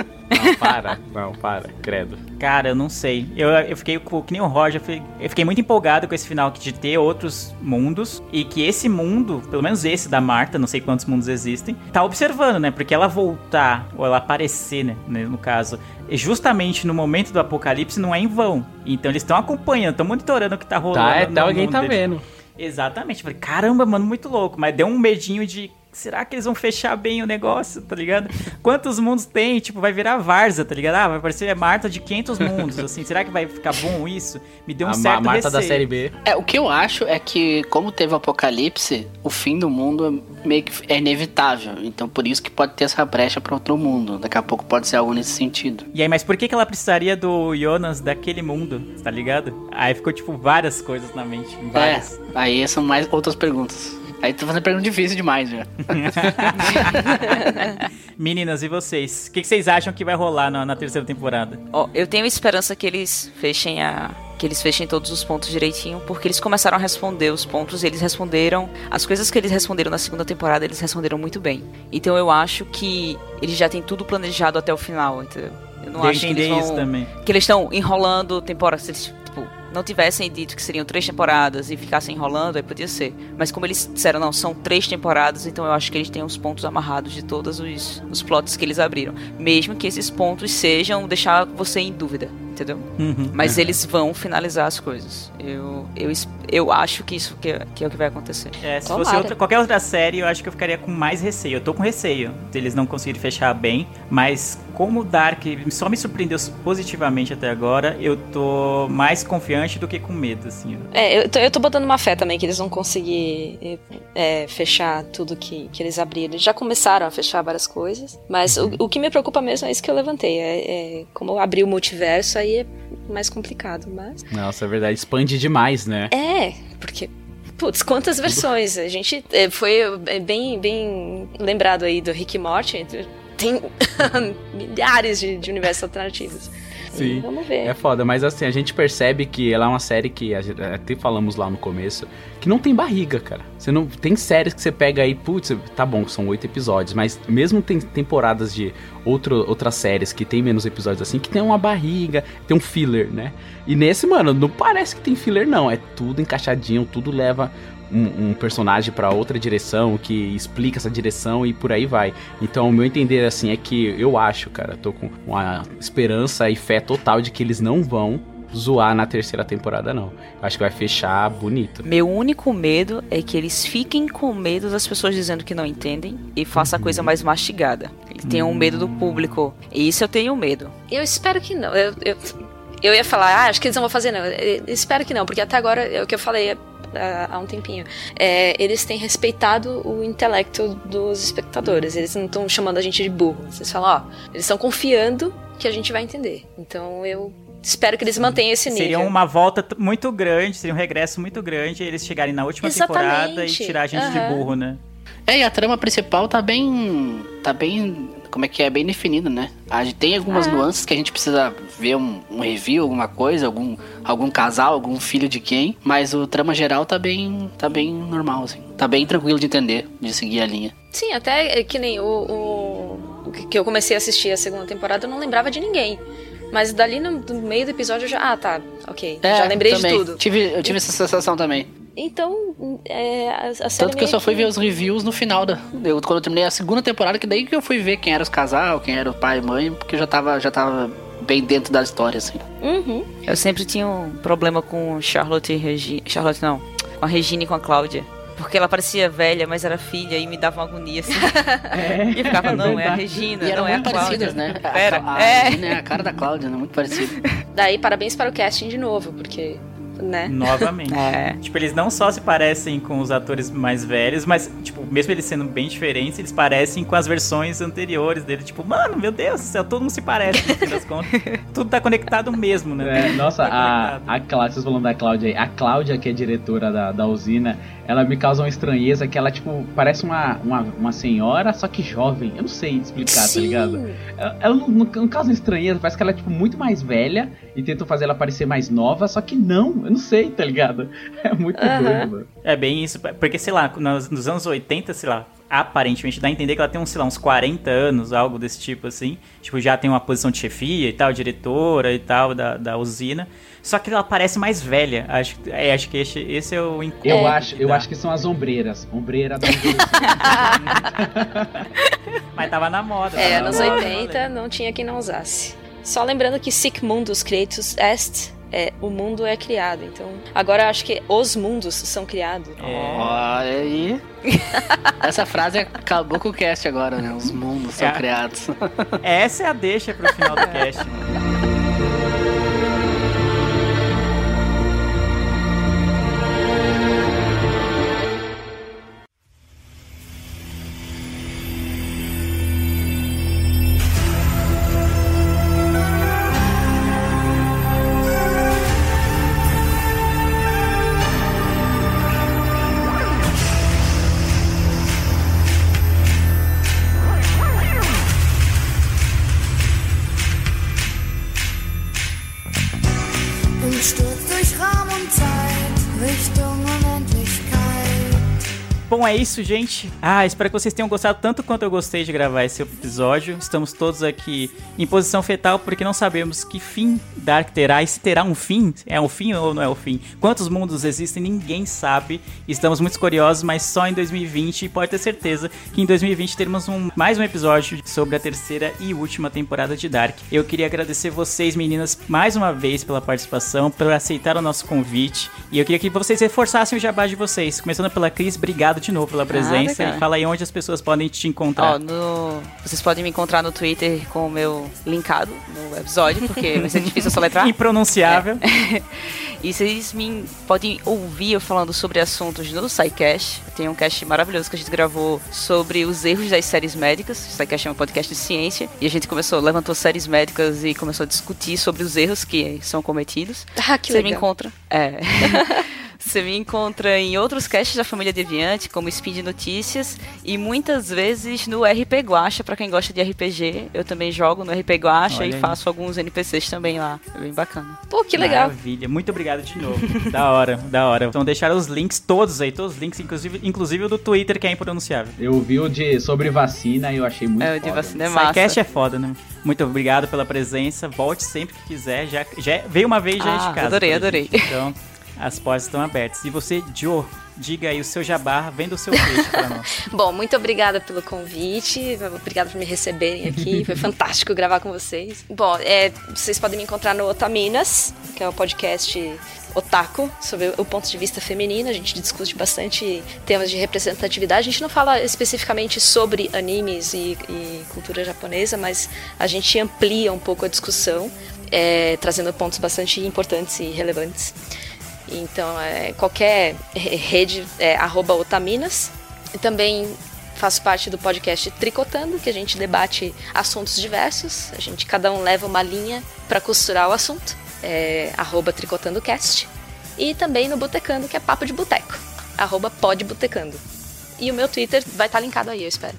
[laughs]
Não, para. Não, para. Credo.
Cara, eu não sei. Eu, eu fiquei com que nem o Roger, eu fiquei, muito empolgado com esse final de ter outros mundos e que esse mundo, pelo menos esse da Marta, não sei quantos mundos existem, tá observando, né? Porque ela voltar, ou ela aparecer, né? No caso, e justamente no momento do apocalipse não é em vão. Então eles estão acompanhando, estão monitorando o que tá rolando.
Tá, é,
no
tá, alguém tá
deles.
vendo.
Exatamente. Falei, caramba, mano, muito louco. Mas deu um medinho de. Será que eles vão fechar bem o negócio, tá ligado? Quantos mundos tem? Tipo, vai virar Varza, tá ligado? Ah, vai parecer a Marta de 500 mundos, assim. Será que vai ficar bom isso? Me deu um
a Ma-
certo
Marta da
receio.
série B.
É, o que eu acho é que, como teve o apocalipse, o fim do mundo é meio que é inevitável. Então, por isso que pode ter essa brecha pra outro mundo. Daqui a pouco pode ser algo nesse sentido.
E aí, mas por que, que ela precisaria do Jonas daquele mundo, tá ligado? Aí ficou, tipo, várias coisas na mente. Várias.
É, aí são mais outras perguntas. Aí tô fazendo pergunta difícil demais já. [laughs]
Meninas, e vocês? O que, que vocês acham que vai rolar na, na terceira temporada?
Ó, eu tenho esperança que eles fechem a. Que eles fechem todos os pontos direitinho, porque eles começaram a responder os pontos e eles responderam. As coisas que eles responderam na segunda temporada, eles responderam muito bem. Então eu acho que eles já têm tudo planejado até o final, entendeu? Eu não
Deu a
acho que
entender
eles vão.
isso também.
Que eles estão enrolando temporada. Se eles, não tivessem dito que seriam três temporadas e ficassem enrolando, aí podia ser. Mas como eles disseram, não, são três temporadas, então eu acho que eles têm os pontos amarrados de todos os, os plots que eles abriram. Mesmo que esses pontos sejam deixar você em dúvida, entendeu?
Uhum.
Mas eles vão finalizar as coisas. Eu, eu, eu acho que isso que é, que é o que vai acontecer.
É, se
Tomara.
fosse outra- qualquer outra série, eu acho que eu ficaria com mais receio. Eu tô com receio deles não conseguirem fechar bem, mas como o Dark só me surpreendeu positivamente até agora, eu tô mais confiante do que com medo, assim.
É, eu tô, eu tô botando uma fé também que eles vão conseguir é, fechar tudo que, que eles abriram. Eles já começaram a fechar várias coisas, mas o, o que me preocupa mesmo é isso que eu levantei. É, é como abrir o multiverso, aí é mais complicado, mas...
Nossa, é verdade. Expande demais, né?
É, porque... Putz, quantas versões? A gente é, foi é, bem, bem lembrado aí do Rick Morty. Tem [laughs] milhares de, de universos alternativos.
Sim.
Vamos ver.
É foda, mas assim, a gente percebe que ela é uma série que, a gente- até falamos lá no começo, que não tem barriga, cara. Você não tem séries que você pega aí, putz, tá bom, são oito episódios, mas mesmo tem temporadas de outro, outras séries que tem menos episódios assim, que tem uma barriga, tem um filler, né? E nesse, mano, não parece que tem filler, não. É tudo encaixadinho, tudo leva um, um personagem pra outra direção, que explica essa direção e por aí vai. Então, o meu entender, assim, é que eu acho, cara, tô com uma esperança e fé total de que eles não vão zoar na terceira temporada, não. Eu acho que vai fechar bonito.
Meu único medo é que eles fiquem com medo das pessoas dizendo que não entendem e faça a coisa mais mastigada. Eles tenham medo do público. E isso eu tenho medo.
Eu espero que não. Eu, eu, Eu ia falar, ah, acho que eles não vão fazer, não. Eu espero que não, porque até agora é o que eu falei há, há um tempinho. É, eles têm respeitado o intelecto dos espectadores. Eles não estão chamando a gente de burro. Vocês falam, ó, eles estão confiando que a gente vai entender. Então eu espero que eles mantenham esse nível.
Seria uma volta muito grande, seria um regresso muito grande eles chegarem na última temporada e
Exatamente.
tirar a gente de
Aham.
burro, né?
É, e a trama principal tá bem. tá bem. Como é que é? Bem definida, né? A gente tem algumas
É.
nuances que a gente precisa ver um, um review, alguma coisa, algum, algum casal, algum filho de quem, mas o trama geral tá bem. tá bem normal, assim. Tá bem tranquilo de entender, de seguir a linha.
Sim, até que nem o, o, que eu comecei a assistir a segunda temporada, eu não lembrava de ninguém. Mas dali no, meio do episódio eu já. Ah, tá, ok.
É,
já lembrei
também.
de tudo.
Tive, eu tive essa sensação também.
Então, é, a,
Tanto que eu só fui ver os reviews no final da. Eu, quando eu terminei a segunda temporada, que daí que eu fui ver quem era os casal, quem era o pai e mãe, porque eu já tava, já tava bem dentro da história, assim.
Uhum.
Eu sempre tinha um problema com Charlotte e Regina. Charlotte não. Com a Regina e com a Cláudia. Porque ela parecia velha, mas era filha e me dava uma agonia assim. [laughs] E eu ficava, não, é a Regina,
E eram
não é a Cláudia.
parecidas, né? A-
Pera,
a, a
é.
Regina é a cara da Cláudia, né? Muito parecida.
Daí, parabéns para o casting de novo, porque. Né?
Novamente.
É.
Tipo, eles não só se parecem com os atores mais velhos, mas, tipo, mesmo eles sendo bem diferentes, eles parecem com as versões anteriores dele. Tipo, mano, meu Deus do céu, todo mundo se parece, no fim das contas. [laughs] Tudo tá conectado mesmo, né?
É, nossa,
Tá
a, a Cláudia, vocês falando da Cláudia aí, a Cláudia, que é diretora da, da usina, ela me causa uma estranheza que ela, tipo, parece uma, uma, uma senhora, só que jovem. Eu não sei explicar, tá
Sim.
ligado? Ela, ela não, não, não causa uma estranheza, parece que ela é, tipo, muito mais velha e tentam fazer ela parecer mais nova, só que não, eu não sei, tá ligado? [laughs] É muito
Aham.
doido, mano.
É bem isso, porque, sei lá, nos, nos anos 80, sei lá, aparentemente dá a entender que ela tem uns, sei lá, uns 40 anos, algo desse tipo assim. Tipo, já tem uma posição de chefia e tal, diretora e tal da, da usina. Só que ela parece mais velha. Acho, é, acho que esse, esse é o encontro.
Eu, acho, eu acho que são as ombreiras. Ombreira da [laughs] [laughs]
Mas tava na moda.
É, anos
moda,
80 não tinha quem não usasse. Só lembrando que Sic Mundus Creatus Est é o mundo é criado. Então, agora eu acho que os mundos são criados.
É.
Olha aí. [laughs] Essa frase acabou com o cast agora, né? Os mundos são
É.
criados.
Essa é a deixa pro final do [laughs] cast. É isso, gente. Ah, espero que vocês tenham gostado tanto quanto eu gostei de gravar esse episódio. Estamos todos aqui em posição fetal porque não sabemos que fim Dark terá e se terá um fim. É um fim ou não é o fim? Quantos mundos existem, ninguém sabe. Estamos muito curiosos, mas só em 2020. E pode ter certeza que em 2020 teremos um, mais um episódio sobre a terceira e última temporada de Dark. Eu queria agradecer vocês, meninas, mais uma vez pela participação, por aceitar o nosso convite. E eu queria que vocês reforçassem o jabá de vocês. Começando pela Cris, obrigado de novo pela presença.
cara.
e fala aí onde as pessoas podem te encontrar.
Ó, no... Vocês podem me encontrar no Twitter com o meu linkado no episódio, porque vai ser difícil soletrar. [laughs]
Impronunciável. [laughs]
E vocês me podem ouvir eu falando sobre assuntos no SciCast. Tem um cast maravilhoso que a gente gravou sobre os erros das séries médicas. O SciCast é um podcast de ciência. E a gente começou, levantou séries médicas e começou a discutir sobre os erros que são cometidos.
Ah, que
Você me
legal.
encontra. É. [laughs] Você me encontra em outros casts da família Deviante, como Spin de Notícias, e muitas vezes no RP Guacha, pra quem gosta de RPG. Eu também jogo no RP Guacha
Olha
e
aí.
faço alguns NPCs também lá. É bem bacana.
Pô, que legal.
Maravilha. Muito obrigado de novo. da hora, da hora. Então deixaram os links todos aí, todos os links, inclusive, inclusive o do Twitter, que é impronunciável.
Eu vi o de sobre vacina e eu achei muito
É, o de
foda.
vacina é massa.
SciCast é foda, né? Muito obrigado pela presença. Volte sempre que quiser. Já, já veio uma vez, já é
Ah,
de casa.
adorei, adorei.
gente. Então, as portas estão abertas. E você, Joe, diga aí o seu jabá, venda o seu peixe pra nós. [laughs]
Bom, muito obrigada pelo convite, obrigada por me receberem aqui, [laughs] foi fantástico gravar com vocês. Bom, é, vocês podem me encontrar no Otaminas, que é o podcast Otaku, sobre o ponto de vista feminino, a gente discute bastante temas de representatividade, a gente não fala especificamente sobre animes e, e cultura japonesa, mas a gente amplia um pouco a discussão. é, trazendo pontos bastante importantes e relevantes. Então, é, qualquer rede é otaminas. E também faço parte do podcast Tricotando, que a gente debate assuntos diversos. A gente, cada um leva uma linha para costurar o assunto. É, tricotandocast. E também no Botecando, que é papo de boteco. Arroba podbotecando. E o meu Twitter vai estar tá linkado aí, eu espero.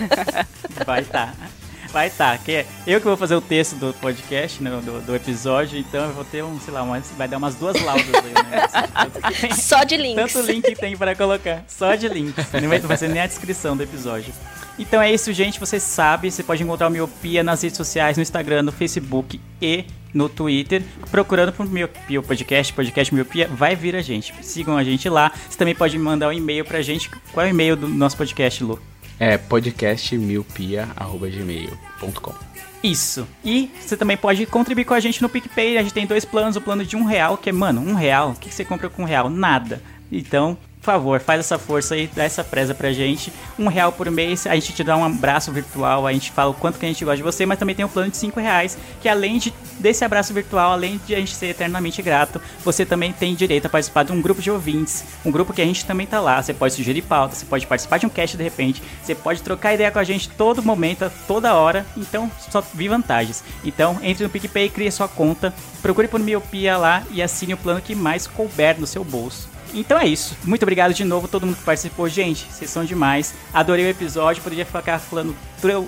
[laughs]
vai estar. Tá. Vai. Tá, que é eu que vou fazer o texto do podcast, né, do, do episódio, então eu vou ter um, sei lá, umas, vai dar umas duas laudas aí,
né? [laughs] Só de links.
Tanto link tem para colocar. Só de links. Não vai, não vai ser nem a descrição do episódio. Então é isso, gente. Você sabe, você pode encontrar o Miopia nas redes sociais, no Instagram, no Facebook e no Twitter. Procurando por Miopia Podcast, Podcast Miopia, vai vir a gente. Sigam a gente lá. Você também pode mandar um e-mail pra gente. Qual é o e-mail do nosso podcast, Lu?
É podcastmiopia.gmail.com
Isso. E você também pode contribuir com a gente no PicPay. A gente tem dois planos. O plano de um real, que é, mano, um real. O que você compra com um real? Nada. Então, por favor, faz essa força aí, dá essa presa pra gente. Um real por mês, a gente te dá um abraço virtual, a gente fala o quanto que a gente gosta de você, mas também tem um plano de cinco reais, que além de, desse abraço virtual, além de a gente ser eternamente grato, você também tem direito a participar de um grupo de ouvintes, um grupo que a gente também tá lá. Você pode sugerir pauta, você pode participar de um cast de repente, você pode trocar ideia com a gente todo momento, toda hora, então só vi vantagens. Então, entre no PicPay, crie sua conta, procure por Miopia lá e assine o plano que mais couber no seu bolso. Então é isso. Muito obrigado de novo a todo mundo que participou. Gente, vocês são demais. Adorei o episódio. Poderia ficar falando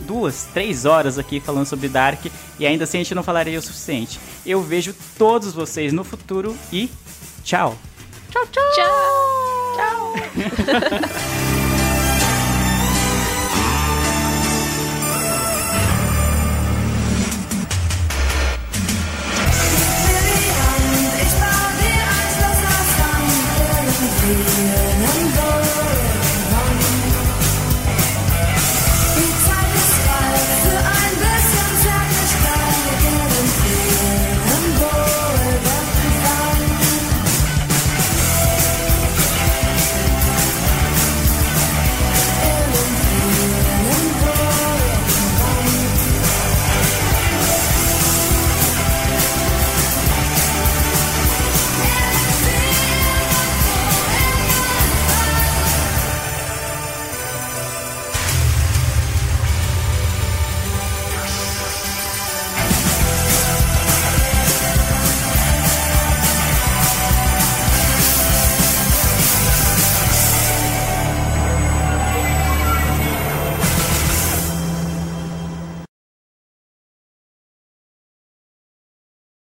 duas, três horas aqui falando sobre Dark e ainda assim a gente não falaria o suficiente. Eu vejo todos vocês no futuro e tchau.
Tchau, tchau. Tchau. tchau. [laughs] feel